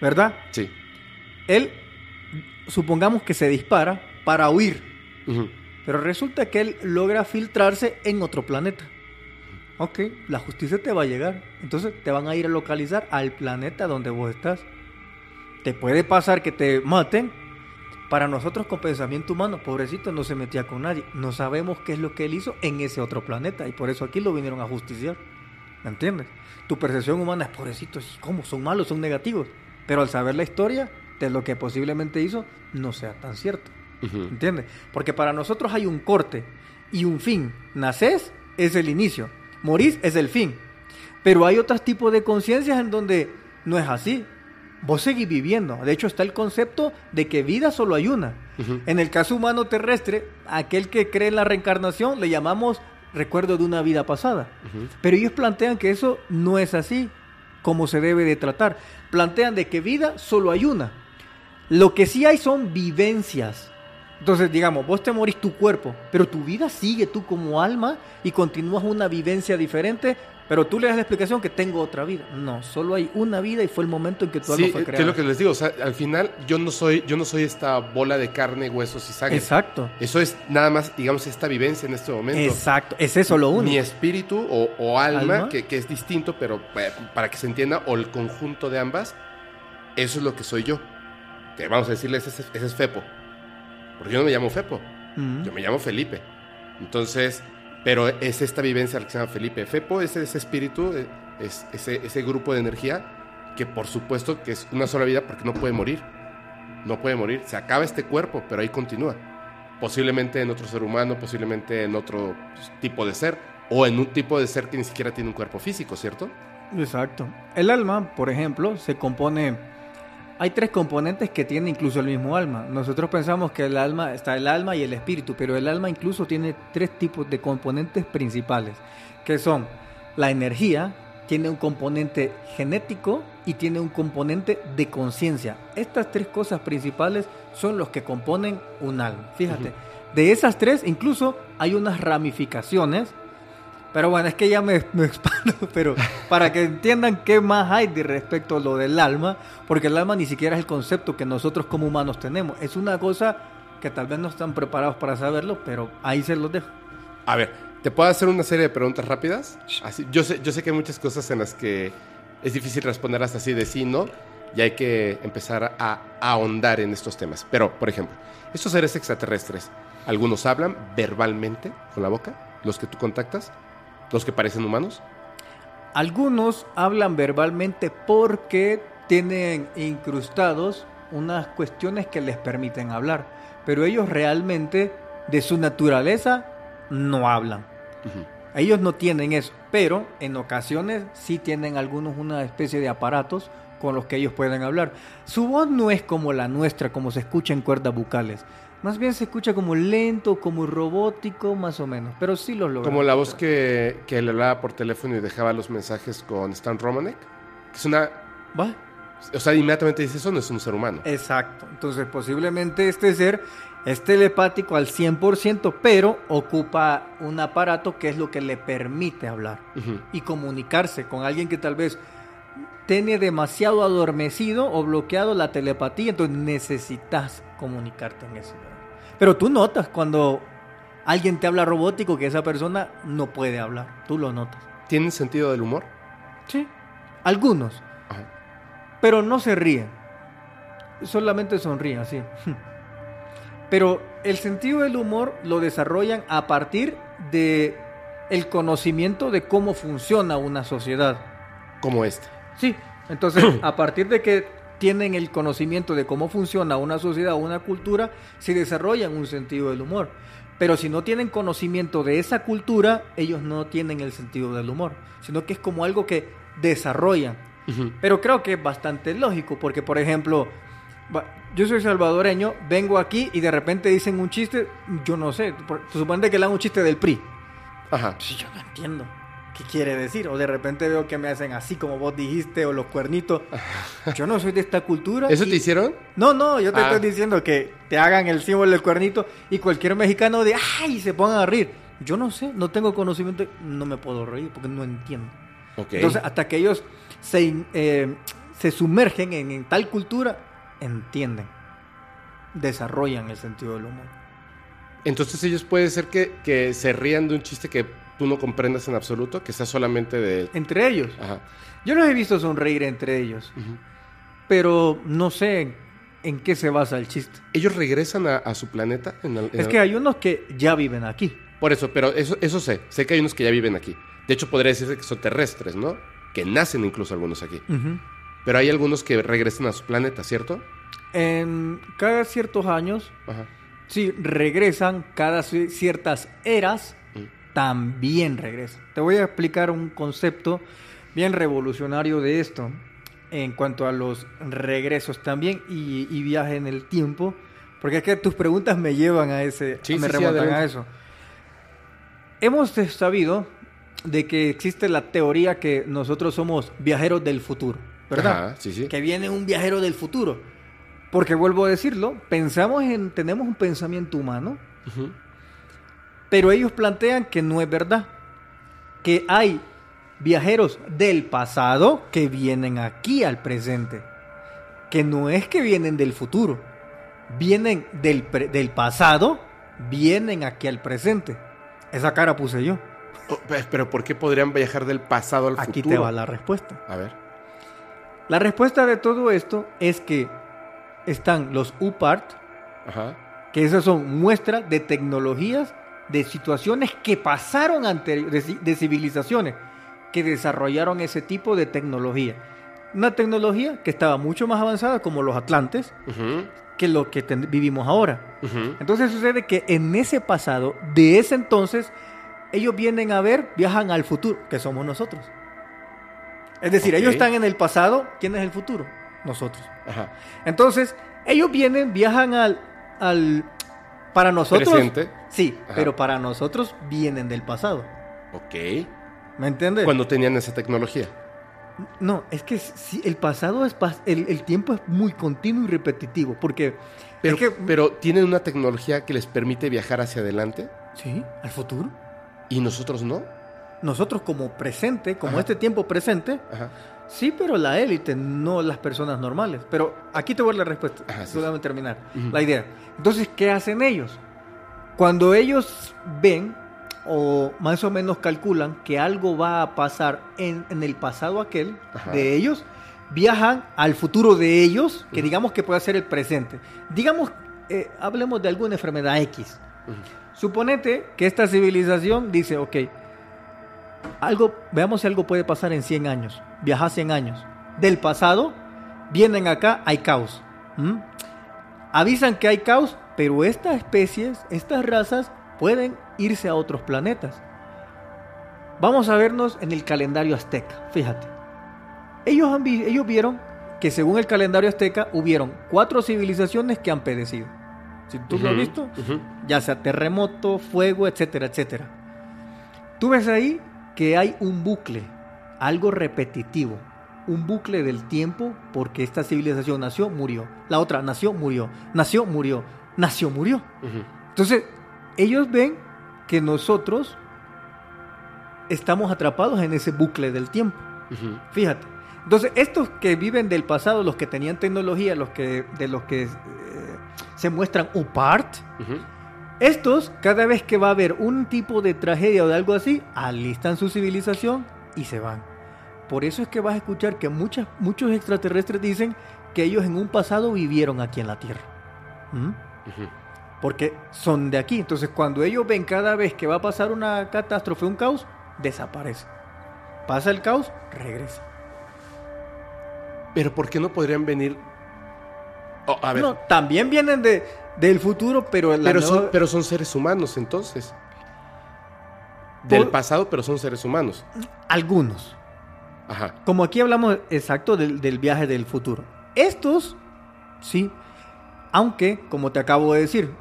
¿verdad? Sí. Él, supongamos que se dispara para huir, pero resulta que él logra filtrarse en otro planeta. Ok, la justicia te va a llegar. Entonces te van a ir a localizar al planeta donde vos estás. Te puede pasar que te maten Para nosotros con pensamiento humano, pobrecito, no se metía con nadie. No sabemos qué es lo que él hizo en ese otro planeta y por eso aquí lo vinieron a justiciar. ¿Me entiendes? Tu percepción humana es pobrecito, ¿cómo? Son malos, son negativos. Pero al saber la historia de lo que posiblemente hizo, no sea tan cierto. ¿Entiendes? Porque para nosotros hay un corte y un fin. Nacés es el inicio, morís es el fin. Pero hay otros tipos de conciencias en donde no es así. Vos seguís viviendo. De hecho, está el concepto de que vida solo hay una. En el caso humano terrestre, aquel que cree en la reencarnación le llamamos recuerdo de una vida pasada. Pero ellos plantean que eso no es así como se debe de tratar. Plantean de que vida solo hay una. Lo que sí hay son vivencias. Entonces, digamos, vos te morís tu cuerpo, pero tu vida sigue tú como alma y continúas una vivencia diferente, pero tú le das la explicación que tengo otra vida. No, solo hay una vida y fue el momento en que tu alma fue creada. Sí, es lo que les digo, o sea, al final yo no soy yo no soy esta bola de carne, huesos y sangre. Exacto. Eso es nada más, digamos, esta vivencia en este momento. Exacto, es eso lo único. Mi espíritu o, alma, Que, que, es distinto, pero eh, para que se entienda, o el conjunto de ambas, eso es lo que soy yo. Que vamos a decirle, ese, ese es Fepo. Porque yo no me llamo Fepo, yo me llamo Felipe. Entonces, pero es esta vivencia que se llama Felipe. Fepo es ese espíritu, eh, es ese, ese grupo de energía que por supuesto que es una sola vida porque no puede morir. No puede morir. Se acaba este cuerpo, pero ahí continúa. Posiblemente en otro ser humano, posiblemente en otro tipo de ser, o en un tipo de ser que ni siquiera tiene un cuerpo físico, ¿cierto? Exacto. El alma, por ejemplo, se compone hay tres componentes que tiene incluso el mismo alma. Nosotros pensamos que el alma está el alma y el espíritu, pero el alma incluso tiene tres tipos de componentes principales, que son la energía, tiene un componente genético y tiene un componente de conciencia. Estas tres cosas principales son los que componen un alma. Fíjate, de esas tres incluso hay unas ramificaciones pero bueno, es que ya me, me, expando, pero para que entiendan qué más hay de respecto a lo del alma, porque el alma ni siquiera es el concepto que nosotros como humanos tenemos. Es una cosa que tal vez no están preparados para saberlo, pero ahí se los dejo. A ver, ¿te puedo hacer una serie de preguntas rápidas? Así, yo, sé, yo sé que hay muchas cosas en las que es difícil responderlas así de sí, ¿no? Y hay que empezar a, a ahondar en estos temas. Pero, por ejemplo, estos seres extraterrestres, algunos hablan verbalmente con la boca, los que tú contactas los que parecen humanos? Algunos hablan verbalmente porque tienen incrustados unas cuestiones que les permiten hablar, pero ellos realmente de su naturaleza no hablan. Ellos no tienen eso, pero en ocasiones sí tienen algunos una especie de aparatos con los que ellos pueden hablar. Su voz no es como la nuestra, como se escucha en cuerdas bucales. Más bien se escucha como lento, como robótico, más o menos. Pero sí lo logra. Como la voz que, que le hablaba por teléfono y dejaba los mensajes con Stan Romanek. Que es una. ¿Va? O sea, inmediatamente dice eso no es un ser humano. Exacto. Entonces, posiblemente este ser es telepático al 100%, pero ocupa un aparato que es lo que le permite hablar y comunicarse con alguien que tal vez tiene demasiado adormecido o bloqueado la telepatía, entonces necesitas comunicarte en eso. Pero tú notas cuando alguien te habla robótico que esa persona no puede hablar, tú lo notas. ¿Tienen sentido del humor? Sí, algunos. Pero no se ríen, solamente sonríen así. Pero el sentido del humor lo desarrollan a partir de el conocimiento de cómo funciona una sociedad. Como esta. Sí, entonces a partir de que tienen el conocimiento de cómo funciona una sociedad o una cultura, se desarrollan un sentido del humor. Pero si no tienen conocimiento de esa cultura, ellos no tienen el sentido del humor, sino que es como algo que desarrollan. Pero creo que es bastante lógico, porque por ejemplo, yo soy salvadoreño, vengo aquí y de repente dicen un chiste, yo no sé, se supone que le dan un chiste del PRI. Ajá. yo no entiendo qué quiere decir. O de repente veo que me hacen así como vos dijiste, o los cuernitos. Yo no soy de esta cultura. ¿Eso te hicieron? No, no, yo te ah. estoy diciendo que te hagan el símbolo del cuernito y cualquier mexicano de ¡ay! se pongan a reír. Yo no sé, no tengo conocimiento, no me puedo reír porque no entiendo. Entonces, hasta que ellos se, eh, se sumergen en, tal cultura, entienden, desarrollan el sentido del humor. Entonces ellos puede ser que, que se rían de un chiste que tú no comprendas en absoluto, que sea solamente de... Entre ellos. Ajá. Yo los he visto sonreír entre ellos. Pero no sé ¿en qué se basa el chiste? ¿Ellos regresan a, a su planeta? En el- en Es que hay unos que ya viven aquí. Por eso, pero eso, eso sé. Sé que hay unos que ya viven aquí. De hecho, podría decirse que son terrestres, ¿no? Que nacen incluso algunos aquí. Pero hay algunos que regresan a su planeta, ¿cierto? En cada ciertos años, Ajá. sí, regresan, cada ci- ciertas eras. También regresan. Te voy a explicar un concepto bien revolucionario de esto en cuanto a los regresos también y, y viaje en el tiempo, porque es que tus preguntas me llevan a ese, Sí, me sí, sí, a eso. Hemos sabido de que existe la teoría que nosotros somos viajeros del futuro, ¿verdad? Ajá, sí, sí. Que viene un viajero del futuro. Porque vuelvo a decirlo, pensamos en, tenemos un pensamiento humano, Ujú. Pero ellos plantean que no es verdad. Que hay viajeros del pasado que vienen aquí al presente. Que no es que vienen del futuro. Vienen del, pre- del pasado, vienen aquí al presente. Esa cara puse yo. Pe- Pero ¿por qué podrían viajar del pasado al Aquí futuro? te va la respuesta. A ver. La respuesta de todo esto es que están los UPART, Ajá. que esas son muestras de tecnologías, de situaciones que pasaron anterior, de, ci- de civilizaciones que desarrollaron ese tipo de tecnología. Una tecnología que estaba mucho más avanzada, como los atlantes, que lo que vivimos ahora. Entonces sucede que en ese pasado, de ese entonces, ellos vienen a ver, viajan al futuro, que somos nosotros. Es decir, ellos están en el pasado, ¿quién es el futuro? Nosotros. Ajá. Entonces, ellos vienen, viajan al, al para nosotros. Presente. Sí, Ajá. pero para nosotros vienen del pasado. Ok. ¿Me entiendes? Cuando tenían esa tecnología. No, es que si el pasado es pas- el, el tiempo es muy continuo y repetitivo, porque Pero, es que pero tienen una tecnología que les permite viajar hacia adelante sí, al futuro. y nosotros no. Nosotros como presente, como Ajá. este tiempo presente, Ajá. Sí, pero la élite, no las personas normales. Pero aquí te voy a dar la respuesta. Ajá, sí, terminar Ujú. la idea. Entonces, ¿qué hacen ellos? Cuando ellos ven o más o menos calculan que algo va a pasar en, en el pasado aquel Ajá. de ellos, viajan al futuro de ellos, que Ujú. digamos que puede ser el presente. Digamos, eh, hablemos de alguna enfermedad X. Ujú. Suponete que esta civilización dice, ok, algo, veamos si algo puede pasar en 100 años, viaja 100 años. Del pasado, vienen acá, hay caos. ¿m? Avisan que hay caos, pero estas especies, estas razas, pueden irse a otros planetas. Vamos a vernos en el calendario azteca, fíjate. Ellos, han vi- ellos vieron que según el calendario azteca hubieron cuatro civilizaciones que han perecido. Si tú lo has visto, ya sea terremoto, fuego, etcétera, etcétera. Tú ves ahí que hay un bucle, algo repetitivo, un bucle del tiempo porque esta civilización nació, murió, la otra nació, murió, nació, murió, nació, murió. Entonces, ellos ven que nosotros estamos atrapados en ese bucle del tiempo. Fíjate. Entonces, estos que viven del pasado, los que tenían tecnología, los que de los que eh, se muestran apart, Ujú. estos, cada vez que va a haber un tipo de tragedia o de algo así, alistan su civilización y se van. Por eso es que vas a escuchar que muchas, muchos extraterrestres dicen que ellos en un pasado vivieron aquí en la Tierra. ¿Mm? Porque son de aquí. Entonces, cuando ellos ven cada vez que va a pasar una catástrofe, un caos, desaparece. Pasa el caos, regresa. Pero ¿por qué no podrían venir? Oh, a ver. No, también vienen de, del futuro, pero la pero, nueva- son, pero son seres humanos entonces. Del pasado, pero son seres humanos. algunos. Ajá. Como aquí hablamos exacto del, del viaje del futuro. Estos, sí, aunque, como te acabo de decir,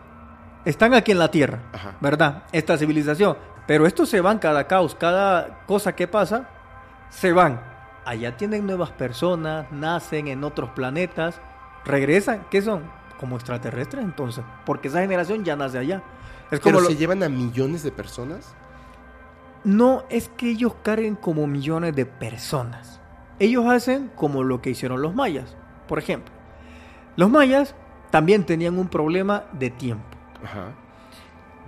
están aquí en la Tierra, Ajá. ¿verdad? Esta civilización. Pero estos se van cada caos, cada cosa que pasa, se van. Allá tienen nuevas personas, nacen en otros planetas, regresan. ¿Qué son? Como extraterrestres entonces. Porque esa generación ya nace allá. Es como Pero lo- se llevan a millones de personas. No es que ellos carguen como millones de personas. Ellos hacen como lo que hicieron los mayas. Por ejemplo, los mayas también tenían un problema de tiempo. Ajá.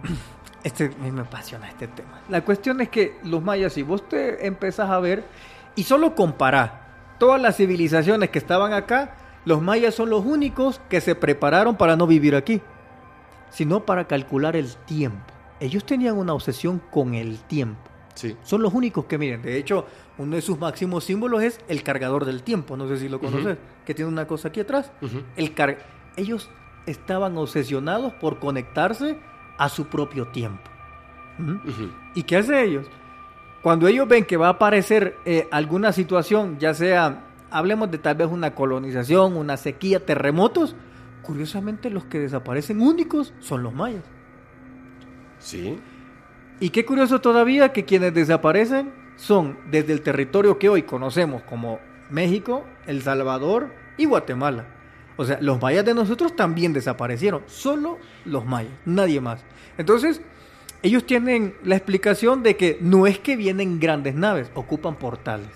Este, a mí me apasiona este tema. La cuestión es que los mayas, si vos te empezás a ver y solo comparás todas las civilizaciones que estaban acá Los mayas son los únicos que se prepararon para no vivir aquí, sino para calcular el tiempo. Ellos tenían una obsesión con el tiempo. Sí. Son los únicos que miren. De hecho, uno de sus máximos símbolos es el cargador del tiempo. No sé si lo conoces. Que tiene una cosa aquí atrás. El car- Ellos estaban obsesionados por conectarse a su propio tiempo. ¿Mm? ¿Y qué hace ellos? Cuando ellos ven que va a aparecer eh, alguna situación, ya sea, hablemos de tal vez una colonización, una sequía, terremotos, curiosamente los que desaparecen únicos son los mayas. Sí. Y qué curioso todavía que quienes desaparecen son desde el territorio que hoy conocemos como México, El Salvador y Guatemala. O sea, los mayas de nosotros también desaparecieron, solo los mayas, nadie más. Entonces, ellos tienen la explicación de que no es que vienen grandes naves, ocupan portales.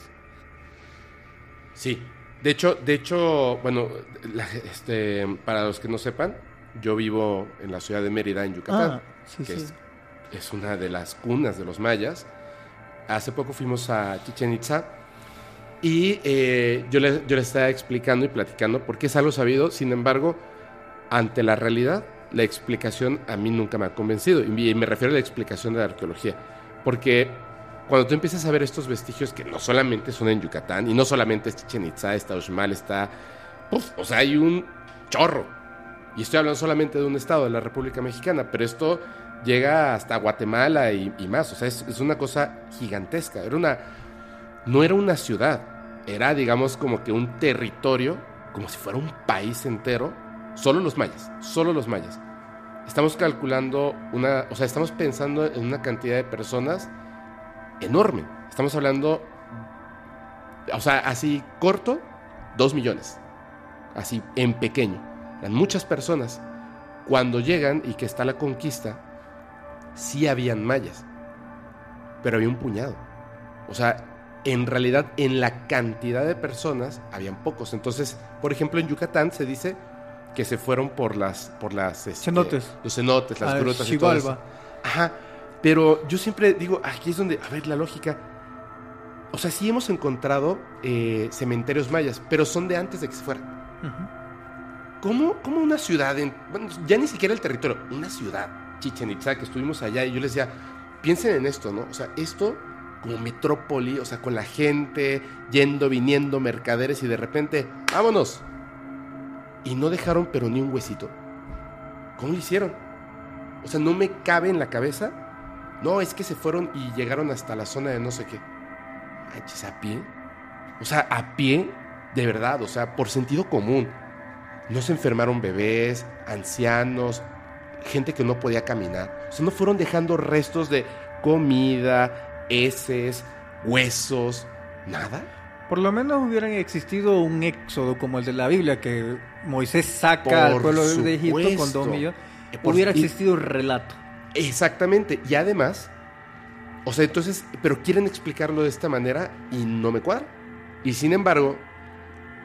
Sí. De hecho, de hecho, bueno, la- este, para los que no sepan, yo vivo en la ciudad de Mérida, en Yucatán, Ah, sí, que sí. Es, es una de las cunas de los mayas. Hace poco fuimos a Chichen Itza y eh, yo, les, yo estaba explicando y platicando porque es algo sabido, sin embargo, ante la realidad, la explicación a mí nunca me ha convencido. Y me refiero a la explicación de la arqueología. Porque cuando tú empiezas a ver estos vestigios que no solamente son en Yucatán, y no solamente es Chichen Itza, está Uxmal, está... Uf, o sea, hay un chorro. Y estoy hablando solamente de un estado, de la República Mexicana, pero esto llega hasta Guatemala y, y más. O sea, es, es una cosa gigantesca. Era una... No era una ciudad, era, digamos, como que un territorio, como si fuera un país entero. Solo los mayas, solo los mayas. Estamos calculando una, o sea, estamos pensando en una cantidad de personas enorme. Estamos hablando, o sea, así corto, dos millones. Así en pequeño. Eran muchas personas. Cuando llegan y que está la conquista, sí habían mayas, pero había un puñado. O sea, en realidad, en la cantidad de personas, habían pocos. Entonces, por ejemplo, en Yucatán se dice que se fueron por las, por las este, Cenotes. los cenotes, las Ah, grutas y todo eso. Xibalba. Ajá. Pero yo siempre digo, aquí es donde, a ver, la lógica. O sea, sí hemos encontrado eh, cementerios mayas, pero son de antes de que se fueran. ¿Cómo, cómo una ciudad, en, bueno, ya ni siquiera el territorio, una ciudad, Chichen Itza, que estuvimos allá y yo les decía, piensen en esto, ¿no? O sea, esto como metrópoli, o sea, con la gente yendo, viniendo, mercaderes y de repente, vámonos. Y no dejaron pero ni un huesito. ¿Cómo lo hicieron? O sea, no me cabe en la cabeza. No, es que se fueron y llegaron hasta la zona de no sé qué. Manches, a pie. O sea, a pie, de verdad, o sea, por sentido común. No se enfermaron bebés, ancianos, gente que no podía caminar. O sea, no fueron dejando restos de comida, heces, huesos, nada. Por lo menos hubieran existido un éxodo como el de la Biblia, que Moisés saca Por al pueblo de Egipto con dos millones. Eh, por- Hubiera existido el relato. Exactamente. Y además, o sea, entonces, pero quieren explicarlo de esta manera y no me cuadra. Y sin embargo,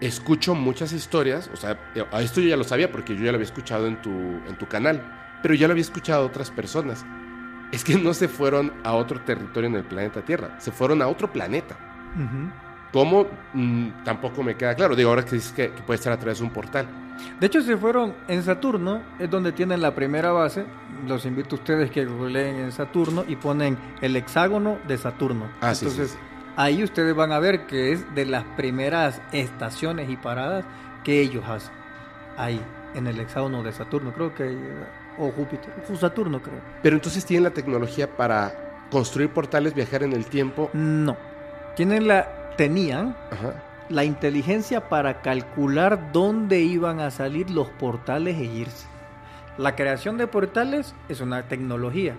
escucho muchas historias, o sea, eh, esto yo ya lo sabía porque yo ya lo había escuchado en tu, en tu canal, pero ya lo había escuchado a otras personas. Es que no se fueron a otro territorio en el planeta Tierra, se fueron a otro planeta. Ujú. ¿Cómo? Mm, tampoco me queda claro. Digo, ahora que dices que, que puede ser a través de un portal. De hecho, se fueron en Saturno, es donde tienen la primera base. Los invito a ustedes que googleen en Saturno y ponen el hexágono de Saturno. Ah, sí, Entonces, sí, sí. ahí ustedes van a ver que es de las primeras estaciones y paradas que ellos hacen. Ahí, en el hexágono de Saturno, creo que. O Júpiter. o Saturno, creo. Pero entonces tienen la tecnología para construir portales, viajar en el tiempo. No. Tienen la. Tenían Ajá. la inteligencia para calcular dónde iban a salir los portales e irse. La creación de portales es una tecnología,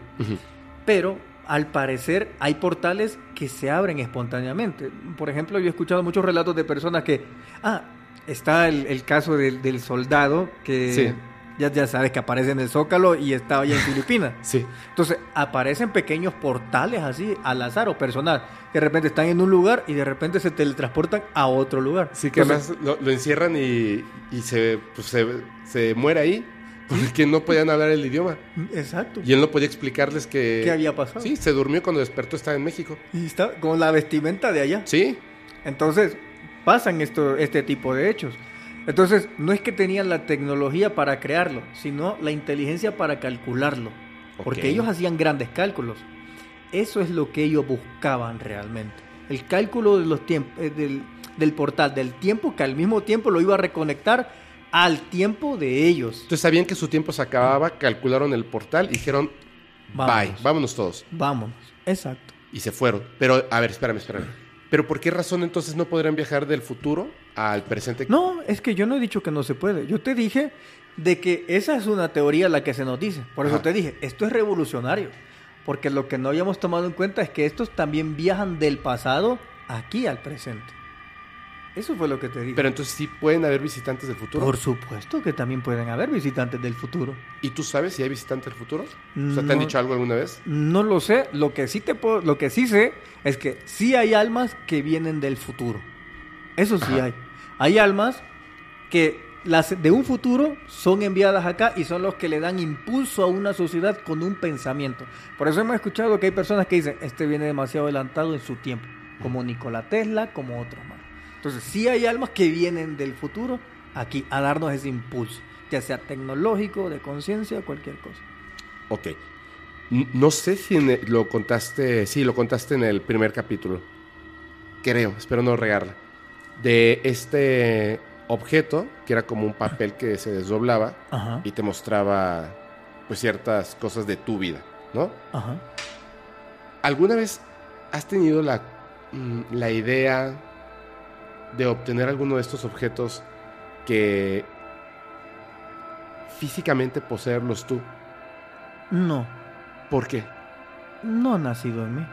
pero al parecer hay portales que se abren espontáneamente. Por ejemplo, yo he escuchado muchos relatos de personas que, ah, está el, el caso del, del soldado que Sí. Ya, ya sabes que aparece en el Zócalo y estaba allá en Filipinas. Sí. Entonces aparecen pequeños portales así al azar o personal que de repente están en un lugar y de repente se teletransportan a otro lugar. Sí, que Entonces, además lo, lo encierran y, y se, pues, se, se muere ahí porque no podían hablar el idioma. Exacto. Y él no podía explicarles que... ¿Qué había pasado? Sí, se durmió cuando despertó, estaba en México. Y está con la vestimenta de allá. Sí, Entonces pasan esto, este tipo de hechos. Entonces, no es que tenían la tecnología para crearlo, sino la inteligencia para calcularlo. Porque ellos hacían grandes cálculos. Eso es lo que ellos buscaban realmente. El cálculo de los tiempos, del, del portal, del tiempo que al mismo tiempo lo iba a reconectar al tiempo de ellos. Entonces sabían que su tiempo se acababa, calcularon el portal y dijeron, bye, vámonos todos. Vámonos. Exacto. Y se fueron. Pero, a ver, espérame, espérame. ¿Pero por qué razón entonces no podrían viajar del futuro al presente? No, es que yo no he dicho que no se puede. Yo te dije de que esa es una teoría la que se nos dice. Por eso Ajá. te dije, esto es revolucionario. Porque lo que no habíamos tomado en cuenta es que estos también viajan del pasado aquí al presente. Eso fue lo que te dije. Pero entonces sí pueden haber visitantes del futuro. Por supuesto que también pueden haber visitantes del futuro. ¿Y tú sabes si hay visitantes del futuro? O sea, ¿te han dicho algo alguna vez? No lo sé. Lo que sí te puedo, lo que sí sé es que sí hay almas que vienen del futuro. Eso sí Ajá. hay. Hay almas que las de un futuro son enviadas acá y son los que le dan impulso a una sociedad con un pensamiento. Por eso hemos escuchado que hay personas que dicen, este viene demasiado adelantado en su tiempo, como Nikola Tesla, como otros más. Entonces, sí hay almas que vienen del futuro aquí a darnos ese impulso, ya sea tecnológico, de conciencia, cualquier cosa. Ok. No sé si lo contaste, sí, lo contaste en el primer capítulo. Creo, espero no regarla. De este objeto, que era como un papel que se desdoblaba Ajá. y te mostraba pues ciertas cosas de tu vida, ¿no? Ajá. ¿Alguna vez has tenido la, mm, la idea de obtener alguno de estos objetos que físicamente poseerlos tú? No. ¿Por qué? no ha nacido en mí.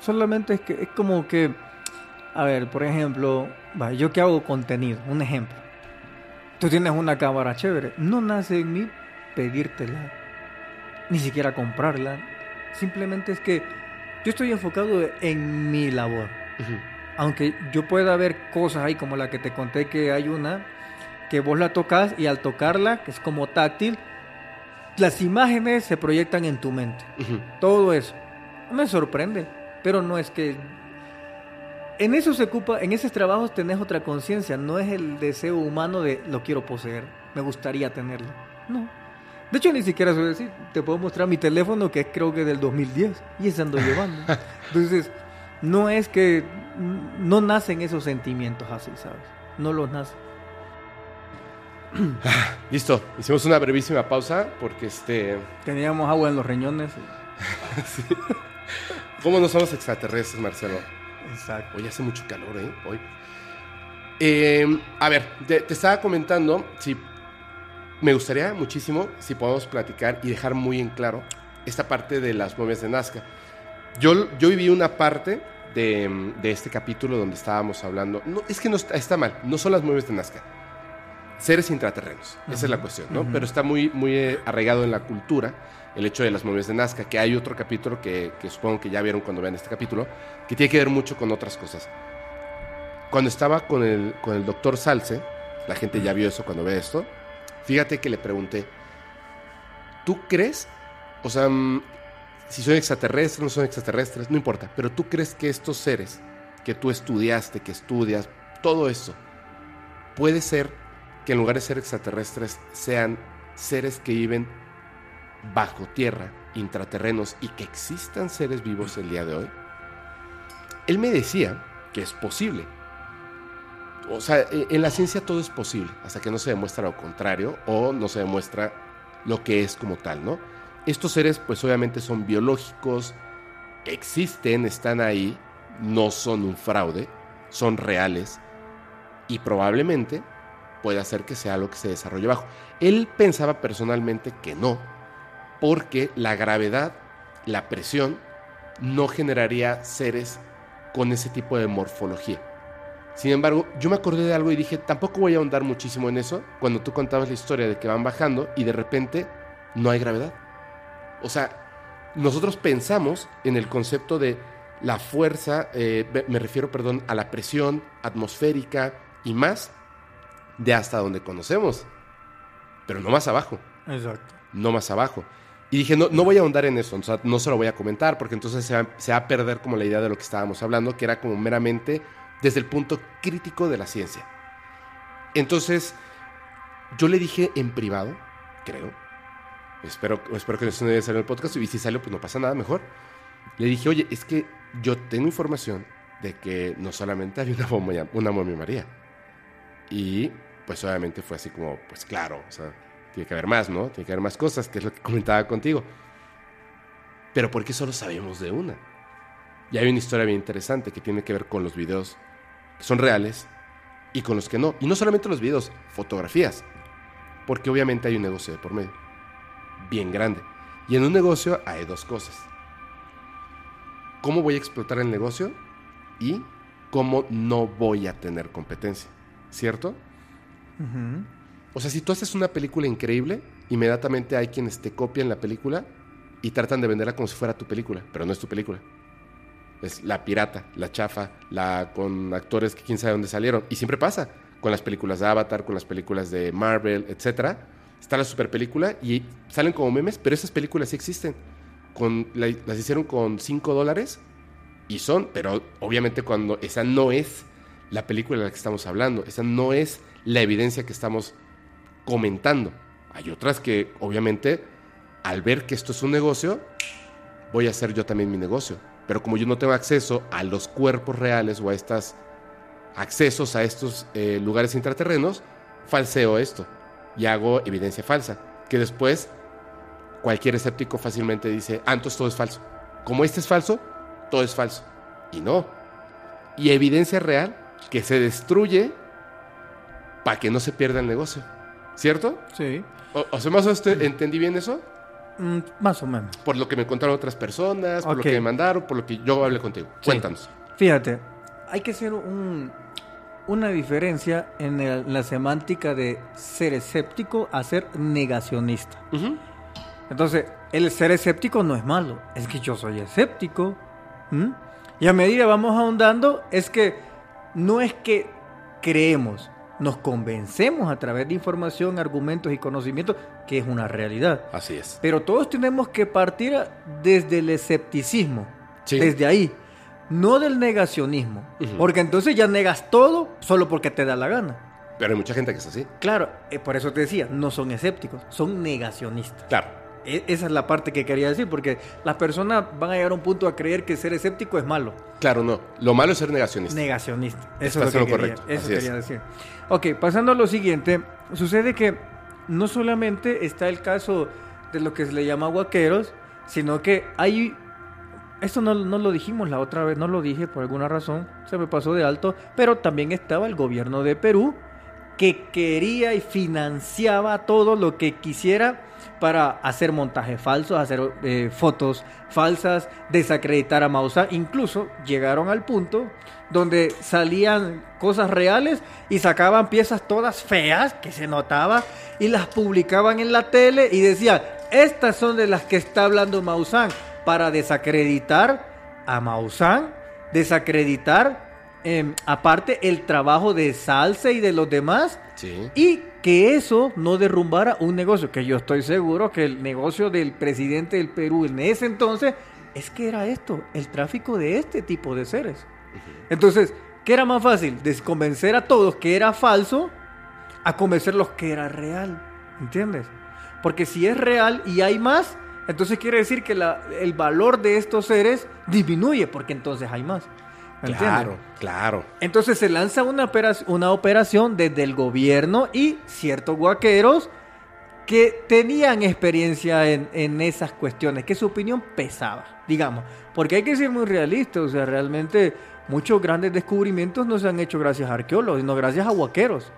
Solamente es que es como que, a ver, por ejemplo, yo que hago contenido, un ejemplo. Tú tienes una cámara chévere, no nace en mí pedírtela, ni siquiera comprarla. Simplemente es que yo estoy enfocado en mi labor. Aunque yo pueda ver cosas ahí como la que te conté que hay una que vos la tocas y al tocarla, que es como táctil, las imágenes se proyectan en tu mente. Todo eso. Me sorprende, pero no es que... En eso se ocupa, en esos trabajos tenés otra conciencia, no es el deseo humano de lo quiero poseer, me gustaría tenerlo. No. De hecho, ni siquiera soy decir, te puedo mostrar mi teléfono que es creo que del 2010 y ese ando llevando. Entonces, no es que no nacen esos sentimientos así, ¿sabes? No los nacen. Listo, hicimos una brevísima pausa porque este... Teníamos agua en los riñones. ¿Cómo no somos extraterrestres, Marcelo? Exacto. Hoy hace mucho calor, ¿eh? Hoy. Eh, a ver, te, te estaba comentando, si me gustaría muchísimo si podemos platicar y dejar muy en claro esta parte de las momias de Nazca. Yo, yo viví una parte de, de este capítulo donde estábamos hablando. No, es que no está, está mal, no son las momias de Nazca. Seres intraterrenos, esa es la cuestión, ¿no? Pero está muy, muy eh, arraigado en la cultura el hecho de las momias de Nazca, que hay otro capítulo que, que supongo que ya vieron cuando vean este capítulo, que tiene que ver mucho con otras cosas. Cuando estaba con el, con el doctor Salce, la gente ya vio eso cuando ve esto, fíjate que le pregunté, ¿tú crees? O sea, mm, si son extraterrestres, no son extraterrestres, no importa, pero tú crees que estos seres que tú estudiaste, que estudias, todo eso, puede ser que en lugar de ser extraterrestres sean seres que viven bajo tierra, intraterrenos y que existan seres vivos el día de hoy? Él me decía que es posible. O sea, e- en la ciencia todo es posible, hasta que no se demuestra lo contrario o no se demuestra lo que es como tal, ¿no? Estos seres, pues obviamente son biológicos, existen, están ahí, no son un fraude, son reales y probablemente puede hacer que sea algo que se desarrolle bajo. Él pensaba personalmente que no, porque la gravedad, la presión, no generaría seres con ese tipo de morfología. Sin embargo, yo me acordé de algo y dije, tampoco voy a ahondar muchísimo en eso cuando tú contabas la historia de que van bajando y de repente no hay gravedad. O sea, nosotros pensamos en el concepto de la fuerza, eh, me- refiero, perdón, a la presión atmosférica y más de hasta donde conocemos, pero no más abajo Exacto. no más abajo. Y dije, no, no voy a ahondar en eso, o sea, no se lo voy a comentar, porque entonces se va, se va a perder como la idea de lo que estábamos hablando, que era como meramente desde el punto crítico de la ciencia. Entonces, yo le dije en privado, creo, espero, espero que no se salió en el podcast, y si salió, pues no pasa nada, mejor. Le dije, oye, es que yo tengo información de que no solamente hay una, momia, una momia María. Y pues obviamente fue así como, pues claro, o sea, tiene que haber más, ¿no? Tiene que haber más cosas, que es lo que comentaba contigo. Pero ¿por qué solo sabemos de una? Y hay una historia bien interesante que tiene que ver con los videos que son reales y con los que no. Y no solamente los videos, fotografías. Porque obviamente hay un negocio de por medio. Bien grande. Y en un negocio hay dos cosas. ¿Cómo voy a explotar el negocio? Y cómo no voy a tener competencia. ¿Cierto? O sea, si tú haces una película increíble, inmediatamente hay quienes te copian la película y tratan de venderla como si fuera tu película, pero no es tu película. Es la pirata, la chafa, la con actores que quién sabe dónde salieron. Y siempre pasa con las películas de Avatar, con las películas de Marvel, etc. Está la super película y salen como memes, pero esas películas sí existen. Con, las hicieron con 5 dólares y son, pero obviamente cuando esa no es la película de la que estamos hablando, esa no es la evidencia que estamos comentando. Hay otras que obviamente al ver que esto es un negocio, voy a hacer yo también mi negocio. Pero como yo no tengo acceso a los cuerpos reales o a estos accesos a estos eh, lugares intraterrenos, falseo esto y hago evidencia falsa. Que después cualquier escéptico fácilmente dice, ah, entonces todo es falso. Como este es falso, todo es falso. Y no. Y evidencia real que se destruye para que no se pierda el negocio. ¿Cierto? Sí. O, sea, más o menos entendí bien eso. Mm, más o menos. Por lo que me contaron otras personas, por lo que me mandaron, por lo que yo hablé contigo. Cuéntanos. Fíjate, hay que hacer un, una diferencia en la semántica de ser escéptico a ser negacionista. Entonces, el ser escéptico no es malo, es que yo soy escéptico. Y a medida vamos ahondando, es que no es que creemos, nos convencemos a través de información, argumentos y conocimientos que es una realidad. Así es. Pero todos tenemos que partir desde el escepticismo, desde ahí, no del negacionismo, porque entonces ya negas todo solo porque te da la gana. Pero hay mucha gente que es así. Claro, eh, por eso te decía, no son escépticos, son negacionistas. Claro. E, esa es la parte que quería decir, porque las personas van a llegar a un punto a creer que ser escéptico es malo. Claro, no. Lo malo es ser negacionista. Negacionista. Eso es lo, que correcto. Eso quería decir. Ok, pasando a lo siguiente, sucede que no solamente está el caso de lo que se le llama guaqueros, sino que hay... Esto no, no lo dijimos la otra vez, no lo dije por alguna razón, se me pasó de alto, pero también estaba el gobierno de Perú que quería y financiaba todo lo que quisiera para hacer montajes falsos, hacer eh, fotos falsas, desacreditar a Maussan. Incluso llegaron al punto donde salían cosas reales y sacaban piezas todas feas que se notaba y las publicaban en la tele y decían, estas son de las que está hablando Maussan para desacreditar a Maussan, desacreditar em, aparte el trabajo de Salsa y de los demás y que eso no derrumbara un negocio, que yo estoy seguro que el negocio del presidente del Perú en ese entonces es que era esto, el tráfico de este tipo de seres. Entonces, ¿qué era más fácil? Desconvencer a todos que era falso a convencerlos que era real. ¿Entiendes? Porque si es real y hay más, entonces quiere decir que el valor de estos seres disminuye porque entonces hay más. Claro, claro. Entonces se lanza una operación, una operación desde el gobierno y ciertos guaqueros que tenían experiencia en, en, esas cuestiones, que su opinión pesaba, digamos. Porque hay que ser muy realistas, o sea, realmente muchos grandes descubrimientos no se han hecho gracias a arqueólogos, sino gracias a guaqueros.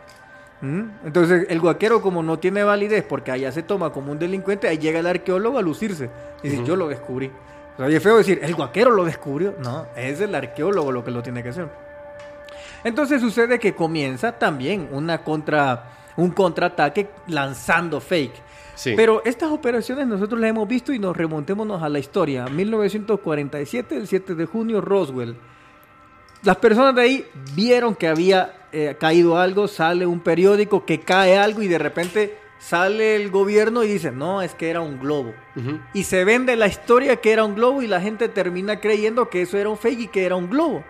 ¿Mm? Entonces, el guaquero, como no tiene validez, porque allá se toma como un delincuente, ahí llega el arqueólogo a lucirse. Y dice, yo lo descubrí. Oye, feo decir, el guaquero lo descubrió. No, es el arqueólogo lo que lo tiene que hacer. Entonces sucede que comienza también una contra, un contraataque lanzando fake. Pero estas operaciones nosotros las hemos visto y nos remontémonos a la historia. 1947, el 7 de junio, Roswell. Las personas de ahí vieron que había eh, caído algo, sale un periódico que cae algo y de repente sale el gobierno y dice, no, es que era un globo. Y se vende la historia que era un globo y la gente termina creyendo que eso era un fake y que era un globo.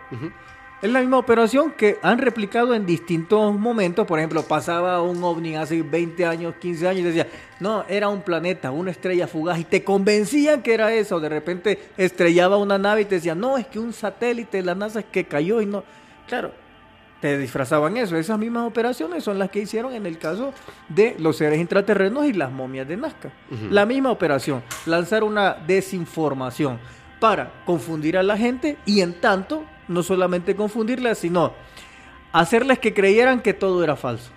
Es la misma operación que han replicado en distintos momentos. Por ejemplo, pasaba un ovni hace 20 años, 15 años y decía, no, era un planeta, una estrella fugaz. Y te convencían que era eso. De repente estrellaba una nave y te decían, no, es que un satélite de la NASA es que cayó y no. Claro, te disfrazaban eso. Esas mismas operaciones son las que hicieron en el caso de los seres intraterrenos y las momias de Nazca. La misma operación, lanzar una desinformación para confundir a la gente y en tanto no solamente confundirlas, sino hacerles que creyeran que todo era falso.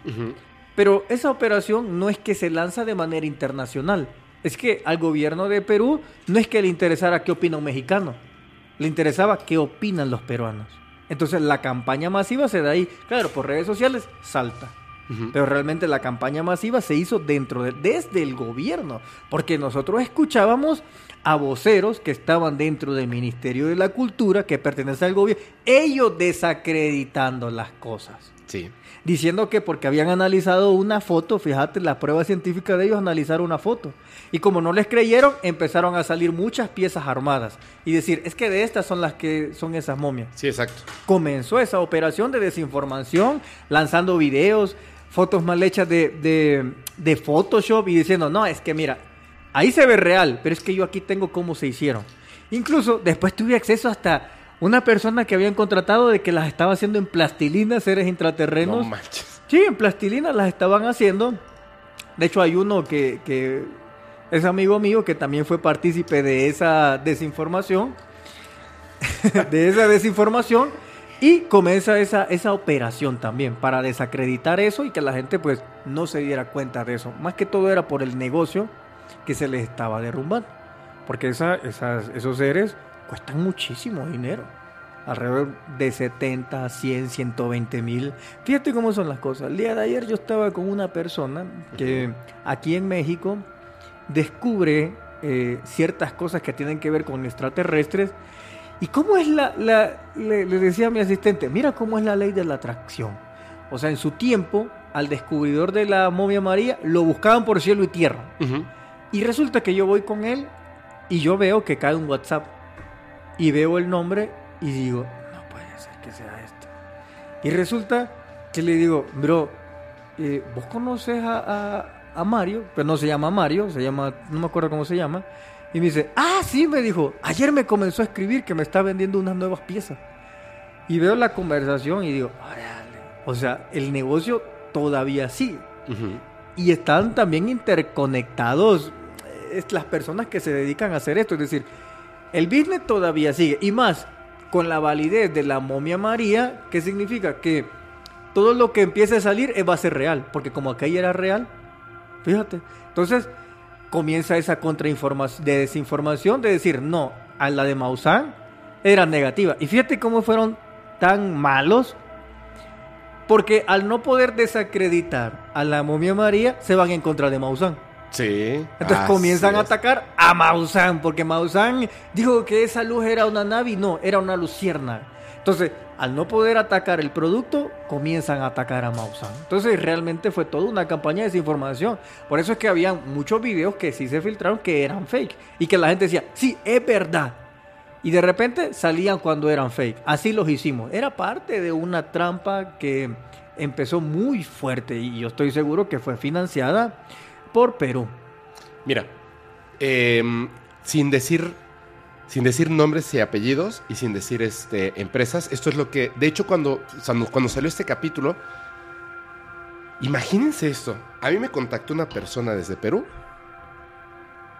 Pero esa operación no es que se lanza de manera internacional. Es que al gobierno de Perú no es que le interesara qué opina un mexicano, le interesaba qué opinan los peruanos. Entonces la campaña masiva se da ahí. Claro, por redes sociales salta. Pero realmente la campaña masiva se hizo dentro de, desde el gobierno, porque nosotros escuchábamos a voceros que estaban dentro del Ministerio de la Cultura, que pertenece al gobierno, ellos desacreditando las cosas. Sí. Diciendo que porque habían analizado una foto, fíjate, la prueba científica de ellos analizaron una foto. Y como no les creyeron, empezaron a salir muchas piezas armadas. Y decir, es que de estas son las que son esas momias. Sí, exacto. Comenzó esa operación de desinformación, lanzando videos, fotos mal hechas de, de, de Photoshop y diciendo, no, es que mira, Ahí se ve real, pero es que yo aquí tengo cómo se hicieron. Incluso después tuve acceso hasta una persona que habían contratado de que las estaba haciendo en plastilina, seres intraterrenos. No manches. Sí, en plastilina las estaban haciendo. De hecho, hay uno que, que es amigo mío que también fue partícipe de esa desinformación. de esa desinformación. Y comienza esa, esa operación también para desacreditar eso y que la gente pues no se diera cuenta de eso. Más que todo era por el negocio que se les estaba derrumbando. Porque esa, esas, esos seres cuestan muchísimo dinero. Alrededor de 70, 100, 120 mil. Fíjate cómo son las cosas. El día de ayer yo estaba con una persona que aquí en México descubre eh, ciertas cosas que tienen que ver con extraterrestres. ¿Y cómo es la, la le, le, decía a mi asistente, mira cómo es la ley de la atracción? O sea, en su tiempo, al descubridor de la momia María, lo buscaban por cielo y tierra. Uh y resulta que yo voy con él y yo veo que cae un WhatsApp. Y veo el nombre y digo, no puede ser que sea esto. Y resulta que le digo, bro, eh, ¿vos conoces a, a, Mario? Pero no se llama Mario, se llama, no me acuerdo cómo se llama. Y me dice, ah, sí, me dijo, ayer me comenzó a escribir que me está vendiendo unas nuevas piezas. Y veo la conversación y digo, órale. O sea, el negocio todavía sigue. Y están también interconectados es las personas que se dedican a hacer esto. Es decir, el business todavía sigue. Y más, con la validez de la momia María, ¿qué significa? Que todo lo que empiece a salir va a ser real. Porque como aquella era real, fíjate. Entonces, comienza esa contrainformación, de desinformación de decir, no, a la de Maussan era negativa. Y fíjate cómo fueron tan malos. Porque al no poder desacreditar a la momia María, se van en contra de Maussan. Sí. Entonces comienzan a atacar a Maussan, porque Maussan dijo que esa luz era una nave y no, era una lucierna. Entonces, al no poder atacar el producto, comienzan a atacar a Maussan. Entonces, realmente fue toda una campaña de desinformación. Por eso es que había muchos videos que sí se filtraron que eran fake. Y que la gente decía, sí, es verdad. Y de repente salían cuando eran fake. Así los hicimos. Era parte de una trampa que empezó muy fuerte y yo estoy seguro que fue financiada por Perú. Mira, eh, sin decir sin decir nombres y apellidos y sin decir este, empresas, esto es lo que, de hecho, cuando, cuando salió este capítulo, imagínense esto, a mí me contactó una persona desde Perú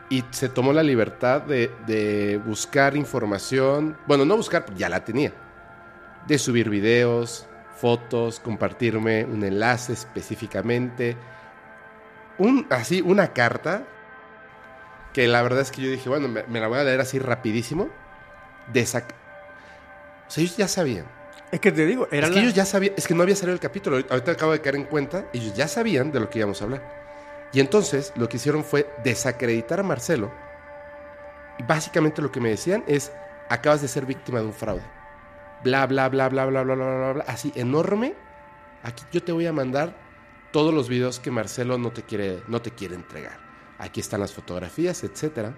y se tomó la libertad de, de buscar información, bueno, no buscar, ya la tenía, de subir videos, fotos, compartirme un enlace específicamente, un, así, una carta que la verdad es que yo dije, bueno, me, la voy a leer así rapidísimo. De esa... O sea, ellos ya sabían. Es que te digo, era Es que ellos ya sabían, es que no había salido el capítulo, ahorita acabo de caer en cuenta, ellos ya sabían de lo que íbamos a hablar. Y entonces lo que hicieron fue desacreditar a Marcelo. Y básicamente lo que me decían es, acabas de ser víctima de un fraude. Bla, bla, bla, bla, bla, bla, bla, bla, bla, así enorme. Aquí yo te voy a mandar todos los videos que Marcelo no te quiere, no te quiere entregar. Aquí están las fotografías, etc.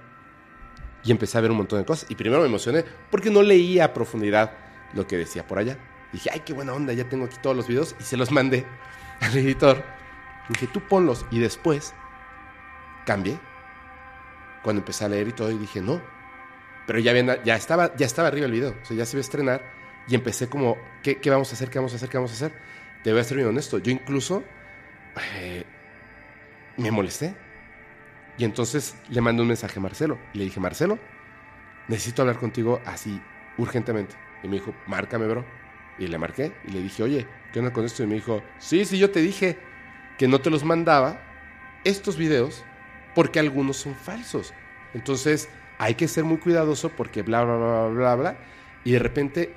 Y empecé a ver un montón de cosas. Y primero me emocioné porque no leía a profundidad lo que decía por allá. Dije, ay, qué buena onda, ya tengo aquí todos los videos y se los mandé al editor. Dije, tú ponlos y después cambié. Cuando empecé a leer y todo y dije, no. Pero ya, ya, estaba, ya estaba arriba el video, o sea, ya se iba a estrenar y empecé como, ¿qué, ¿qué, vamos a hacer? ¿Qué vamos a hacer? ¿Qué vamos a hacer? Te voy a ser bien honesto, yo incluso eh, me molesté. Y entonces le mandé un mensaje a Marcelo. Y le dije, Marcelo, necesito hablar contigo así, urgentemente. Y me dijo, márcame, bro. Y le marqué y le dije, oye, ¿qué onda con esto? Y me dijo, sí, sí, yo te dije que no te los mandaba estos videos porque algunos son falsos. Entonces hay que ser muy cuidadoso porque bla, bla, bla, bla, bla. Y de repente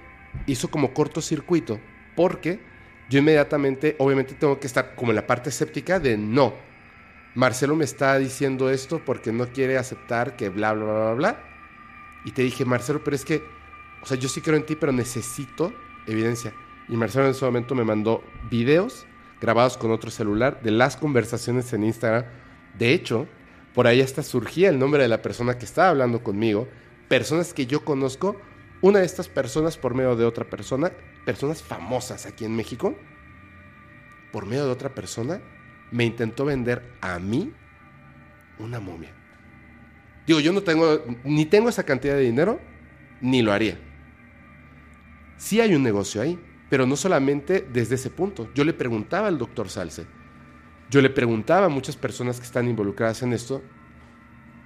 hizo como cortocircuito porque yo inmediatamente, obviamente tengo que estar como en la parte escéptica de no. Marcelo me está diciendo esto porque no quiere aceptar que bla, bla, bla, bla. Y te dije, Marcelo, pero es que, o sea, yo sí creo en ti, pero necesito evidencia. Y Marcelo en ese momento me mandó videos grabados con otro celular de las conversaciones en Instagram. De hecho, por ahí hasta surgía el nombre de la persona que estaba hablando conmigo, personas que yo conozco, una de estas personas por medio de otra persona, personas famosas aquí en México, por medio de otra persona, me intentó vender a mí una momia. Digo, yo no tengo, ni tengo esa cantidad de dinero, ni lo haría. Sí hay un negocio ahí, pero no solamente desde ese punto. Yo le preguntaba al doctor Salce, yo le preguntaba a muchas personas que están involucradas en esto,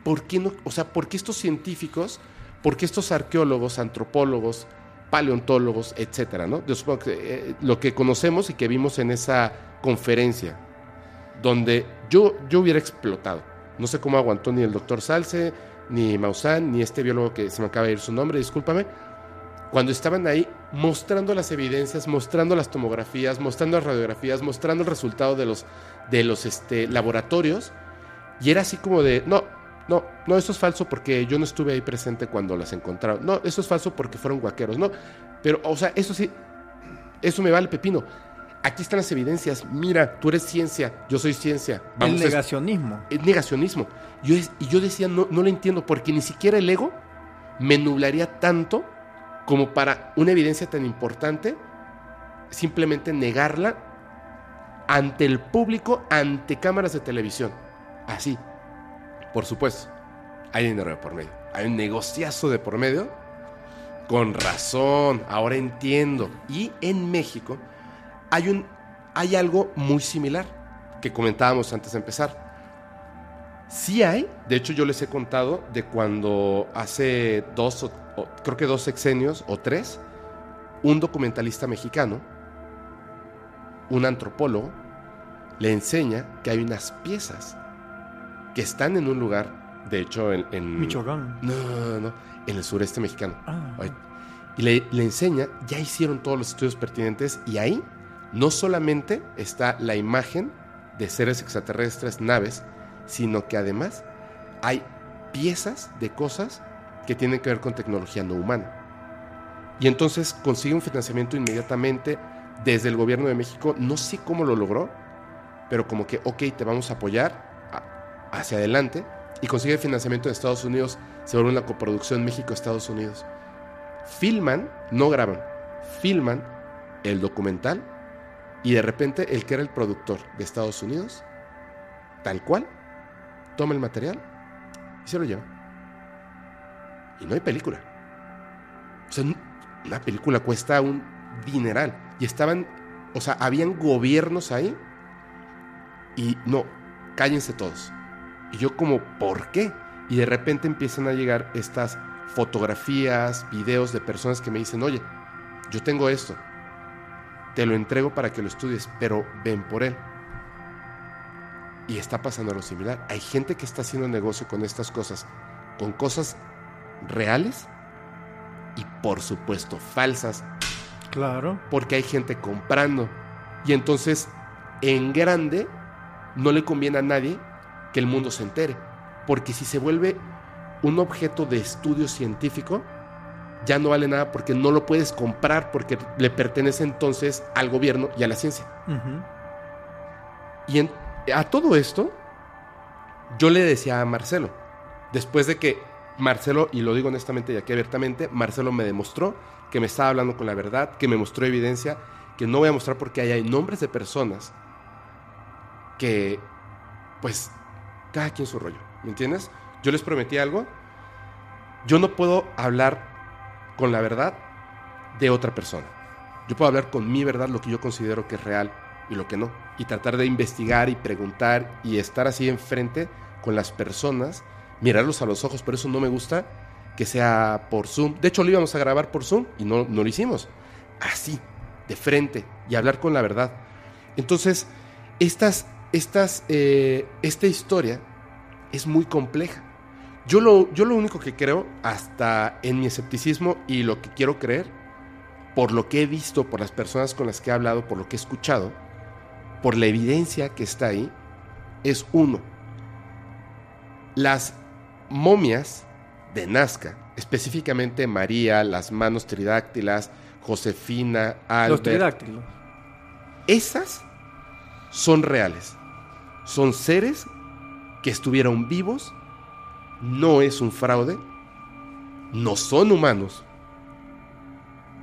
¿por qué no, o sea, por qué estos científicos, por qué estos arqueólogos, antropólogos, paleontólogos, etcétera, ¿no? Yo supongo que eh, lo que conocemos y que vimos en esa conferencia, donde yo, yo hubiera explotado. No sé cómo aguantó ni el doctor Salce, ni Maussan, ni este biólogo que se me acaba de ir su nombre, discúlpame, cuando estaban ahí mostrando las evidencias, mostrando las tomografías, mostrando las radiografías, mostrando el resultado de los, de los este, laboratorios, y era así como de, no, no, no, eso es falso porque yo no estuve ahí presente cuando las encontraron, no, eso es falso porque fueron guaqueros, no, pero, o sea, eso sí, eso me vale pepino. Aquí están las evidencias. Mira, tú eres ciencia, yo soy ciencia. el negacionismo. El negacionismo. Yo, y yo decía, no, no lo entiendo, porque ni siquiera el ego me nublaría tanto como para una evidencia tan importante, simplemente negarla ante el público, ante cámaras de televisión. Así. Por supuesto, hay dinero de por medio. Hay un negociazo de por medio. Con razón, ahora entiendo. Y en México hay, un, hay algo muy similar que comentábamos antes de empezar. Sí hay, de hecho yo les he contado de cuando hace dos o creo que dos sexenios o tres, un documentalista mexicano, un antropólogo, le enseña que hay unas piezas que están en un lugar, de hecho en... Michoacán. No, no, no, en el sureste mexicano. Ah. Y le, le enseña, ya hicieron todos los estudios pertinentes y ahí no solamente está la imagen de seres extraterrestres, naves, sino que además hay piezas de cosas que tienen que ver con tecnología no humana. Y entonces consigue un financiamiento inmediatamente desde el gobierno de México. No sé cómo lo logró, pero como que, ok, te vamos a apoyar hacia adelante. Y consigue financiamiento de Estados Unidos. Se una coproducción México-Estados Unidos. Filman, no graban, filman el documental y de repente el que era el productor de Estados Unidos, tal cual, toma el material y se lo lleva y no hay película. O sea, una película cuesta un dineral. Y estaban, o sea, habían gobiernos ahí y no, cállense todos. Y yo como, ¿por qué? Y de repente empiezan a llegar estas fotografías, videos de personas que me dicen, oye, yo tengo esto, te lo entrego para que lo estudies, pero ven por él. Y está pasando lo similar. Hay gente que está haciendo negocio con estas cosas, con cosas reales y por supuesto falsas. Claro. Porque hay gente comprando. Y entonces, en grande, no le conviene a nadie que el mundo se entere. Porque si se vuelve un objeto de estudio científico, ya no vale nada porque no lo puedes comprar porque le pertenece entonces al gobierno y a la ciencia. Y a todo esto, yo le decía a Marcelo, después de que Marcelo, y lo digo honestamente y aquí abiertamente, Marcelo me demostró que me estaba hablando con la verdad, que me mostró evidencia, que no voy a mostrar porque hay nombres de personas que, pues, cada quien su rollo, ¿me entiendes? Yo les prometí algo, yo no puedo hablar con la verdad de otra persona. Yo puedo hablar con mi verdad, lo que yo considero que es real y lo que no. Y tratar de investigar y preguntar y estar así enfrente con las personas, mirarlos a los ojos. Por eso no me gusta que sea por Zoom. De hecho, lo íbamos a grabar por Zoom y no, no lo hicimos. Así, de frente y hablar con la verdad. Entonces, estas, estas, eh, esta historia es muy compleja. Yo lo, yo lo único que creo, hasta en mi escepticismo y lo que quiero creer, por lo que he visto, por las personas con las que he hablado, por lo que he escuchado, por la evidencia que está ahí, es uno. Las momias de Nazca, específicamente María, las manos tridáctilas, Josefina, Albert. Los tridáctilos. Esas son reales. Son seres que estuvieron vivos. No es un fraude. No son humanos.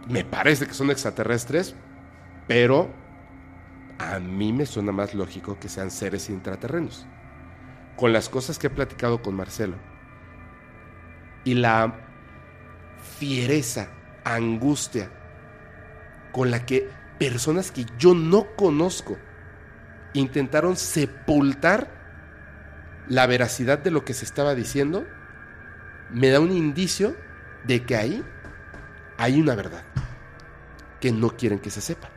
Me parece que son extraterrestres, pero a mí me suena más lógico que sean seres intraterrenos. Con las cosas que he platicado con Marcelo y la fiereza, angustia con la que personas que yo no conozco intentaron sepultar la veracidad de lo que se estaba diciendo, me da un indicio de que ahí hay una verdad que no quieren que se sepa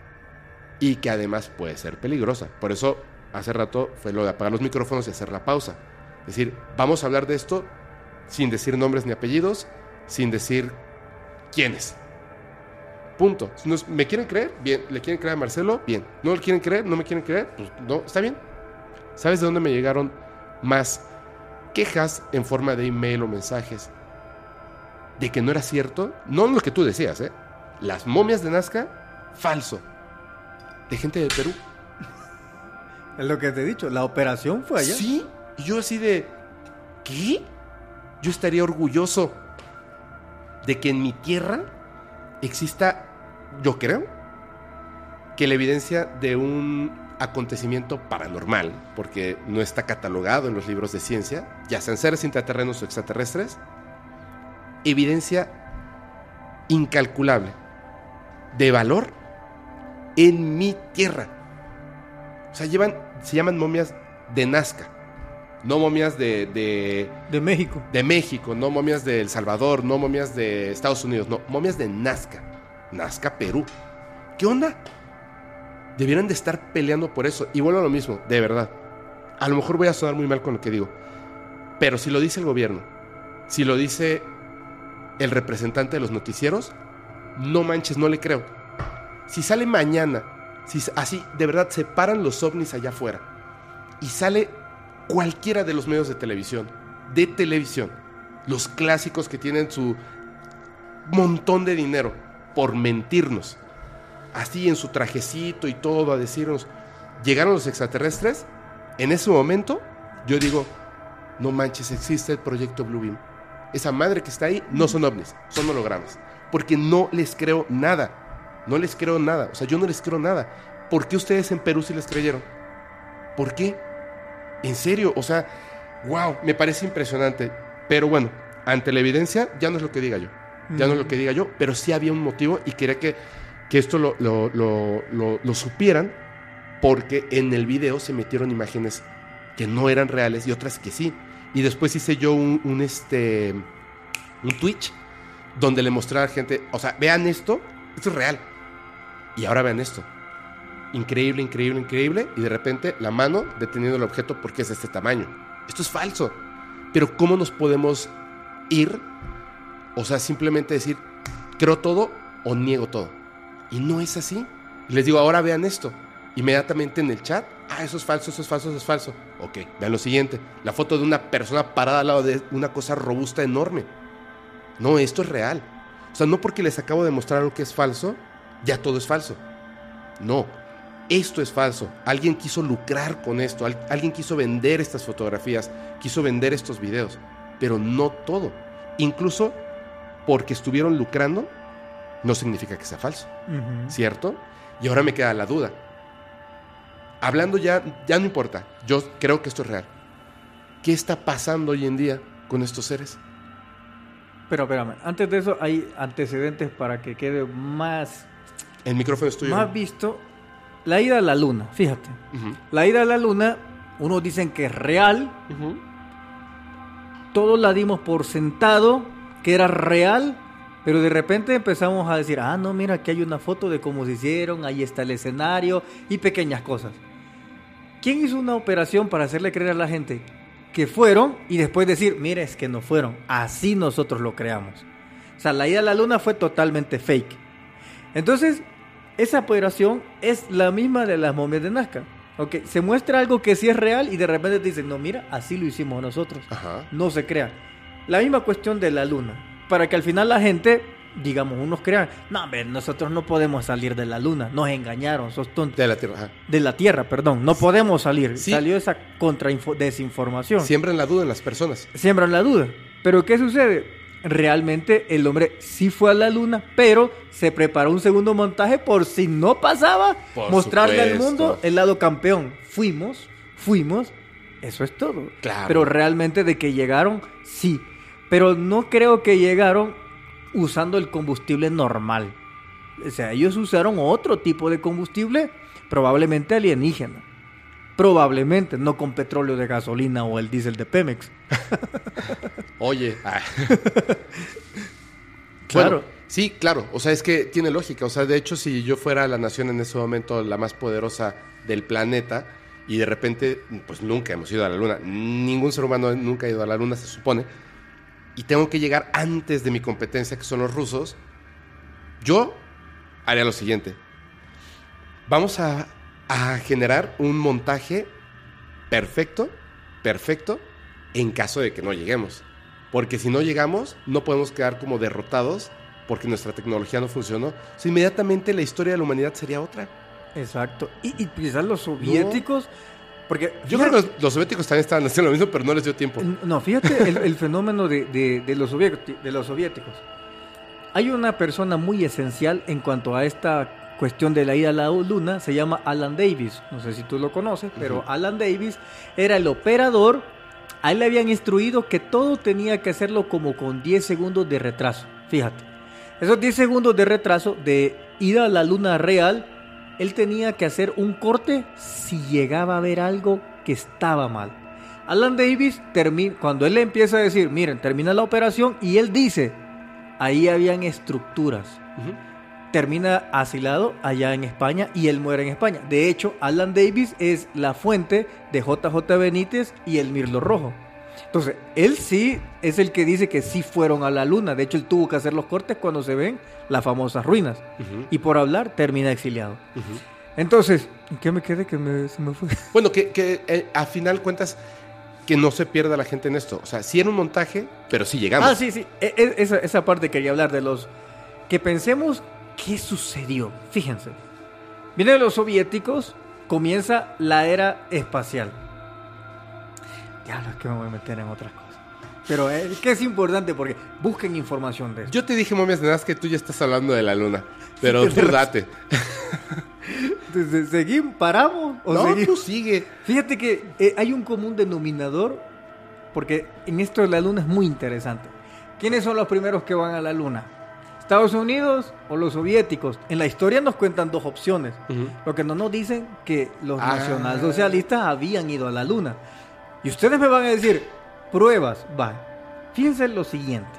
y que además puede ser peligrosa. Por eso hace rato fue lo de apagar los micrófonos y hacer la pausa. Es decir, vamos a hablar de esto sin decir nombres ni apellidos, sin decir quiénes. Punto. Si ¿Me quieren creer? Bien. ¿Le quieren creer a Marcelo? Bien. ¿No le quieren creer? ¿No me quieren creer? Pues no, está bien. ¿Sabes de dónde me llegaron más quejas en forma de email o mensajes? De que no era cierto. No lo que tú decías, ¿eh? Las momias de Nazca, falso. De gente de Perú. Es lo que te he dicho, la operación fue allá. Sí, y yo así de, ¿qué? Yo estaría orgulloso de que en mi tierra exista, yo creo, que la evidencia de un acontecimiento paranormal, porque no está catalogado en los libros de ciencia, ya sean seres intraterrenos o extraterrestres, evidencia incalculable de valor en mi tierra. O sea, llevan, se llaman momias de Nazca. No momias de, de, De México. de México, no momias de El Salvador, no momias de Estados Unidos, no, momias de Nazca. Nazca, Perú. ¿Qué onda? Debieran de estar peleando por eso. Y vuelvo a lo mismo, de verdad. A lo mejor voy a sonar muy mal con lo que digo. Pero si lo dice el gobierno, si lo dice el representante de los noticieros, no manches, no le creo. Si sale mañana, si así de verdad se paran los ovnis allá afuera y sale cualquiera de los medios de televisión, de televisión, los clásicos que tienen su montón de dinero por mentirnos, así en su trajecito y todo, a decirnos, llegaron los extraterrestres, en ese momento yo digo, no manches, existe el proyecto Bluebeam. Esa madre que está ahí no son ovnis, son hologramas. Porque no les creo nada. No les creo nada. O sea, yo no les creo nada. ¿Por qué ustedes en Perú sí les creyeron? ¿Por qué? En serio, o sea, wow, me parece impresionante. Pero bueno, ante la evidencia, ya no es lo que diga yo. Ya no es lo que diga yo, pero sí había un motivo y quería que, que esto lo, lo, lo, supieran, porque en el video se metieron imágenes que no eran reales y otras que sí. Y después hice yo un, un, este, un Twitch donde le mostré a la gente, o sea, vean esto, esto es real. Y ahora vean esto. Increíble, increíble, increíble. Y de repente la mano deteniendo el objeto porque es de este tamaño. Esto es falso. Pero ¿cómo nos podemos ir? O sea, simplemente decir, creo todo o niego todo. Y no es así. Les digo, ahora vean esto. Inmediatamente en el chat, ah, eso es falso, eso es falso, eso es falso. Ok, vean lo siguiente. La foto de una persona parada al lado de una cosa robusta enorme. No, esto es real. O sea, no porque les acabo de mostrar algo que es falso, ya todo es falso. No, esto es falso. Alguien quiso lucrar con esto, alguien quiso vender estas fotografías, quiso vender estos videos, pero no todo. incluso porque estuvieron lucrando, no significa que sea falso, Ujú. ¿cierto? Y ahora me queda la duda. Hablando ya, ya no importa, yo creo que esto es real. ¿Qué está pasando hoy en día con estos seres? Pero espérame, antes de eso hay antecedentes para que quede más, El micrófono es tuyo. más visto. La ida a la luna, fíjate. Ujú, La ida a la luna, unos dicen que es real, ujú. todos la dimos por sentado, que era real, pero de repente empezamos a decir, ah, no, mira, aquí hay una foto de cómo se hicieron, ahí está el escenario y pequeñas cosas. ¿Quién hizo una operación para hacerle creer a la gente que fueron y después decir, mire, es que no fueron? Así nosotros lo creamos. O sea, la ida a la luna fue totalmente fake. Entonces, esa operación es la misma de las momias de Nazca. Ok, se muestra algo que sí es real y de repente te dicen, no, mira, así lo hicimos nosotros Ajá. no se crea. La misma cuestión de la luna. Para que al final la gente, digamos, unos crean, no, hombre, nosotros no podemos salir de la luna, nos engañaron, sos tontos. De la Tierra. ajá. De la Tierra, perdón, no podemos salir. Sí. Salió esa contra desinformación. Siembran la duda en las personas. Siembran la duda. Pero ¿qué sucede? Realmente el hombre sí fue a la luna, pero se preparó un segundo montaje por si no pasaba, Por mostrarle al mundo el lado campeón. Fuimos, fuimos, eso es todo. Claro. Pero realmente de que llegaron, sí. Pero no creo que llegaron usando el combustible normal. O sea, ellos usaron otro tipo de combustible, probablemente alienígena. Probablemente, no con petróleo de gasolina o el diésel de Pemex. Oye. Claro. Bueno, sí, claro. O sea, es que tiene lógica. O sea, de hecho, si yo fuera la nación en ese momento la más poderosa del planeta y de repente, pues nunca hemos ido a la luna, ningún ser humano nunca ha ido a la luna, se supone, y tengo que llegar antes de mi competencia, que son los rusos, yo haría lo siguiente. Vamos a, a generar un montaje perfecto, perfecto, en caso de que no lleguemos. Porque si no llegamos, no podemos quedar como derrotados porque nuestra tecnología no funcionó. O sea, inmediatamente la historia de la humanidad sería otra. Exacto. Y, y quizás los soviéticos, porque Yo fíjate- creo que los, los soviéticos también estaban haciendo lo mismo, pero no les dio tiempo. no, fíjate el, el fenómeno de, de- de los de los soviéticos. Hay una persona muy esencial en cuanto a esta cuestión de la ida a la luna, se llama Alan Davis. No sé si tú lo conoces, pero. Alan Davis era el operador. A él le habían instruido que todo tenía que hacerlo como con 10 segundos de retraso. Fíjate. Esos 10 segundos de retraso de ida a la luna real, él tenía que hacer un corte si llegaba a ver algo que estaba mal. Alan Davis, termi- cuando él le empieza a decir, miren, termina la operación, y él dice, ahí habían estructuras. Termina asilado allá en España y él muere en España. De hecho, Alan Davis es la fuente de JJ Benítez y el Mirlo Rojo. Entonces, él sí es el que dice que sí fueron a la luna. De hecho, él tuvo que hacer los cortes cuando se ven las famosas ruinas. Y por hablar, termina exiliado. Entonces, ¿en qué me quedé? Que me, se me fue. Bueno, que, que eh, a final cuentas, que no se pierda la gente en esto. O sea, sí era un montaje, pero sí llegamos. Ah, sí, sí. E- e- esa, esa parte quería hablar de los... Que pensemos qué sucedió. Fíjense. Vienen los soviéticos, comienza la era espacial. Ya no es que me voy a meter en otras cosas. Pero es que es importante porque busquen información de esto. Yo te dije, momias Nazca, que tú ya estás hablando de la luna. Pero Sí, tú date. Entonces, ¿Seguimos? ¿Paramos? ¿O No, seguimos? tú sigue. Fíjate que eh, hay un común denominador, porque en esto de la luna es muy interesante. ¿Quiénes son los primeros que van a la luna? ¿Estados Unidos o los soviéticos? En la historia nos cuentan dos opciones. Ujú. Lo que no nos dicen que los Ah. nacionalsocialistas habían ido a la luna. Y ustedes me van a decir, pruebas, va. Fíjense lo siguiente.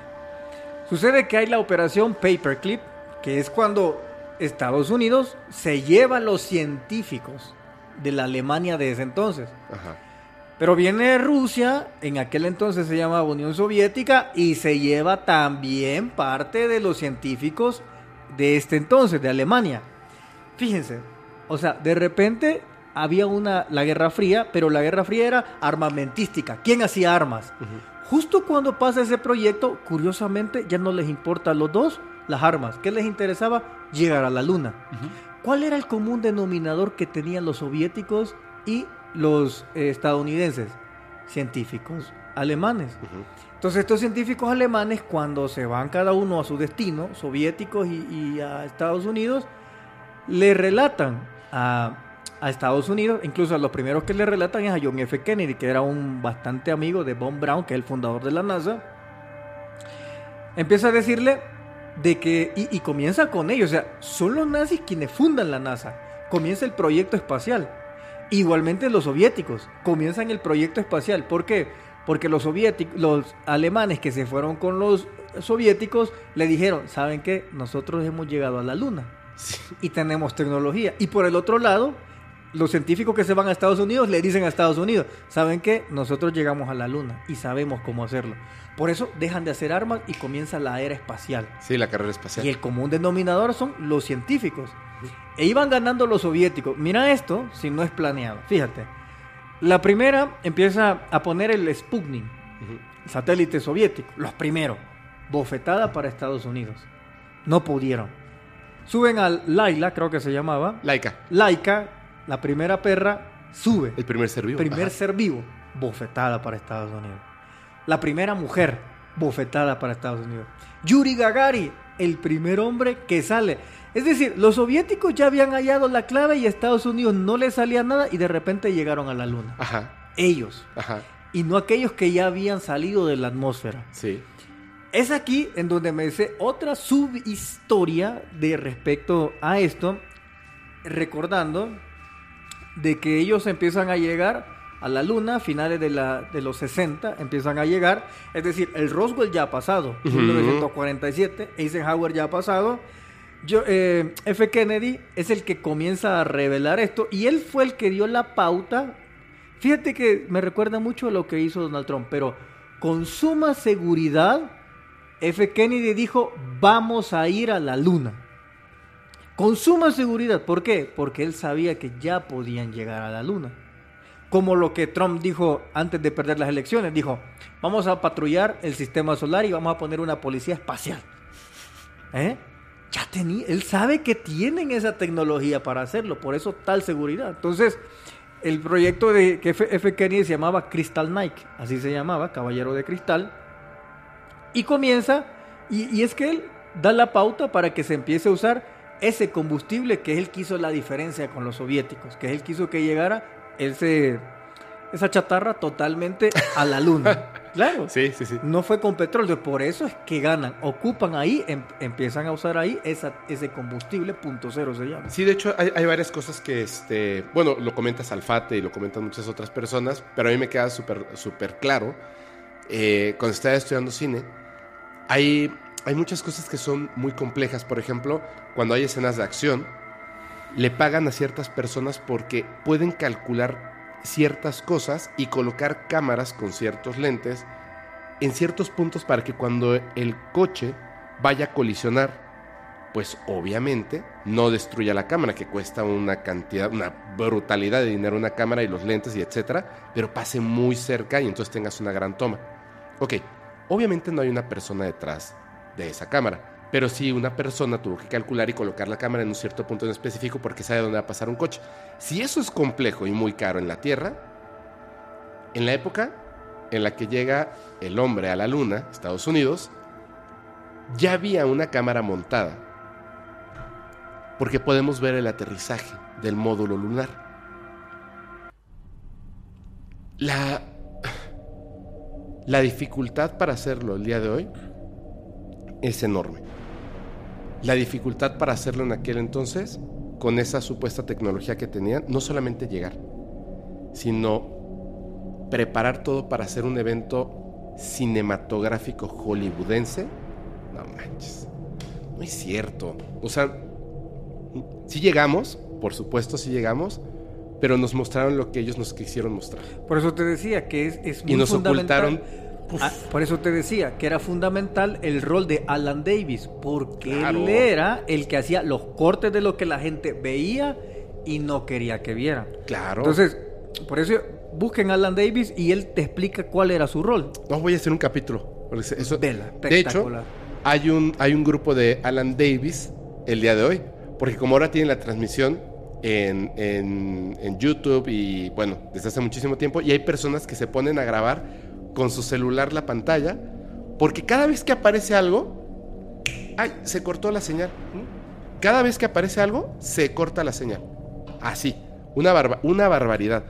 Sucede que hay la operación Paperclip, que es cuando Estados Unidos se lleva a los científicos de la Alemania de ese entonces. Ajá. Pero viene Rusia, en aquel entonces se llamaba Unión Soviética, y se lleva también parte de los científicos de este entonces, de Alemania. Fíjense, o sea, de repente había una, la Guerra Fría, pero la Guerra Fría era armamentística. ¿Quién hacía armas? Justo cuando pasa ese proyecto, curiosamente, ya no les importa a los dos las armas. ¿Qué les interesaba? Llegar a la luna. ¿Cuál era el común denominador que tenían los soviéticos y los eh, estadounidenses? Científicos. alemanes. Entonces estos científicos alemanes cuando se van cada uno a su destino, soviéticos y, a Estados Unidos, le relatan a, a, Estados Unidos, incluso a los primeros que le relatan es a John F. Kennedy, que era un bastante amigo de Von Braun, que es el fundador de la NASA, empieza a decirle de que, y, y comienza con ellos, o sea, son los nazis quienes fundan la NASA, comienza el proyecto espacial. Igualmente los soviéticos comienzan el proyecto espacial. ¿Por qué? Porque los soviéticos, los alemanes que se fueron con los soviéticos le dijeron, ¿saben qué? Nosotros hemos llegado a la luna y tenemos tecnología. Y por el otro lado, los científicos que se van a Estados Unidos le dicen a Estados Unidos, ¿saben qué? Nosotros llegamos a la luna y sabemos cómo hacerlo. Por eso dejan de hacer armas y comienza la era espacial. Sí, la carrera espacial. Y el común denominador son los científicos. E iban ganando los soviéticos. Mira esto, si no es planeado. Fíjate. La primera empieza a poner el Sputnik, satélite soviético. Los primeros. Bofetada para Estados Unidos. No pudieron. Suben al Laila, creo que se llamaba. Laika. Laika, la primera perra, sube. El primer ser vivo. Primer ser vivo. Bofetada para Estados Unidos. La primera mujer, bofetada para Estados Unidos. Yuri Gagari, el primer hombre que sale. Es decir, los soviéticos ya habían hallado la clave y a Estados Unidos no le salía nada y de repente llegaron a la luna. Ajá. Ellos. Ajá. Y no aquellos que ya habían salido de la atmósfera. Sí. Es aquí en donde me dice otra subhistoria de respecto a esto, recordando de que ellos empiezan a llegar a la luna a finales de, la, de los 60, empiezan a llegar, es decir, el Roswell ya ha pasado, uh 1947, Eisenhower ya ha pasado, yo, eh, F. Kennedy es el que comienza a revelar esto y él fue el que dio la pauta. Fíjate que me recuerda mucho a lo que hizo Donald Trump, pero con suma seguridad, F. Kennedy dijo, vamos a ir a la luna. Con suma seguridad, ¿por qué? Porque él sabía que ya podían llegar a la luna. Como lo que Trump dijo antes de perder las elecciones, dijo, vamos a patrullar el sistema solar y vamos a poner una policía espacial. ¿Eh? ya tenía, él sabe que tienen esa tecnología para hacerlo, por eso tal seguridad. Entonces, el proyecto de que F. Kennedy se llamaba Crystal Nike, así se llamaba, Caballero de Cristal, y comienza, y, es que él da la pauta para que se empiece a usar ese combustible que él quiso la diferencia con los soviéticos, que él quiso que llegara ese, esa chatarra totalmente a la luna. Claro. Sí, sí, sí. No fue con petróleo, por eso es que ganan. Ocupan ahí, em, empiezan a usar ahí esa, ese combustible punto cero se llama. Sí, de hecho hay, varias cosas que, este, bueno, lo comentas Alfate y lo comentan muchas otras personas, pero a mí me queda súper súper claro, eh, cuando estaba estudiando cine, hay, hay muchas cosas que son muy complejas. Por ejemplo, cuando hay escenas de acción, le pagan a ciertas personas porque pueden calcular ciertas cosas y colocar cámaras con ciertos lentes en ciertos puntos para que cuando el coche vaya a colisionar, pues obviamente no destruya la cámara, que cuesta una cantidad, una brutalidad de dinero una cámara y los lentes y etcétera, pero pase muy cerca y entonces tengas una gran toma. Ok, obviamente no hay una persona detrás de esa cámara, pero sí una persona tuvo que calcular y colocar la cámara en un cierto punto en específico porque sabe dónde va a pasar un coche. Si eso es complejo y muy caro en la Tierra, en la época en la que llega el hombre a la Luna, Estados Unidos, ya había una cámara montada porque podemos ver el aterrizaje del módulo lunar. La, la dificultad para hacerlo el día de hoy es enorme la dificultad para hacerlo en aquel entonces, con esa supuesta tecnología que tenían, no solamente llegar, sino preparar todo para hacer un evento cinematográfico hollywoodense. No manches, no es cierto. O sea, sí llegamos, por supuesto sí llegamos, pero nos mostraron lo que ellos nos quisieron mostrar. Por eso te decía que es, es muy Y nos ocultaron Ah, por eso te decía que era fundamental el rol de Alan Davis, porque él era el que hacía los cortes de lo que la gente veía y no quería que vieran. Claro. Entonces, por eso busquen a Alan Davis y él te explica cuál era su rol. No voy a hacer un capítulo. Eso, de hecho, hay un, hay un grupo de Alan Davis el día de hoy, porque como ahora tienen la transmisión en, en, en YouTube y bueno, desde hace muchísimo tiempo, y hay personas que se ponen a grabar con su celular la pantalla, porque cada vez que aparece algo, ay, se cortó la señal. Cada vez que aparece algo, se corta la señal. Así, una, una barbaridad.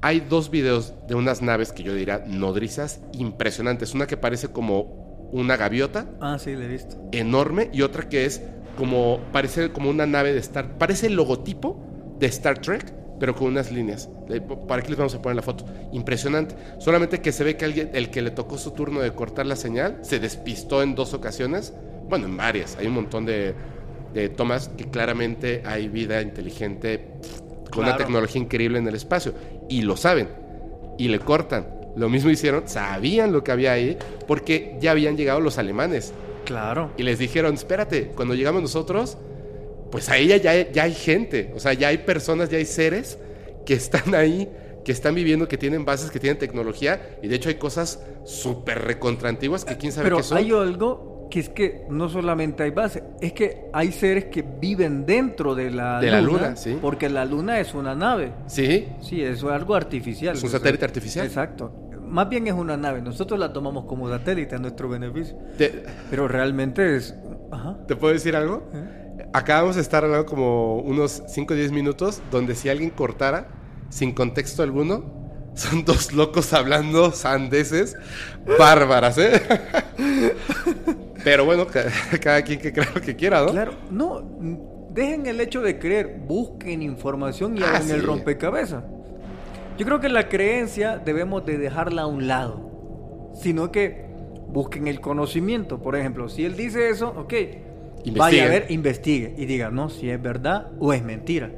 Hay dos videos de unas naves que yo diría nodrizas impresionantes. Una que parece como una gaviota. Ah, sí, la he visto. Enorme. Y otra que es como, parece como una nave de Star... Parece el logotipo de Star Trek, pero con unas líneas. ¿Para qué les vamos a poner la foto? Impresionante. Solamente que se ve que alguien, el que le tocó su turno de cortar la señal, se despistó en dos ocasiones. Bueno, en varias. Hay un montón de, tomas que claramente hay vida inteligente con una tecnología increíble en el espacio. Y lo saben. Y le cortan. Lo mismo hicieron, sabían lo que había ahí, porque ya habían llegado los alemanes. Claro. Y les dijeron, espérate, cuando llegamos nosotros, pues ahí ya, ya hay gente, o sea, ya hay personas, ya hay seres que están ahí, que están viviendo, que tienen bases, que tienen tecnología, y de hecho hay cosas súper recontraantiguas que quién sabe qué son. hay algo que es que no solamente hay bases, es que hay seres que viven dentro de la de luna. la luna, sí. Porque la luna es una nave. Sí. Sí, eso es algo artificial. Es un satélite artificial. Exacto más bien es una nave. Nosotros la tomamos como satélite a nuestro beneficio. Pero realmente es... ¿Te puedo decir algo? ¿Eh? Acabamos de estar hablando como unos 5 o 10 minutos donde si alguien cortara sin contexto alguno, son dos locos hablando sandeces bárbaras, ¿eh? Pero bueno, cada quien que crea lo que quiera, ¿no? Claro, no, dejen el hecho de creer, busquen información y ah, hagan el rompecabezas. Yo creo que la creencia debemos de dejarla a un lado, sino que busquen el conocimiento. Por ejemplo, si él dice eso, ok, vaya a ver, investigue y diga, no, si es verdad o es mentira.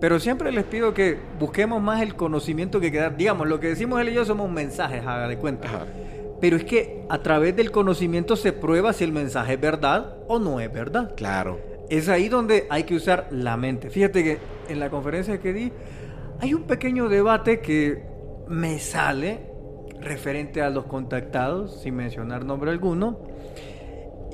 Pero siempre les pido que busquemos más el conocimiento que quedar. Digamos, lo que decimos él y yo somos mensajes, haga de cuenta. Pero es que a través del conocimiento se prueba si el mensaje es verdad o no es verdad. Claro. Es ahí donde hay que usar la mente. Fíjate que en la conferencia que di, hay un pequeño debate que me sale referente a los contactados, sin mencionar nombre alguno,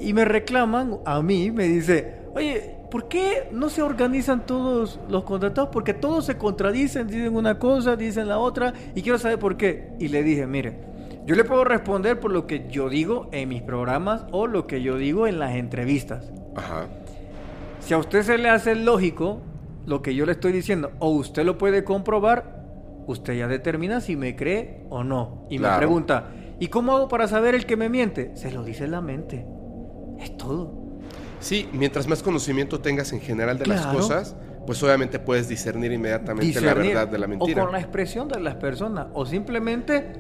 y me reclaman a mí, me dice, oye, ¿por qué no se organizan todos los contactados? Porque todos se contradicen, dicen una cosa, dicen la otra, y quiero saber por qué. Y le dije, mire, yo le puedo responder por lo que yo digo en mis programas o lo que yo digo en las entrevistas. Ajá. Si a usted se le hace lógico lo que yo le estoy diciendo, o usted lo puede comprobar, usted ya determina si me cree o no. Y me pregunta, ¿y cómo hago para saber el que me miente? Se lo dice la mente. Es todo. Sí, mientras más conocimiento tengas en general de las cosas, pues obviamente puedes discernir inmediatamente la verdad de la mentira. O con la expresión de las personas, o simplemente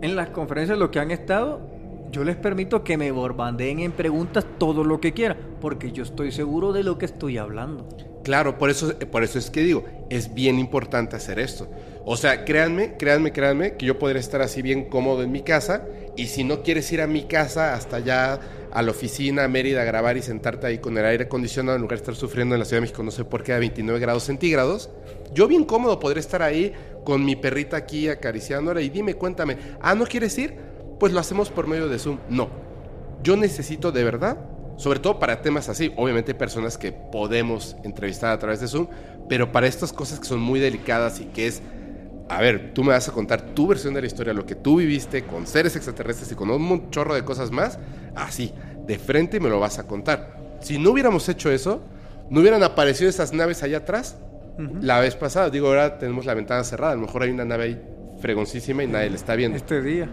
en las conferencias lo que han estado, yo les permito que me borbandeen en preguntas todo lo que quieran, porque yo estoy seguro de lo que estoy hablando. Claro, por eso, por eso es que digo, es bien importante hacer esto. O sea, créanme, créanme, créanme, que yo podría estar así bien cómodo en mi casa y si no quieres ir a mi casa hasta allá a la oficina, a Mérida, a grabar y sentarte ahí con el aire acondicionado en lugar de estar sufriendo en la Ciudad de México, no sé por qué, a 29 grados centígrados, yo bien cómodo podría estar ahí con mi perrita aquí acariciándola y dime, cuéntame, ah, ¿no quieres ir? Pues lo hacemos por medio de Zoom. No, yo necesito de verdad sobre todo para temas así. Obviamente personas que podemos entrevistar a través de Zoom, pero para estas cosas que son muy delicadas y que es, a ver, tú me vas a contar tu versión de la historia, lo que tú viviste con seres extraterrestres y con un chorro de cosas más, así, de frente me lo vas a contar. Si no hubiéramos hecho eso, no hubieran aparecido esas naves allá atrás la vez pasada. Digo, ahora tenemos la ventana cerrada, a lo mejor hay una nave ahí fregoncísima y nadie la está viendo. Este día.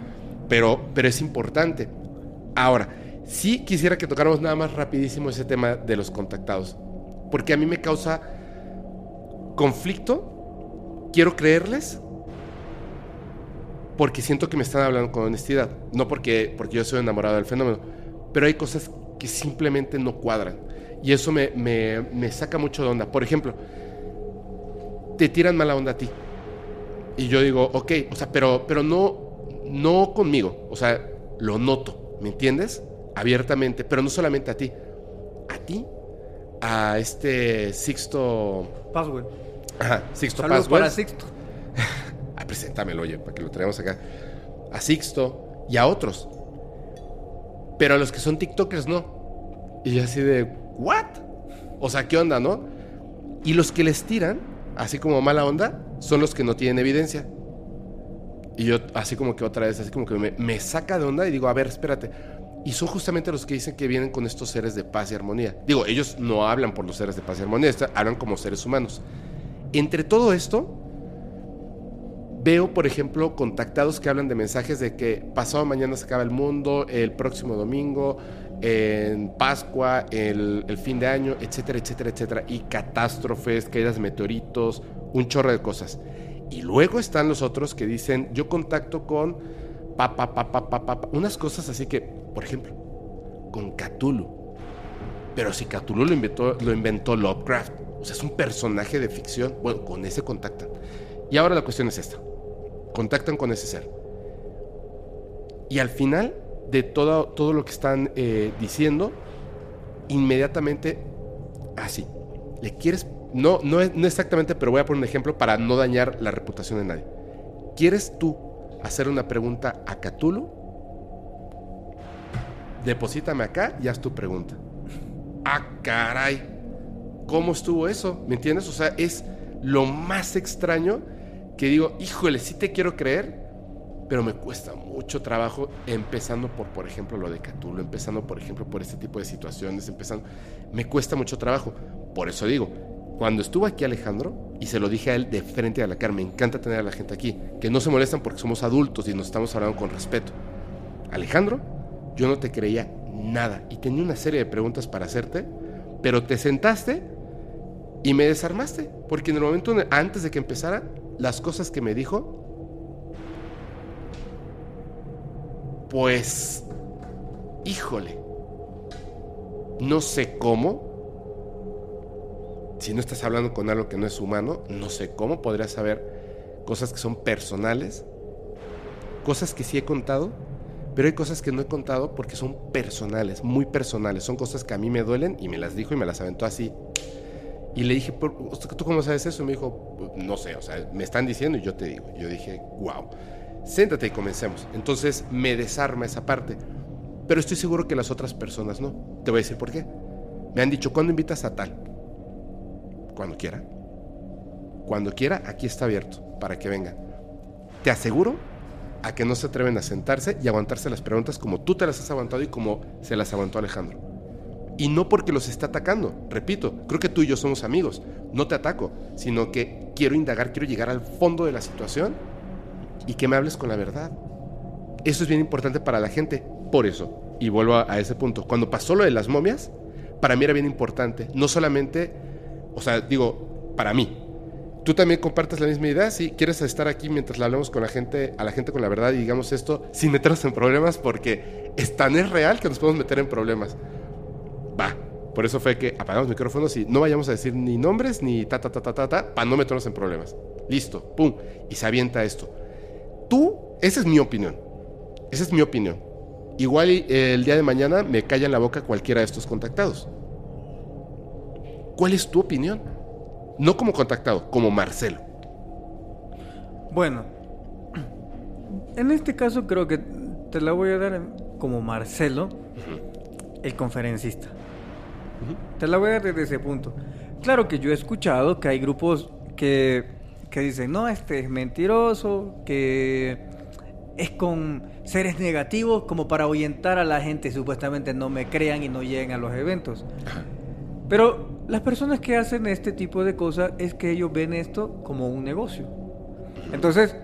Pero, pero es importante. Ahora, Sí quisiera que tocáramos nada más rapidísimo ese tema de los contactados, porque a mí me causa conflicto, quiero creerles, porque siento que me están hablando con honestidad, no porque, porque yo soy enamorado del fenómeno, pero hay cosas que simplemente no cuadran, y eso me, me, saca mucho de onda. Por ejemplo, te tiran mala onda a ti, y yo digo, ok, o sea, pero, pero no, no conmigo, o sea, lo noto, ¿me entiendes? abiertamente, pero no solamente a ti, a ti, a este Sixto Password. Ajá, Sixto Saludos para Sixto. ah, preséntamelo, oye, para que lo traigamos acá. A Sixto y a otros. Pero a los que son TikTokers no. Y así de, ¿what? O sea, ¿qué onda, no? Y los que les tiran, así como mala onda, son los que no tienen evidencia. Y yo así como que otra vez, así como que me, me saca de onda y digo, a ver, espérate. Y son justamente los que dicen que vienen con estos seres de paz y armonía. Digo, ellos no hablan por los seres de paz y armonía, hablan como seres humanos. Entre todo esto, veo, por ejemplo, contactados que hablan de mensajes de que pasado mañana se acaba el mundo, el próximo domingo, en Pascua, el, fin de año, etcétera, etcétera, etcétera. Y catástrofes, caídas de meteoritos, un chorro de cosas. Y luego están los otros que dicen, yo contacto con pa, pa, pa, pa, pa", unas cosas así que, por ejemplo, con Cthulhu. Pero si Cthulhu lo inventó, lo inventó Lovecraft, o sea, es un personaje de ficción, bueno, con ese contactan. Y ahora la cuestión es esta. Contactan con ese ser. Y al final de todo, todo lo que están eh, diciendo, inmediatamente, así, le quieres, no, no, no exactamente, pero voy a poner un ejemplo para no dañar la reputación de nadie. ¿Quieres tú hacer una pregunta a Cthulhu? Deposítame acá y haz tu pregunta. Ah, caray. ¿Cómo estuvo eso? ¿Me entiendes? O sea, es lo más extraño que digo, híjole, sí te quiero creer, pero me cuesta mucho trabajo, empezando por, por ejemplo, lo de Cthulhu, empezando, por ejemplo, por este tipo de situaciones, empezando, me cuesta mucho trabajo. Por eso digo, cuando estuvo aquí Alejandro, y se lo dije a él de frente a la cara, me encanta tener a la gente aquí, que no se molestan porque somos adultos y nos estamos hablando con respeto. Alejandro, yo no te creía nada y tenía una serie de preguntas para hacerte, pero te sentaste y me desarmaste, porque en el momento en- antes de que empezara, las cosas que me dijo, pues, híjole, no sé cómo, si no estás hablando con algo que no es humano, no sé cómo podrías saber cosas que son personales, cosas que sí he contado, pero hay cosas que no he contado porque son personales, muy personales, son cosas que a mí me duelen y me las dijo y me las aventó así. Y le dije, "¿Por- ¿tú cómo sabes eso? Me dijo, no sé, o sea, me están diciendo y yo te digo. Yo dije, wow, siéntate y comencemos. Entonces me desarma esa parte. Pero estoy seguro que las otras personas no. Te voy a decir por qué. Me han dicho, ¿cuándo invitas a tal? Cuando quiera. Cuando quiera, aquí está abierto para que vengan. Te aseguro a que no se atreven a sentarse y aguantarse las preguntas como tú te las has aguantado y como se las aguantó Alejandro. Y no porque los está atacando, repito, creo que tú y yo somos amigos, no te ataco, sino que quiero indagar, quiero llegar al fondo de la situación y que me hables con la verdad. Eso es bien importante para la gente, por eso, y vuelvo a, ese punto, cuando pasó lo de las momias, para mí era bien importante, no solamente, o sea, digo, para mí, ¿Tú también compartes la misma idea? Si quieres estar aquí mientras le hablamos con la gente, a la gente con la verdad y digamos esto sin meternos en problemas, porque es tan es real que nos podemos meter en problemas. Va. Por eso fue que apagamos micrófonos y no vayamos a decir ni nombres ni ta ta ta ta ta ta para no meternos en problemas. Listo, pum. Y se avienta esto. Tú, esa es mi opinión. Esa es mi opinión. Igual eh, el día de mañana me calla en la boca cualquiera de estos contactados. ¿Cuál es tu opinión? No como contactado, como Marcelo. Bueno, en este caso creo que te la voy a dar como Marcelo, el conferencista. Te la voy a dar desde ese punto. Claro que yo he escuchado que hay grupos que, que dicen, no, este es mentiroso, que es con seres negativos como para ahuyentar a la gente, supuestamente no me crean y no lleguen a los eventos. Pero las personas que hacen este tipo de cosas es que ellos ven esto como un negocio. Entonces,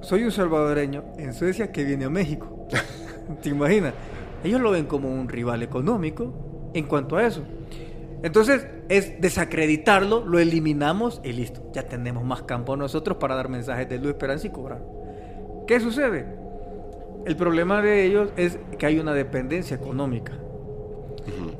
soy un salvadoreño en Suecia que viene a México. ¿Te imaginas? Ellos lo ven como un rival económico en cuanto a eso. Entonces, es desacreditarlo, lo eliminamos y listo. Ya tenemos más campo nosotros para dar mensajes de luz, esperanza y cobrar. ¿Qué sucede? El problema de ellos es que hay una dependencia económica.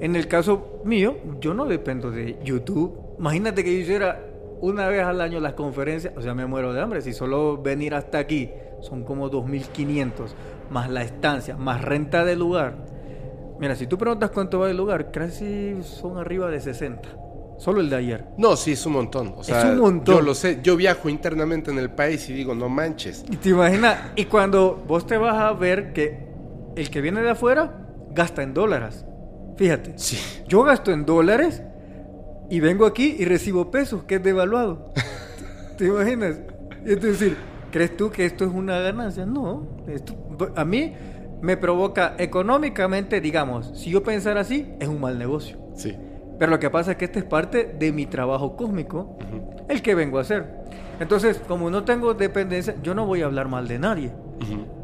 En el caso mío, yo no dependo de YouTube. Imagínate que yo hiciera una vez al año las conferencias, o sea, me muero de hambre. Si solo venir hasta aquí son como 2.500, más la estancia, más renta del lugar. Mira, si tú preguntas cuánto va el lugar, casi son arriba de 60. Solo el de ayer. No, sí, es un montón. O sea, un montón. Yo lo sé. Yo viajo internamente en el país y digo, no manches. Y te imaginas, y cuando vos te vas a ver que el que viene de afuera gasta en dólares. Fíjate. Sí. Yo gasto en dólares y vengo aquí y recibo pesos, que es devaluado. ¿Te imaginas? Es decir, ¿Crees tú que esto es una ganancia? No. Esto, a mí me provoca económicamente, digamos, si yo pensara así, es un mal negocio. Sí. Pero lo que pasa es que este es parte de mi trabajo cósmico, el que vengo a hacer. Entonces, como no tengo dependencia, yo no voy a hablar mal de nadie.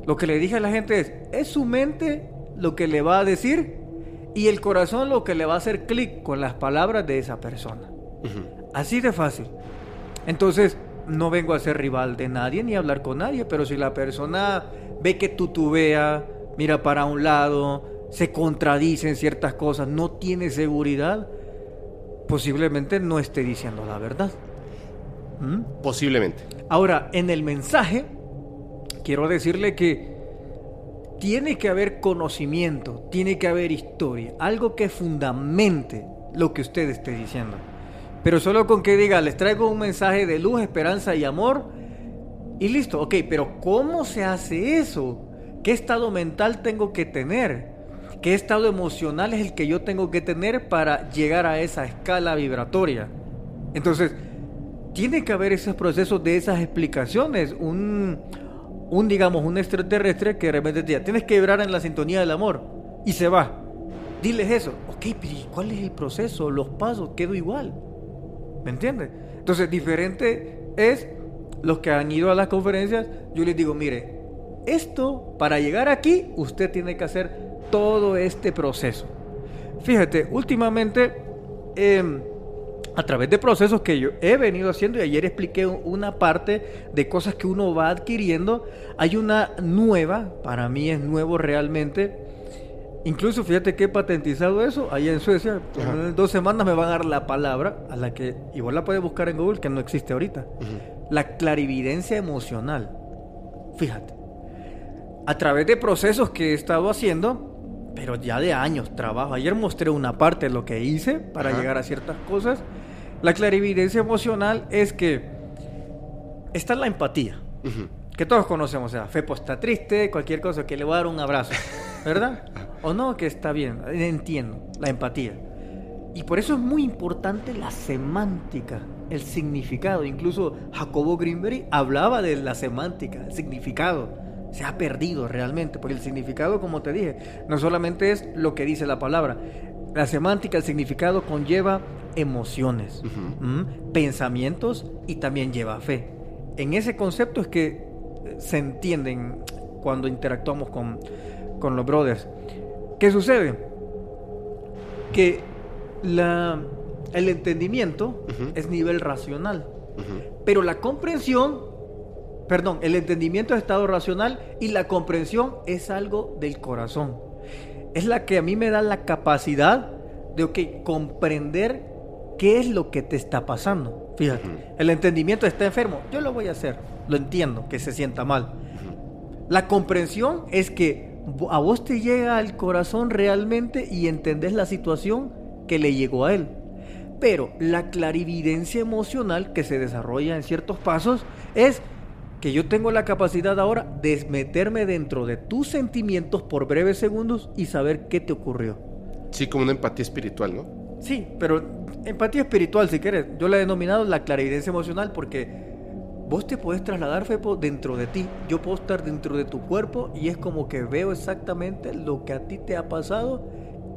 Lo que le dije a la gente es, es su mente lo que le va a decir y el corazón lo que le va a hacer clic con las palabras de esa persona. Así de fácil. Entonces, no vengo a ser rival de nadie ni a hablar con nadie, pero si la persona ve que tutubea, mira para un lado, se contradice en ciertas cosas, no tiene seguridad, posiblemente no esté diciendo la verdad. ¿Mm? Posiblemente. Ahora, en el mensaje, quiero decirle que tiene que haber conocimiento, tiene que haber historia, algo que fundamente lo que usted esté diciendo. Pero solo con que diga, les traigo un mensaje de luz, esperanza y amor, y listo, ok, pero ¿cómo se hace eso? ¿Qué estado mental tengo que tener? ¿Qué estado emocional es el que yo tengo que tener para llegar a esa escala vibratoria? Entonces, tiene que haber esos procesos de esas explicaciones. Un, un digamos, un extraterrestre que de repente te diga, tienes que vibrar en la sintonía del amor y se va. Diles eso. Ok, pero ¿cuál es el proceso? Los pasos, quedo igual. ¿Me entiendes? Entonces, diferente es los que han ido a las conferencias. Yo les digo, mire, esto, para llegar aquí, usted tiene que hacer todo este proceso. Fíjate, últimamente, em, a través de procesos que yo he venido haciendo, y ayer expliqué una parte de cosas que uno va adquiriendo, hay una nueva, para mí es nuevo realmente, Incluso fíjate que he patentizado eso allá en Suecia. En dos semanas me van a dar la palabra a la que igual la puedes buscar en Google, que no existe ahorita. La clarividencia emocional. Fíjate. A través de procesos que he estado haciendo, pero ya de años trabajo. Ayer mostré una parte de lo que hice para llegar a ciertas cosas. La clarividencia emocional es que está la empatía, que todos conocemos. O sea, Fepo está triste, cualquier cosa, que le voy a dar un abrazo, ¿verdad? o no, que está bien, entiendo, la empatía. Y por eso es muy importante la semántica, el significado. Incluso Jacobo Greenberg hablaba de la semántica, el significado se ha perdido realmente, porque el significado, como te dije, no solamente es lo que dice la palabra, la semántica, el significado conlleva emociones, pensamientos y también lleva fe. En ese concepto es que eh, se entienden cuando interactuamos con, con los brothers. ¿Qué sucede? Que la, el entendimiento es nivel racional, pero la comprensión perdón, el entendimiento es estado racional y la comprensión es algo del corazón. Es la que a mí me da la capacidad de comprender qué es lo que te está pasando. Fíjate, el entendimiento está enfermo, yo lo voy a hacer, lo entiendo, que se sienta mal. La comprensión es que a vos te llega al corazón realmente y entendés la situación que le llegó a él. Pero la clarividencia emocional que se desarrolla en ciertos pasos es que yo tengo la capacidad ahora de meterme dentro de tus sentimientos por breves segundos y saber qué te ocurrió. Sí, como una empatía espiritual, ¿no? Sí, pero empatía espiritual, si quieres. Yo la he denominado la clarividencia emocional porque vos te puedes trasladar, Fepo, dentro de ti. Yo puedo estar dentro de tu cuerpo y es como que veo exactamente lo que a ti te ha pasado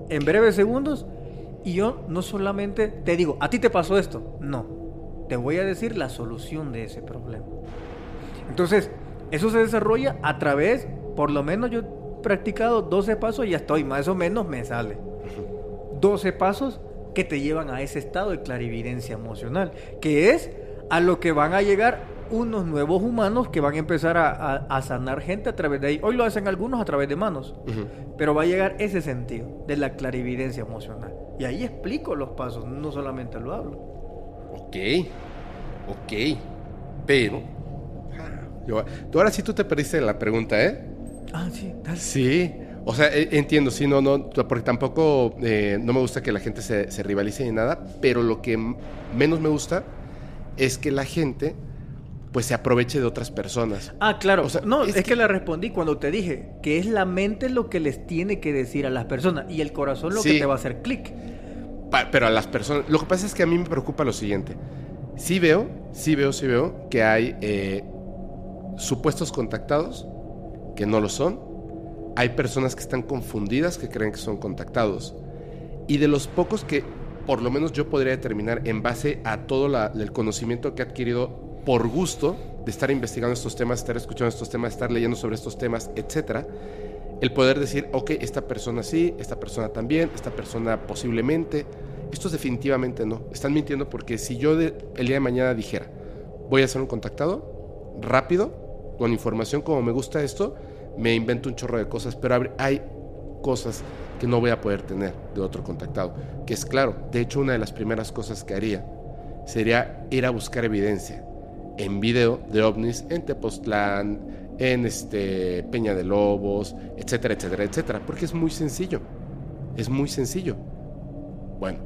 en breves segundos y yo no solamente te digo, a ti te pasó esto. No, te voy a decir la solución de ese problema. Entonces, eso se desarrolla a través, por lo menos yo he practicado 12 pasos y ya estoy, más o menos me sale. 12 pasos que te llevan a ese estado de clarividencia emocional, que es a lo que van a llegar unos nuevos humanos que van a empezar a, sanar gente a través de ahí. Hoy lo hacen algunos a través de manos, pero va a llegar ese sentido de la clarividencia emocional. Y ahí explico los pasos, no solamente lo hablo. Ok, ok, pero tú ahora sí tú te perdiste la pregunta, ¿eh? Ah, sí, dale. Sí. O sea, e, entiendo, sí, no, no, porque tampoco eh, no me gusta que la gente se, rivalice ni nada, pero lo que menos me gusta es que la gente pues se aproveche de otras personas. Ah, claro. O sea, no, es, que... le respondí cuando te dije que es la mente lo que les tiene que decir a las personas y el corazón lo que te va a hacer clic. Pero a las personas, lo que pasa es que a mí me preocupa lo siguiente. Sí veo, sí veo, sí veo que hay eh, supuestos contactados que no lo son. Hay personas que están confundidas que creen que son contactados. Y de los pocos que por lo menos yo podría determinar en base a todo el conocimiento que he adquirido por gusto de estar investigando estos temas, estar escuchando estos temas, estar leyendo sobre estos temas, etcétera, el poder decir, ok, esta persona sí, esta persona también, esta persona posiblemente, estos definitivamente no, están mintiendo porque si yo el día de mañana dijera, voy a hacer un contactado rápido, con información como me gusta esto, me invento un chorro de cosas, pero hay cosas que no voy a poder tener de otro contactado, que es claro, de hecho una de las primeras cosas que haría sería ir a buscar evidencia en video de ovnis en Tepoztlán, en este Peña de Lobos, etcétera, etcétera, etcétera, porque es muy sencillo. Es muy sencillo. Bueno,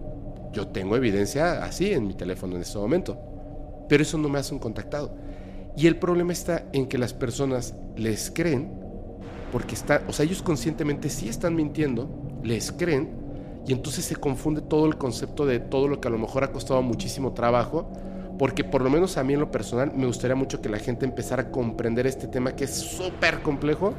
yo tengo evidencia así en mi teléfono en este momento, pero eso no me hace un contactado. Y el problema está en que las personas les creen porque está, o sea, ellos conscientemente sí están mintiendo, les creen y entonces se confunde todo el concepto de todo lo que a lo mejor ha costado muchísimo trabajo porque por lo menos a mí en lo personal me gustaría mucho que la gente empezara a comprender este tema que es súper complejo,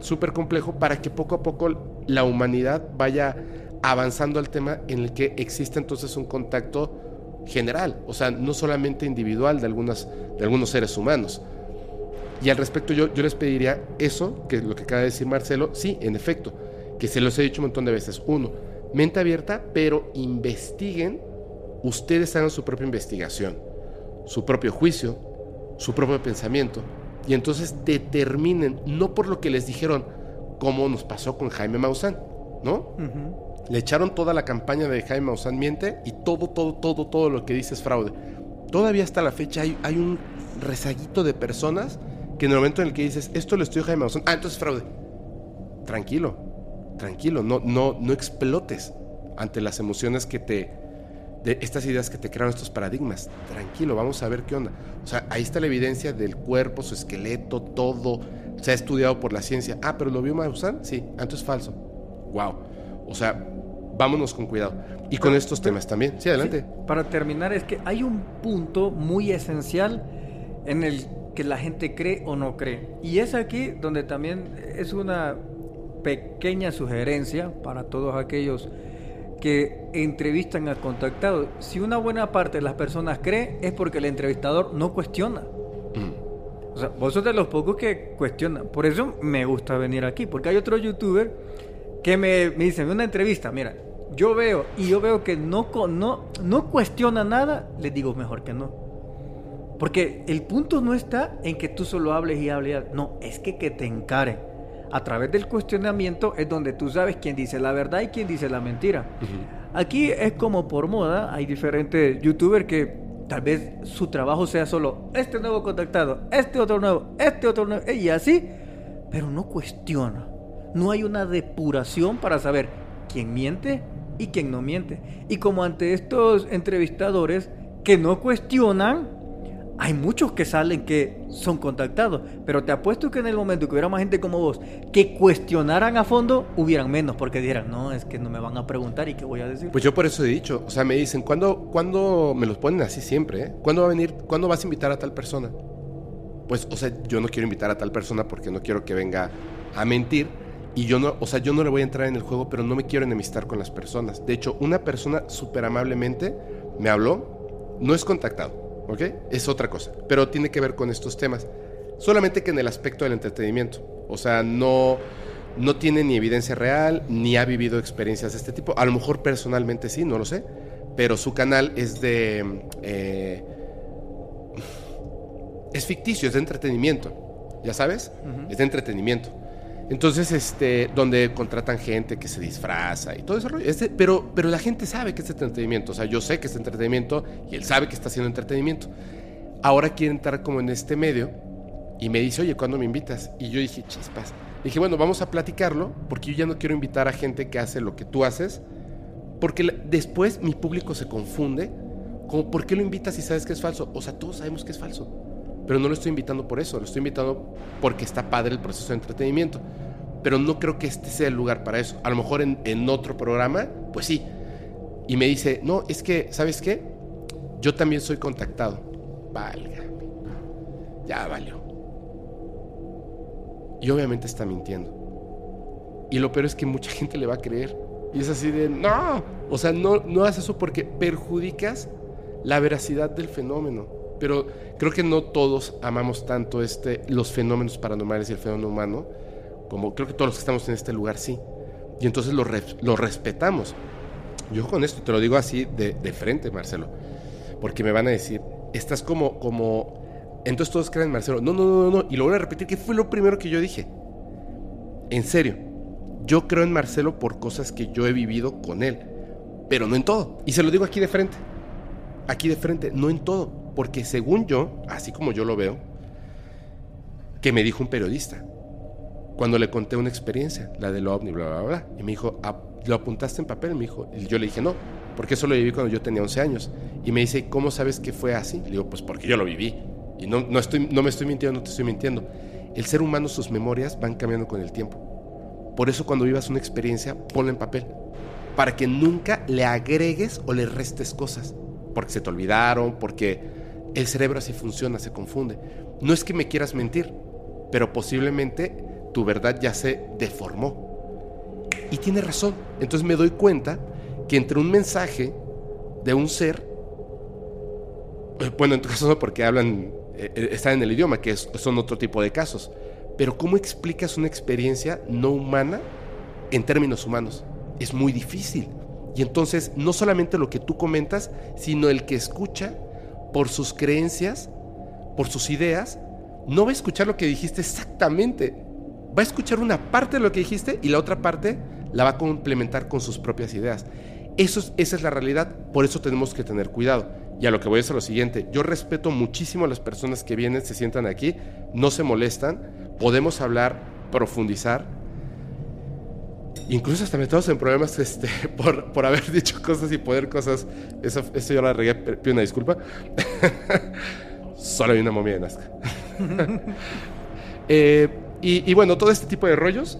súper complejo, para que poco a poco la humanidad vaya avanzando al tema en el que existe entonces un contacto general, o sea, no solamente individual de, algunas, de algunos seres humanos. Y al respecto yo, yo les pediría eso, que lo que acaba de decir Marcelo, sí, en efecto, que se los he dicho un montón de veces. Uno, mente abierta, pero investiguen, ustedes hagan su propia investigación su propio juicio, su propio pensamiento, y entonces determinen, no por lo que les dijeron, como nos pasó con Jaime Maussan, ¿no? Le echaron toda la campaña de Jaime Maussan miente y todo, todo, todo, todo lo que dice es fraude. Todavía hasta la fecha hay, hay un rezaguito de personas que en el momento en el que dices, esto lo estudió Jaime Maussan, ah, entonces fraude. Tranquilo, tranquilo, no, no, no explotes ante las emociones que te, de estas ideas que te crearon estos paradigmas. Tranquilo, vamos a ver qué onda. O sea, ahí está la evidencia del cuerpo, su esqueleto, todo. Se ha estudiado por la ciencia. Ah, pero lo vio Maussan. Sí, entonces es falso. Wow. O sea, vámonos con cuidado. Y con estos temas también. Sí, adelante. para terminar, es que hay un punto muy esencial en el que la gente cree o no cree. Y es aquí donde también es una pequeña sugerencia para todos aquellos que entrevistan al contactado. Si una buena parte de las personas cree, es porque el entrevistador no cuestiona. Mm. O sea, vos sos de los pocos que cuestionan. Por eso me gusta venir aquí, porque hay otro youtuber que me, me dice en una entrevista, mira, yo veo y yo veo que no, no, no cuestiona nada, les digo mejor que no. Porque el punto no está en que tú solo hables y hables, no, es que que te encaren a través del cuestionamiento es donde tú sabes quién dice la verdad y quién dice la mentira. Aquí es como por moda, hay diferentes youtubers que tal vez su trabajo sea solo este nuevo contactado, este otro nuevo, este otro nuevo, y así, pero no cuestiona. No hay una depuración para saber quién miente y quién no miente. Y como ante estos entrevistadores que no cuestionan, hay muchos que salen que son contactados, pero te apuesto que en el momento que hubiera más gente como vos que cuestionaran a fondo, hubieran menos, porque dijeran, no, es que no me van a preguntar y qué voy a decir. Pues yo por eso he dicho, o sea, me dicen, ¿cuándo, ¿cuándo me los ponen así siempre? Eh? ¿Cuándo va a venir, cuándo vas a invitar a tal persona? Pues, o sea, yo no quiero invitar a tal persona porque no quiero que venga a mentir. Y yo no, o sea, yo no le voy a entrar en el juego, pero no me quiero enemistar con las personas. De hecho, una persona súper amablemente me habló, no es contactado ¿ok? Es otra cosa, pero tiene que ver con estos temas. Solamente que en el aspecto del entretenimiento. O sea, no, no tiene ni evidencia real, ni ha vivido experiencias de este tipo. A lo mejor personalmente sí, no lo sé. Pero su canal es de... Eh, es ficticio, es de entretenimiento. ¿Ya sabes? Es de entretenimiento. Entonces, este, donde contratan gente que se disfraza y todo ese rollo. Este, pero, pero la gente sabe que es entretenimiento. O sea, yo sé que es entretenimiento y él sabe que está haciendo entretenimiento. Ahora quiere entrar como en este medio y me dice, oye, ¿cuándo me invitas? Y yo dije, chispas. Dije, bueno, vamos a platicarlo porque yo ya no quiero invitar a gente que hace lo que tú haces. Porque después mi público se confunde. Como, ¿por qué lo invitas si sabes que es falso? O sea, todos sabemos que es falso. Pero no lo estoy invitando por eso, lo estoy invitando porque está padre el proceso de entretenimiento. Pero no creo que este sea el lugar para eso. A lo mejor en, otro programa, pues sí. Y me dice, no, es que, ¿sabes qué? Yo también soy contactado. Válgame. Ya valió. Y obviamente está mintiendo. Y lo peor es que mucha gente le va a creer. Y es así de, no, o sea, no, no eso porque perjudicas la veracidad del fenómeno. Pero creo que no todos amamos tanto este, los fenómenos paranormales y el fenómeno humano, como creo que todos los que estamos en este lugar sí. Y entonces lo, respetamos. Yo con esto te lo digo así de, de, frente, Marcelo, porque me van a decir, estás como, como, entonces todos creen Marcelo. No, no, no, no, y lo voy a repetir, que fue lo primero que yo dije. En serio, yo creo en Marcelo por cosas que yo he vivido con él, pero no en todo. Y se lo digo aquí de frente, aquí de frente, no en todo, porque según yo, así como yo lo veo, que me dijo un periodista, cuando le conté una experiencia, la de lo ovni, bla, bla, bla, y me dijo, ah, ¿lo apuntaste en papel? Me dijo, y yo le dije, no, porque eso lo viví cuando yo tenía 11 años. Y me dice, ¿cómo sabes que fue así? Le digo, pues porque yo lo viví. Y no, no, estoy, no me estoy mintiendo, no te estoy mintiendo. El ser humano, sus memorias van cambiando con el tiempo. Por eso cuando vivas una experiencia, ponla en papel. Para que nunca le agregues o le restes cosas. Porque se te olvidaron, porque el cerebro así funciona, se confunde. No es que me quieras mentir, pero posiblemente tu verdad ya se deformó. Y tiene razón. Entonces me doy cuenta que entre un mensaje de un ser, eh, bueno, en tu caso no porque hablan, eh, eh, están en el idioma, que son otro tipo de casos, pero ¿cómo explicas una experiencia no humana en términos humanos? Es muy difícil. Y entonces no solamente lo que tú comentas, sino el que escucha por sus creencias, por sus ideas, no va a escuchar lo que dijiste exactamente, va a escuchar una parte de lo que dijiste y la otra parte la va a complementar con sus propias ideas. Eso esa es la realidad, por eso tenemos que tener cuidado. Y a lo que voy a decir lo siguiente, yo respeto muchísimo a las personas que vienen, se sientan aquí, no se molestan, podemos hablar, profundizar, incluso hasta metemos en problemas este, por, por haber dicho cosas y poder cosas, eso, eso yo la regué, pido una disculpa. Solo hay una momia de Nazca. eh, y, bueno, todo este tipo de rollos,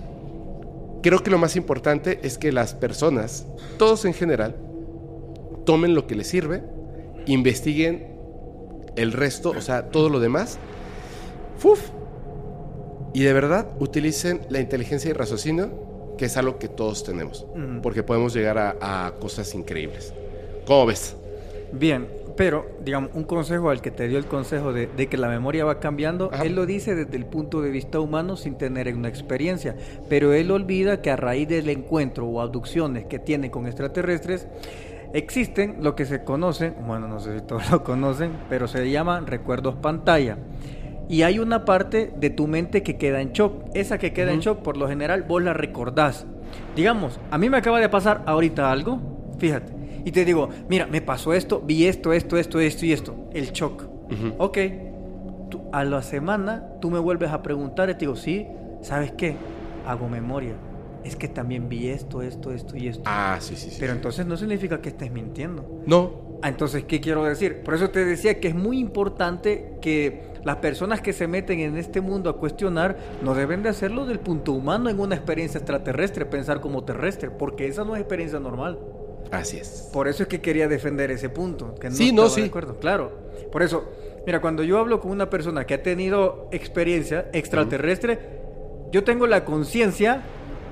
creo que lo más importante es que las personas, todos en general, tomen lo que les sirve, investiguen el resto, o sea, todo lo demás, ¡fuf! y de verdad utilicen la inteligencia y raciocinio, que es algo que todos tenemos, porque podemos llegar a, a cosas increíbles. ¿Cómo ves? Bien, pero, digamos, un consejo al que te dio el consejo de, que la memoria va cambiando, él lo dice desde el punto de vista humano sin tener una experiencia, pero él olvida que a raíz del encuentro o abducciones que tiene con extraterrestres, existen lo que se conocen, bueno, no sé si todos lo conocen, pero se llaman recuerdos pantalla. Y hay una parte de tu mente que queda en shock. Esa que queda en shock, por lo general, vos la recordás. Digamos, a mí me acaba de pasar ahorita algo, fíjate y te digo, mira, me pasó esto, vi esto, esto, esto, esto y esto, el shock. Ok, a la semana tú me vuelves a preguntar y te digo, sí, ¿sabes qué? Hago memoria. Es que también vi esto, esto, esto y esto. Ah, sí, sí, sí. Pero entonces no significa que estés mintiendo. No. Ah, entonces, ¿qué quiero decir? Por eso te decía que es muy importante que las personas que se meten en este mundo a cuestionar no deben de hacerlo del punto humano en una experiencia extraterrestre, pensar como terrestre, porque esa no es experiencia normal. Así es. Por eso es que quería defender ese punto. Que no sí, no, sí. De acuerdo. Claro. Por eso, mira, cuando yo hablo con una persona que ha tenido experiencia extraterrestre, yo tengo la conciencia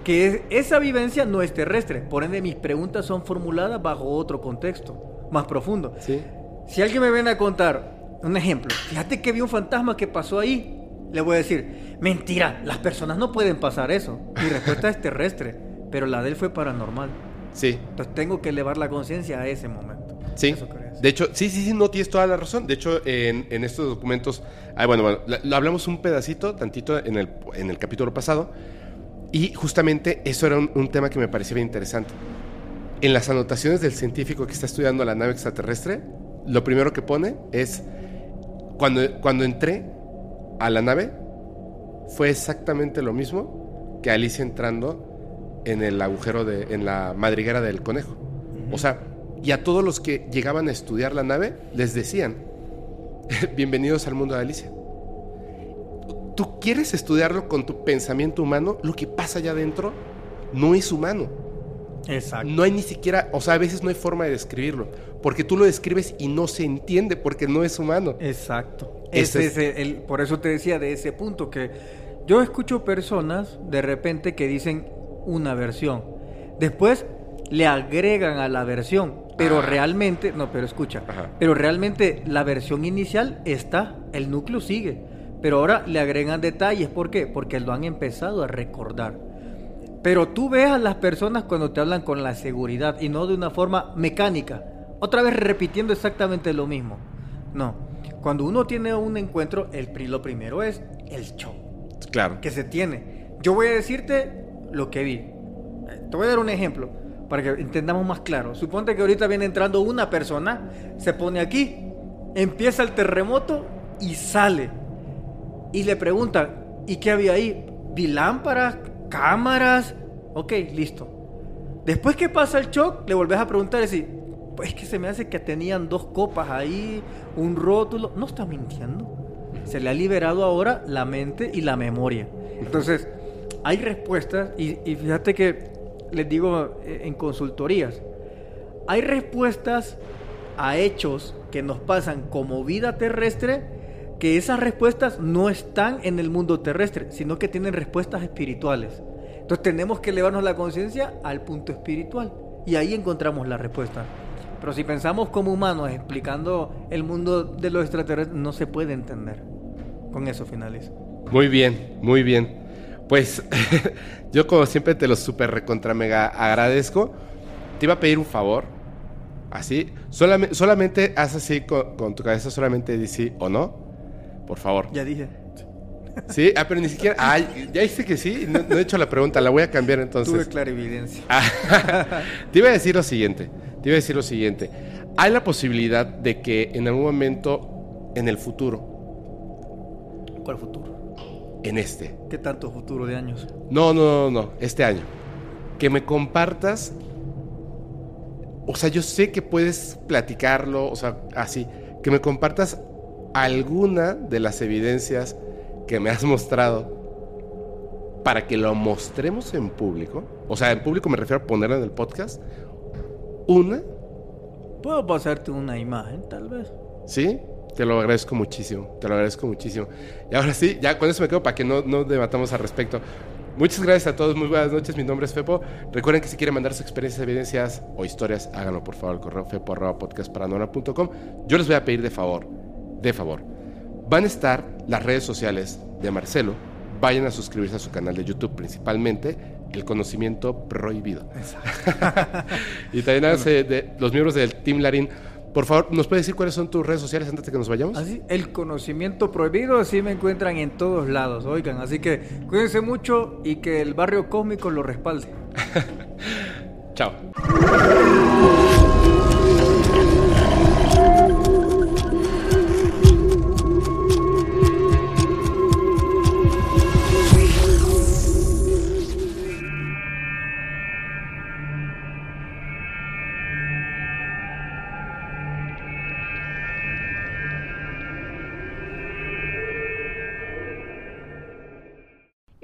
que esa vivencia no es terrestre. Por ende, mis preguntas son formuladas bajo otro contexto, más profundo. Sí. Si alguien me viene a contar un ejemplo, fíjate que vi un fantasma que pasó ahí, le voy a decir, mentira, las personas no pueden pasar eso. Mi respuesta es terrestre, pero la de él fue paranormal. Sí. Entonces tengo que elevar la conciencia a ese momento. Sí. De hecho, sí, sí, sí, no tienes toda la razón. De hecho, en, en estos documentos, ah, bueno, bueno, lo hablamos un pedacito, tantito en el, en el capítulo pasado, y justamente eso era un, tema que me parecía bien interesante. En las anotaciones del científico que está estudiando la nave extraterrestre, lo primero que pone es, cuando, cuando entré a la nave, fue exactamente lo mismo que Alicia entrando en el agujero de, en la madriguera del conejo. O sea, y a todos los que llegaban a estudiar la nave les decían, bienvenidos al mundo de Alicia. Tú quieres estudiarlo con tu pensamiento humano, lo que pasa allá adentro no es humano. Exacto. No hay ni siquiera, o sea, a veces no hay forma de describirlo, porque tú lo describes y no se entiende porque no es humano. Exacto. Ese es, el, por eso te decía de ese punto que Yo escucho personas de repente que dicen una versión. Después le agregan a la versión, pero Ah. realmente, no, pero escucha, Ajá. pero realmente la versión inicial está, el núcleo sigue, pero ahora le agregan detalles, ¿por qué? Porque lo han empezado a recordar. Pero tú ves a las personas cuando te hablan con la seguridad y no de una forma mecánica, otra vez repitiendo exactamente lo mismo. No, cuando uno tiene un encuentro, el, lo primero es el show Claro. que se tiene. Yo voy a decirte lo que vi. Eh, Te voy a dar un ejemplo para que entendamos más claro. Suponte que ahorita viene entrando una persona, se pone aquí, empieza el terremoto y sale. Y le preguntan, ¿y qué había ahí? Vi lámparas, cámaras. Ok, listo. Después que pasa el shock, le volvés a preguntar y decir, pues es que se me hace que tenían dos copas ahí, un rótulo. No está mintiendo. Se le ha liberado ahora la mente y la memoria. Entonces, hay respuestas y, y fíjate que les digo eh, en consultorías, hay respuestas a hechos que nos pasan como vida terrestre que esas respuestas no están en el mundo terrestre, sino que tienen respuestas espirituales. Entonces tenemos que elevarnos la conciencia al punto espiritual y ahí encontramos la respuesta. Pero si pensamos como humanos explicando el mundo de los extraterrestres, no se puede entender. Con eso finalizo. Muy bien, muy bien. Pues yo como siempre te lo super recontra mega agradezco. Te iba a pedir un favor. Así. Solamente, solamente haz así con, con tu cabeza, solamente di sí o no. Por favor. Ya dije. Sí, ah, pero ni siquiera. Ay, ya dice que sí. No, no he hecho la pregunta, la voy a cambiar entonces. Tuve clarividencia. Ah, te iba a decir lo siguiente. Te iba a decir lo siguiente. Hay la posibilidad de que en algún momento en el futuro, ¿Cuál futuro? en este, ¿Qué tanto futuro de años? No, no, no, no, este año. Que me compartas. O sea, yo sé que puedes platicarlo, o sea, así. Que me compartas alguna de las evidencias que me has mostrado para que lo mostremos en público. O sea, en público me refiero a ponerlo en el podcast. Una, Puedo pasarte una imagen, tal vez. ¿sí? Te lo agradezco muchísimo, te lo agradezco muchísimo. Y ahora sí, ya con eso me quedo para que no, no debatamos al respecto. Muchas gracias a todos, muy buenas noches, mi nombre es Fepo. Recuerden que si quieren mandar sus experiencias, evidencias o historias, háganlo por favor al correo fepo.podcastparanormal.com. Yo les voy a pedir de favor, de favor, van a estar las redes sociales de Marcelo, vayan a suscribirse a su canal de YouTube, principalmente el conocimiento prohibido. y también de los miembros del Team Larín. Por favor, ¿nos puedes decir cuáles son tus redes sociales antes de que nos vayamos? Así, el conocimiento prohibido, así me encuentran en todos lados, oigan. Así que cuídense mucho y que el barrio cósmico lo respalde. Chao.